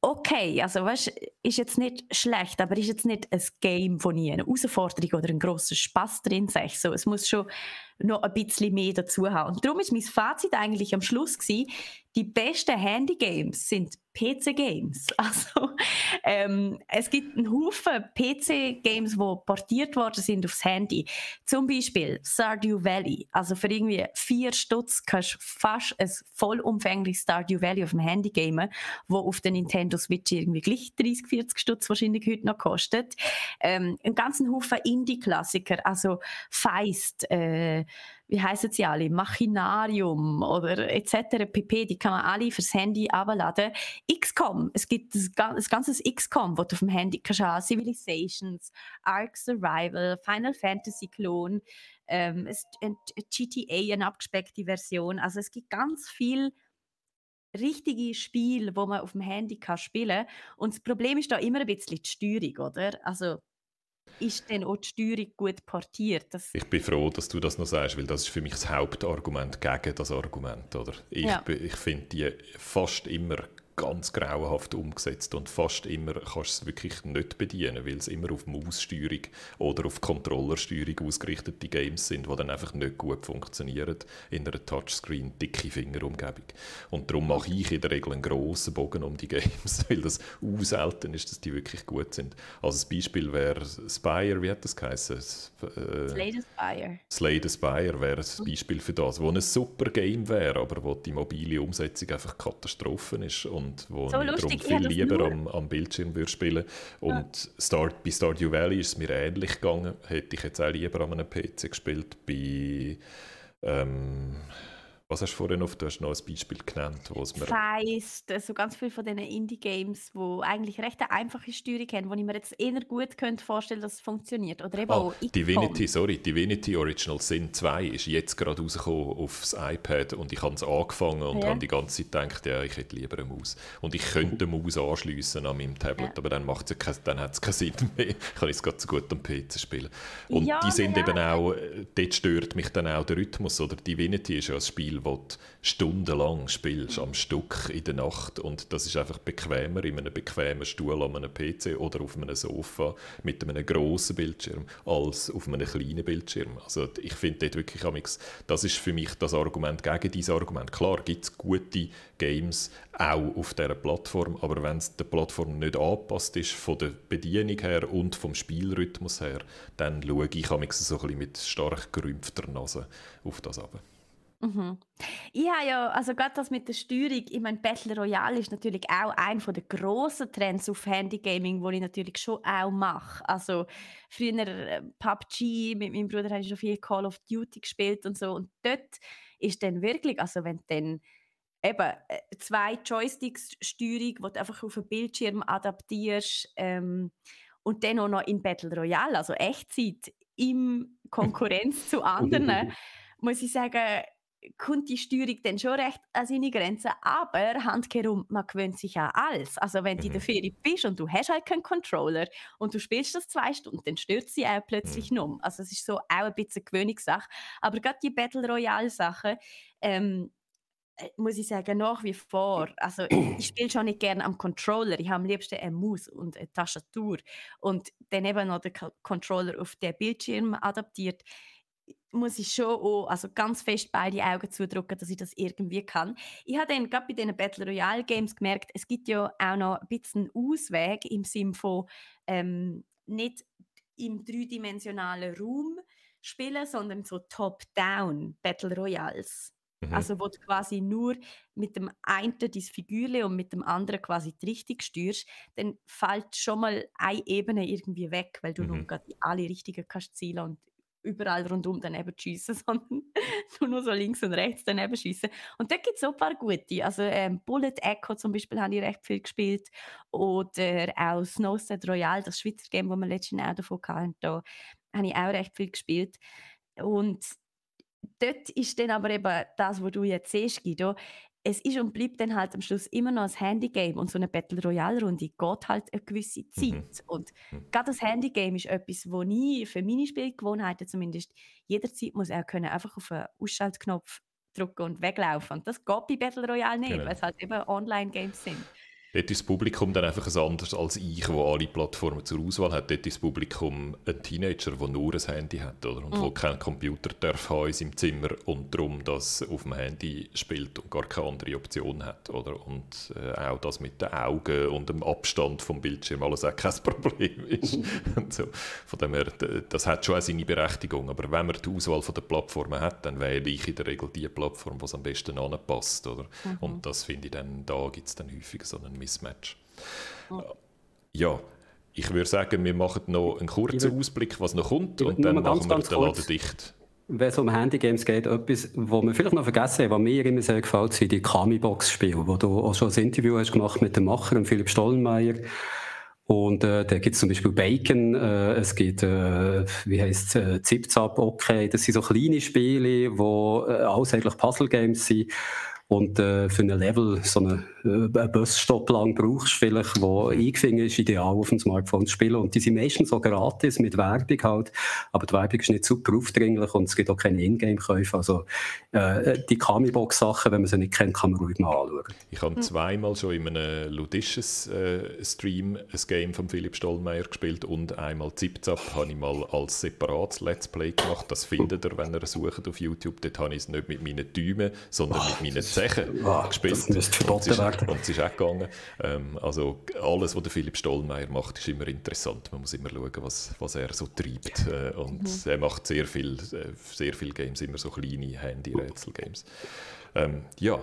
okay, also weißt, ist jetzt nicht schlecht, aber ist jetzt nicht ein Game von nie, eine Herausforderung oder ein grosser Spaß drin, sag ich so. Es muss schon noch ein bisschen mehr dazu haben. Und darum ist mein Fazit eigentlich am Schluss gewesen, die besten Handy-Games sind PC-Games. Also, ähm, es gibt einen Haufen PC-Games, die portiert worden sind aufs Handy. Zum Beispiel Stardew Valley. Also für irgendwie vier Stutz kannst du fast ein vollumfängliches Stardew Valley auf dem Handy gamen, wo auf der Nintendo Switch irgendwie gleich 30, 40 Stutz wahrscheinlich heute noch kostet. Ähm, einen ganzen Haufen Indie-Klassiker, also Feist, äh, wie heißen sie alle, Machinarium oder etc. pp. Die kann man alle fürs Handy abladen. XCOM, es gibt ein ganzes XCOM, wo du auf dem Handy kannst. Civilizations, Ark Survival, Final Fantasy Clone, ähm, GTA, eine abgespeckte Version. Also es gibt ganz viel richtige Spiele, wo man auf dem Handy kann spielen. Und das Problem ist da immer ein bisschen die Steuerung, oder? Also ist denn auch die Steuerung gut portiert? Das ich bin froh, dass du das noch sagst, weil das ist für mich das Hauptargument gegen das Argument. Oder? Ich, ja. ich finde die fast immer ganz grauenhaft umgesetzt und fast immer kannst du es wirklich nicht bedienen, weil es immer auf Maussteuerung oder auf Controllersteuerung ausgerichtete Games sind, die dann einfach nicht gut funktionieren in einer Touchscreen dicke Fingerumgebung. Und darum mache ich in der Regel einen grossen Bogen um die Games, weil das auch selten ist, dass die wirklich gut sind. Also das Beispiel wäre Spire, wie hat das geheißen? Äh, Slay the Spire. Slay the Spire wäre ein Beispiel für das, wo ein super Game wäre, aber wo die mobile Umsetzung einfach Katastrophe ist und und wo so ich darum viel lieber am, am, Bildschirm würde spielen Und ja. Start, bei Stardew Valley ist es mir ähnlich gegangen. Hätte ich jetzt auch lieber an einem PC gespielt. Bei ähm, was hast du vorhin noch, du hast noch ein Beispiel genannt, wo es mir... Feist, so ganz viele von diesen Indie-Games, die eigentlich recht eine einfache Steuerung haben, wo ich mir jetzt eher gut könnte vorstellen dass es funktioniert. Oder eben ah, auch Divinity, sorry, Divinity Original Sin 2 ist jetzt gerade rausgekommen aufs iPad und ich habe es angefangen und ja. habe die ganze Zeit gedacht, ja, ich hätte lieber eine Maus. Und ich könnte eine Maus anschliessen an meinem Tablet, ja. aber dann, macht's ja kein, dann hat es keinen Sinn mehr. Ich kann es gerade so gut am PC spielen. Und ja, die sind eben auch, äh, dort stört mich dann auch der Rhythmus, oder Divinity ist ja ein Spiel, Spiel, wo du stundenlang spielst, am Stück in der Nacht und das ist einfach bequemer in einem bequemen Stuhl an einem PC oder auf einem Sofa mit einem grossen Bildschirm als auf einem kleinen Bildschirm. Also ich finde dort wirklich, das ist für mich das Argument gegen dieses Argument. Klar gibt es gute Games auch auf dieser Plattform, aber wenn es der Plattform nicht angepasst ist, von der Bedienung her und vom Spielrhythmus her, dann schaue ich so ein bisschen mit stark gerümpfter Nase auf das ab. Mhm. Ich habe ja, also gerade das mit der Steuerung, ich meine, Battle Royale ist natürlich auch ein der grossen Trends auf Handygaming, wo ich natürlich schon auch mache. Also früher äh, PUBG, mit meinem Bruder habe ich schon viel Call of Duty gespielt und so und dort ist dann wirklich, also wenn dann eben äh, zwei Joysticks Steuerung, die du einfach auf den Bildschirm adaptierst ähm, und dann auch noch in Battle Royale, also Echtzeit, im Konkurrenz zu anderen, muss ich sagen, kommt die Steuerung dann schon recht an seine Grenzen, aber handkehrum, man gewöhnt sich an alles. Also wenn du in der mhm. Ferie bist und du hast halt keinen Controller und du spielst das zwei Stunden, dann stört sie auch plötzlich mhm. um. Also es ist so auch ein bisschen Gewöhnungssache. Aber gerade die Battle Royale Sachen, ähm, äh, muss ich sagen, nach wie vor. Also ich spiele schon nicht gerne am Controller. Ich habe am liebsten eine Maus und eine Tastatur und dann eben noch den Controller auf den Bildschirm adaptiert muss ich schon auch, also ganz fest beide Augen zudrücken, dass ich das irgendwie kann. Ich habe dann gerade bei diesen Battle Royale Games gemerkt, es gibt ja auch noch ein bisschen Ausweg im Sinne von ähm, nicht im dreidimensionalen Raum spielen, sondern so Top-Down Battle Royals. Mhm. Also wo du quasi nur mit dem einen dein Figürchen und mit dem anderen quasi die Richtung steuerst, dann fällt schon mal eine Ebene irgendwie weg, weil du mhm. nur gerade alle richtigen kannst zielen und überall rundum daneben schiessen, sondern nur noch so links und rechts daneben schiessen. Und da gibt es auch ein paar gute. Also ähm, Bullet Echo zum Beispiel habe ich recht viel gespielt. Oder auch Snowstead Royal, das Schweizer Game, das wir letztens auch davon hatten, da habe ich auch recht viel gespielt. Und dort ist dann aber eben das, was du jetzt siehst, Guido, es ist und bleibt dann halt am Schluss immer noch ein Handygame und so eine Battle Royale Runde geht halt eine gewisse mhm. Zeit. Mhm. Und gerade das Handygame ist etwas, wo ich für meine Spielgewohnheiten zumindest jederzeit muss auch können, einfach auf einen Ausschaltknopf drücken und weglaufen. Und das geht bei Battle Royale nicht, genau. weil es halt eben Online-Games sind. Dort ist das Publikum dann einfach ein anderes als ich, wo alle Plattformen zur Auswahl hat. Dort ist das Publikum ein Teenager, der nur ein Handy hat oder? und mhm. wo keinen Computer darf haben in seinem Zimmer und darum das auf dem Handy spielt und gar keine andere Option hat. Oder? Und äh, auch das mit den Augen und dem Abstand vom Bildschirm alles auch kein Problem ist. so. Von dem her, das hat schon auch seine Berechtigung. Aber wenn man die Auswahl von der Plattformen hat, dann wähle ich in der Regel die Plattform, die am besten anpasst. Oder? Mhm. Und das finde ich dann, da gibt es dann häufig so einen Mismatch. Ja, ich würde sagen, wir machen noch einen kurzen Ausblick, was noch kommt, und dann machen wir den Laden dicht. wenn es um Handygames geht, etwas, was wir vielleicht noch vergessen haben, was mir immer sehr gefällt, sind die Kami-Box-Spiele, wo du auch schon ein Interview hast gemacht mit dem Macher, Philipp Stollenmeier. Und äh, da gibt es zum Beispiel Bacon, äh, es gibt, äh, wie heisst es, äh, Zip-Zap, okay. Das sind so kleine Spiele, die äh, alles eigentlich Puzzle-Games sind. Und äh, für ein Level, so eine, äh, einen Busstopp lang brauchst vielleicht, wo eingefangen ist, ideal auf dem Smartphone zu spielen. Und die sind meistens so gratis mit Werbung halt, aber die Werbung ist nicht super aufdringlich und es gibt auch keine Ingame-Käufe. Also äh, die Kami-Box-Sachen, wenn man sie nicht kennt, kann man ruhig mal anschauen. Ich habe zweimal schon in einem ludischen äh, Stream ein Game von Philipp Stollmeier gespielt und einmal Zipzap habe ich mal als separates Let's Play gemacht. Das findet ihr, wenn ihr sucht auf YouTube. Dort habe ich es nicht mit meinen Däumen, sondern oh, mit meinen Zechen oh, gespielt. Das müsste verboten werden. Und es ist auch gegangen. Ähm, also alles, was der Philipp Stollmeier macht, ist immer interessant. Man muss immer schauen, was, was er so treibt. Äh, und mhm. er macht sehr viel, äh, sehr viele Games, immer so kleine Handy-Rätsel-Games. Ähm, ja,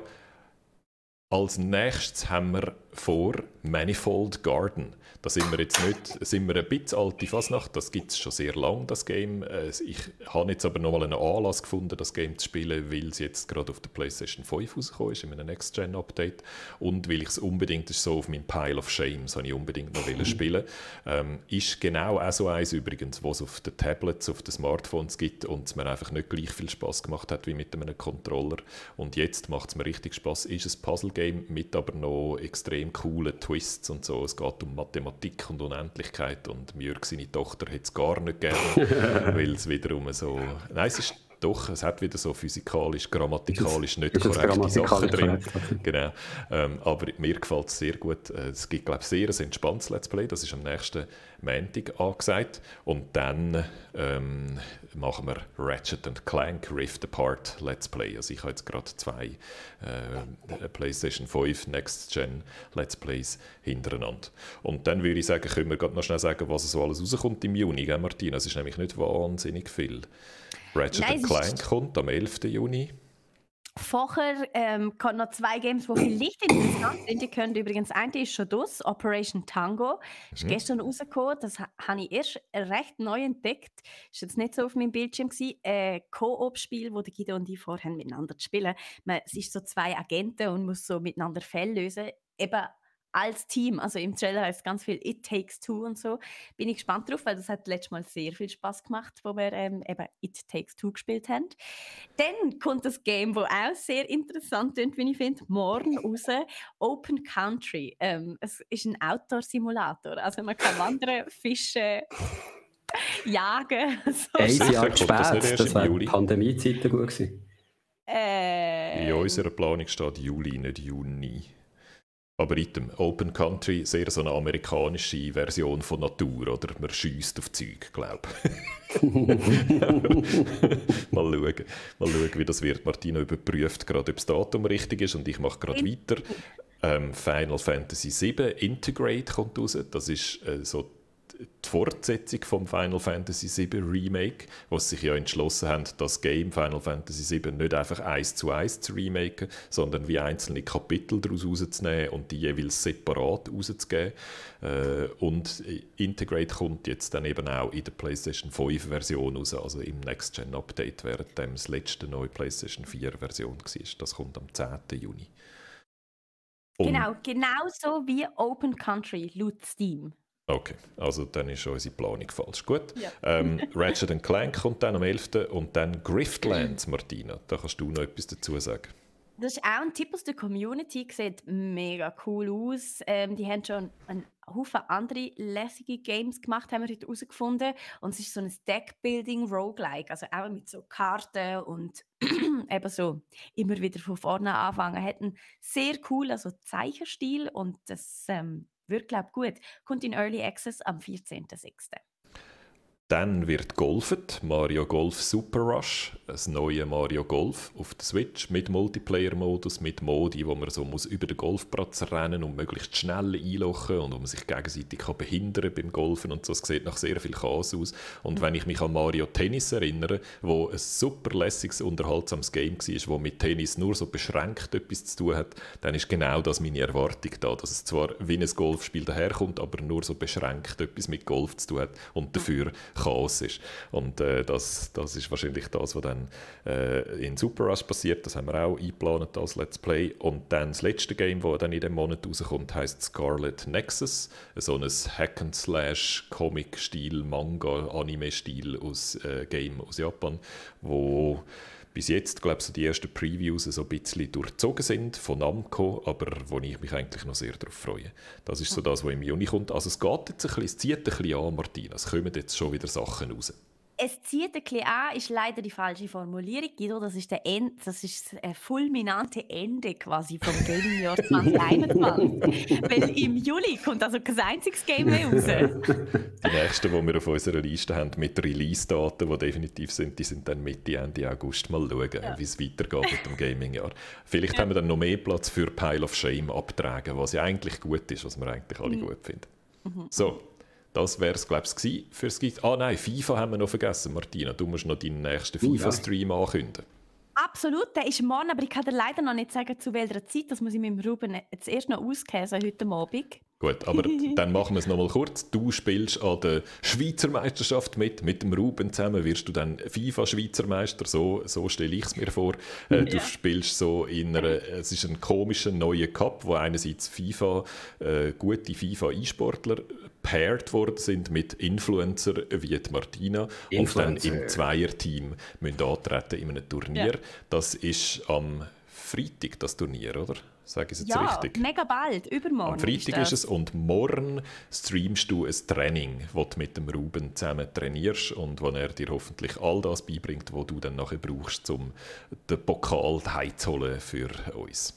als nächstes haben wir vor Manifold Garden. Da sind wir jetzt nicht, sind wir ein bisschen alte Fasnacht, das gibt es schon sehr lange, das Game. Ich habe jetzt aber nochmal einen Anlass gefunden, das Game zu spielen, weil es jetzt gerade auf der PlayStation 5 rausgekommen ist, in einem Next-Gen-Update. Und weil ich es unbedingt, ist so auf meinem Pile of Shame, das ich unbedingt noch mhm. spielen ähm, Ist genau auch so eins übrigens, was es auf den Tablets, auf den Smartphones gibt und es mir einfach nicht gleich viel Spaß gemacht hat wie mit einem Controller. Und jetzt macht es mir richtig Spaß. Ist ein Puzzle-Game mit aber noch extrem coolen Twists und so. Es geht um Mathematik und Unendlichkeit und Jörg, seine Tochter, hat es gar nicht gerne, weil es wiederum so... Nein, es ist doch, es hat wieder so physikalisch, grammatikalisch nicht korrekte Sachen drin. Genau. Ähm, aber mir gefällt es sehr gut. Äh, es gibt, glaube ich, sehr ein entspanntes Let's Play. Das ist am nächsten Montag angesagt. Und dann ähm, machen wir Ratchet Clank Rift Apart Let's Play. Also ich habe jetzt gerade zwei äh, PlayStation 5 Next Gen Let's Plays hintereinander. Und dann würde ich sagen, können wir gerade noch schnell sagen, was so alles rauskommt im Juni, gell, Martina? Es ist nämlich nicht wahnsinnig viel. Ratchet Nein, Clank kommt am 11. Juni. Vorher ähm, kommen noch zwei Games, die vielleicht interessant sind. Die können übrigens, eine ist schon das, Operation Tango. Ist mhm. gestern rausgekommen. Das ha habe ich erst recht neu entdeckt. Ist jetzt nicht so auf meinem Bildschirm gewesen. Ein Koop-Spiel, wo die Guido und ich vorhaben, miteinander zu spielen. Man, es ist so zwei Agenten und muss so miteinander Fälle lösen. Eben als Team. Also im Trailer heißt ganz viel It Takes Two und so. Bin ich gespannt drauf, weil das hat letztes Mal sehr viel Spaß gemacht, wo wir ähm, eben It Takes Two gespielt haben. Dann kommt das Game, wo auch sehr interessant ist, wie ich finde, morgen raus. Open Country. Ähm, es ist ein Outdoor-Simulator. Also man kann wandern, fischen. jagen. So. Ein Jahr spät, das, das war Pandemiezeiten gut gewesen. Äh, In unserer Planung steht Juli, nicht Juni. Aber item, Open Country, sehr so eine amerikanische Version von Natur, oder? Man schießt auf Zeug, glaube ich. mal, schauen, mal schauen, wie das wird. Martina überprüft gerade, ob das Datum richtig ist und ich mache gerade weiter. Ähm, Final Fantasy VII Integrate kommt raus. Das ist äh, so die Fortsetzung vom Final Fantasy VII Remake, sie sich ja entschlossen haben, das Game Final Fantasy VII nicht einfach eins zu eins zu remaken, sondern wie einzelne Kapitel daraus rauszunehmen und die jeweils separat rauszugeben. Äh, und Integrate kommt jetzt dann eben auch in der PlayStation 5 Version raus, also im Next Gen Update, während dem das letzte neue PlayStation 4 Version war. Das kommt am 10. Juni. Und genau, genauso wie Open Country laut Steam. Okay, also dann ist unsere Planung falsch. Gut. Ja. Ähm, Ratchet Clank kommt dann am 11. und dann Griftlands, Martina. Da kannst du noch etwas dazu sagen. Das ist auch ein Tipp aus der Community, sieht mega cool aus. Ähm, die haben schon einen Haufen andere lässige Games gemacht, haben wir heute herausgefunden. Und es ist so ein Deckbuilding Roguelike, also auch mit so Karten und eben so immer wieder von vorne anfangen. Hat einen sehr coolen also Zeichenstil und das ähm, wird, glaube gut. Kommt in Early Access am 14.06. Dann wird golfet, Mario Golf Super Rush, ein neues Mario Golf auf der Switch mit Multiplayer-Modus, mit Modi, wo man so muss über den Golfplatz rennen und möglichst schnell einlochen und wo man sich gegenseitig kann behindern beim Golfen und so. Es sieht nach sehr viel Chaos aus. Und wenn ich mich an Mario Tennis erinnere, wo ein super lässiges, unterhaltsames Game war, wo mit Tennis nur so beschränkt etwas zu tun hat, dann ist genau das meine Erwartung da, dass es zwar wie ein Golfspiel daherkommt, aber nur so beschränkt etwas mit Golf zu tun hat und dafür Chaos ist. Und äh, das, das ist wahrscheinlich das, was dann äh, in Super Rush passiert. Das haben wir auch eingeplant als Let's Play. Und dann das letzte Game, das dann in dem Monat rauskommt, heißt Scarlet Nexus. So ein Hack-and-Slash, Comic-Stil, Manga, Anime-Stil aus äh, Game aus Japan, wo bis jetzt, glaube ich, so die ersten Previews so ein bisschen durchzogen sind von Namco, aber wo ich mich eigentlich noch sehr darauf freue. Das ist so das, was im Juni kommt. Also es geht jetzt ein bisschen, es zieht ein bisschen an, Martina. Es kommen jetzt schon wieder Sachen raus es zieht ein bisschen an, ist leider die falsche Formulierung. Guido, das ist, der End, das ist das fulminante Ende quasi vom Gaming-Jahr 2021. Weil im Juli kommt also kein einziges Game mehr raus. Die nächsten, die wir auf unserer Liste haben mit Release-Daten, die definitiv sind, die sind dann Mitte, Ende August. Mal schauen, ja. wie es weitergeht mit dem Gaming-Jahr. Vielleicht ja. haben wir dann noch mehr Platz für Pile of Shame abtragen, was ja eigentlich gut ist, was wir eigentlich alle mhm. gut finden. Mhm. So, das wäre es, glaube ich, für das Ah nein, FIFA haben wir noch vergessen, Martina. Du musst noch deinen nächsten FIFA-Stream ja. ankündigen. Absolut, der ist morgen, aber ich kann dir leider noch nicht sagen, zu welcher Zeit. Das muss ich mit dem Ruben jetzt erst noch auskäsen, heute Abend. Gut, aber dann machen wir es nochmal kurz. Du spielst an der Schweizer Meisterschaft mit. Mit dem Ruben zusammen wirst du dann FIFA-Schweizer Meister. So, so stelle ich es mir vor. Äh, du ja. spielst so in einer, es ist ein komischer neuer Cup, wo einerseits FIFA, äh, gute FIFA-E-Sportler paired worden sind mit Influencer wie die Martina Influencer. und dann im Zweierteam müssen antreten in einem Turnier. Ja. Das ist am Freitag, das Turnier, oder? Sage ich es jetzt ja, richtig? mega bald, übermorgen. Am Freitag ist, ist, es und morgen streamst du ein Training, das du mit dem Ruben zusammen trainierst und wo er dir hoffentlich all das beibringt, was du dann nachher brauchst, um den Pokal heimzuholen für uns.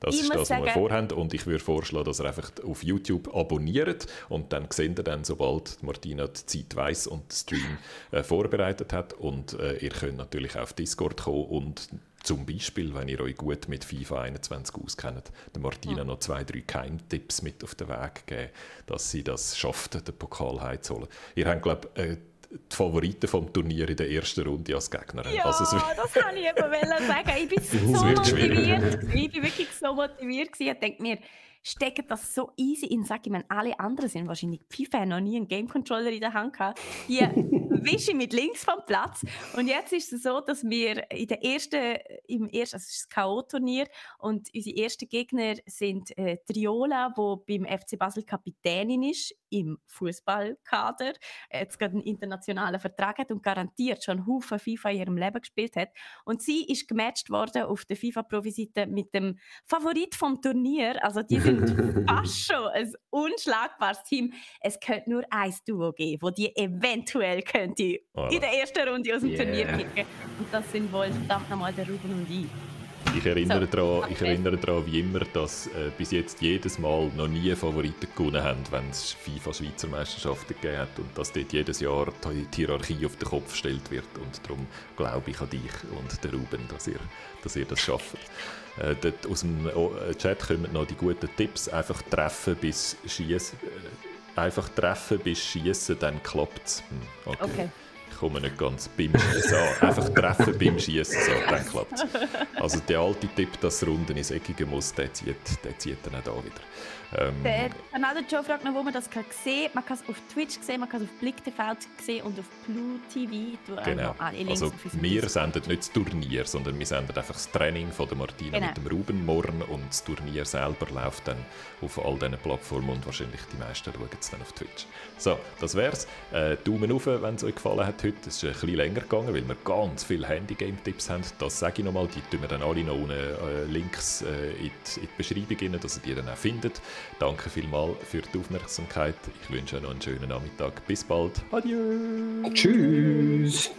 Das ich ist das, sagen, was wir vorhaben. Und ich würde vorschlagen, dass ihr einfach auf YouTube abonniert und dann seht ihr dann, sobald Martina die Zeit weiss und den Stream äh, vorbereitet hat. Und äh, ihr könnt natürlich auf Discord kommen und zum Beispiel, wenn ihr euch gut mit FIFA 21 auskennt, der Martina ja. noch zwei, drei Keimtipps mit auf den Weg geben, dass sie das schafft, den Pokal heimzuholen. Ihr habt, glaube ich, äh, die Favoriten vom Turnier in der ersten Runde als Gegner. Ja, also das kann ich eben sagen. Ich bin so motiviert. Ich bin wirklich so motiviert. Ich denke mir, stecken das so easy in Sag ich meine, alle anderen sind wahrscheinlich FIFA noch nie einen Game Controller in der Hand gehabt. Hier wische ich mit links vom Platz. Und jetzt ist es so, dass wir in der ersten, im ersten, also es ist das K.O.-Turnier und unsere ersten Gegner sind äh, Triola, wo beim FC Basel Kapitänin ist im Fußballkader, jetzt gerade einen internationalen Vertrag hat und garantiert schon Haufen FIFA in ihrem Leben gespielt hat. Und sie ist gematcht worden auf der FIFA-Profi-Seite mit dem Favorit vom Turnier. Also die sind fast schon ein unschlagbares Team. Es könnte nur ein Duo geben, wo die eventuell könnte oh. in der ersten Runde aus dem yeah. Turnier kicken. Und das sind wohl verdammt nochmal der Ruben und ich. Ich erinnere, so, daran, ich erinnere daran, wie immer, dass äh, bis jetzt jedes Mal noch nie Favoriten gewonnen haben, wenn es FIFA-Schweizer Meisterschaften gegeben hat und dass dort jedes Jahr die Hierarchie auf den Kopf gestellt wird. Und darum glaube ich an dich und den Ruben, dass ihr, dass ihr das schafft. Äh, dort aus dem äh, Chat kommen noch die guten Tipps. Einfach treffen bis schießen. Äh, einfach treffen bis schießen, dann klappt es. Hm, okay. okay komme nicht ganz beim so, einfach treffen beim Schießen, so, dann klappt Also der alte Tipp, dass Runden ins Eckige muss, der zieht, der zieht dann auch da wieder. Ähm, der Another Joe fragt noch, wo man das kann sehen Man kann es auf Twitch sehen, man kann es auf Blick TV sehen und auf Blue TV. Genau. Also wir senden nicht das Turnier, sondern wir senden einfach das Training von der Martina genau. mit dem Ruben morgen und das Turnier selber läuft dann auf all diesen Plattformen und wahrscheinlich die meisten schauen es dann auf Twitch. So, das wär's. Äh, Daumen hoch, wenn es euch gefallen hat heute. Es ist ein bisschen länger gegangen, weil wir ganz viele Handy-Game-Tipps haben. Das sage ich nochmal, die tun wir dann alle noch unten äh, Links äh, in, die, in die Beschreibung rein, dass ihr die dann auch findet. Danke vielmals für die Aufmerksamkeit. Ich wünsche euch noch einen schönen Nachmittag. Bis bald. Adieu. Tschüss.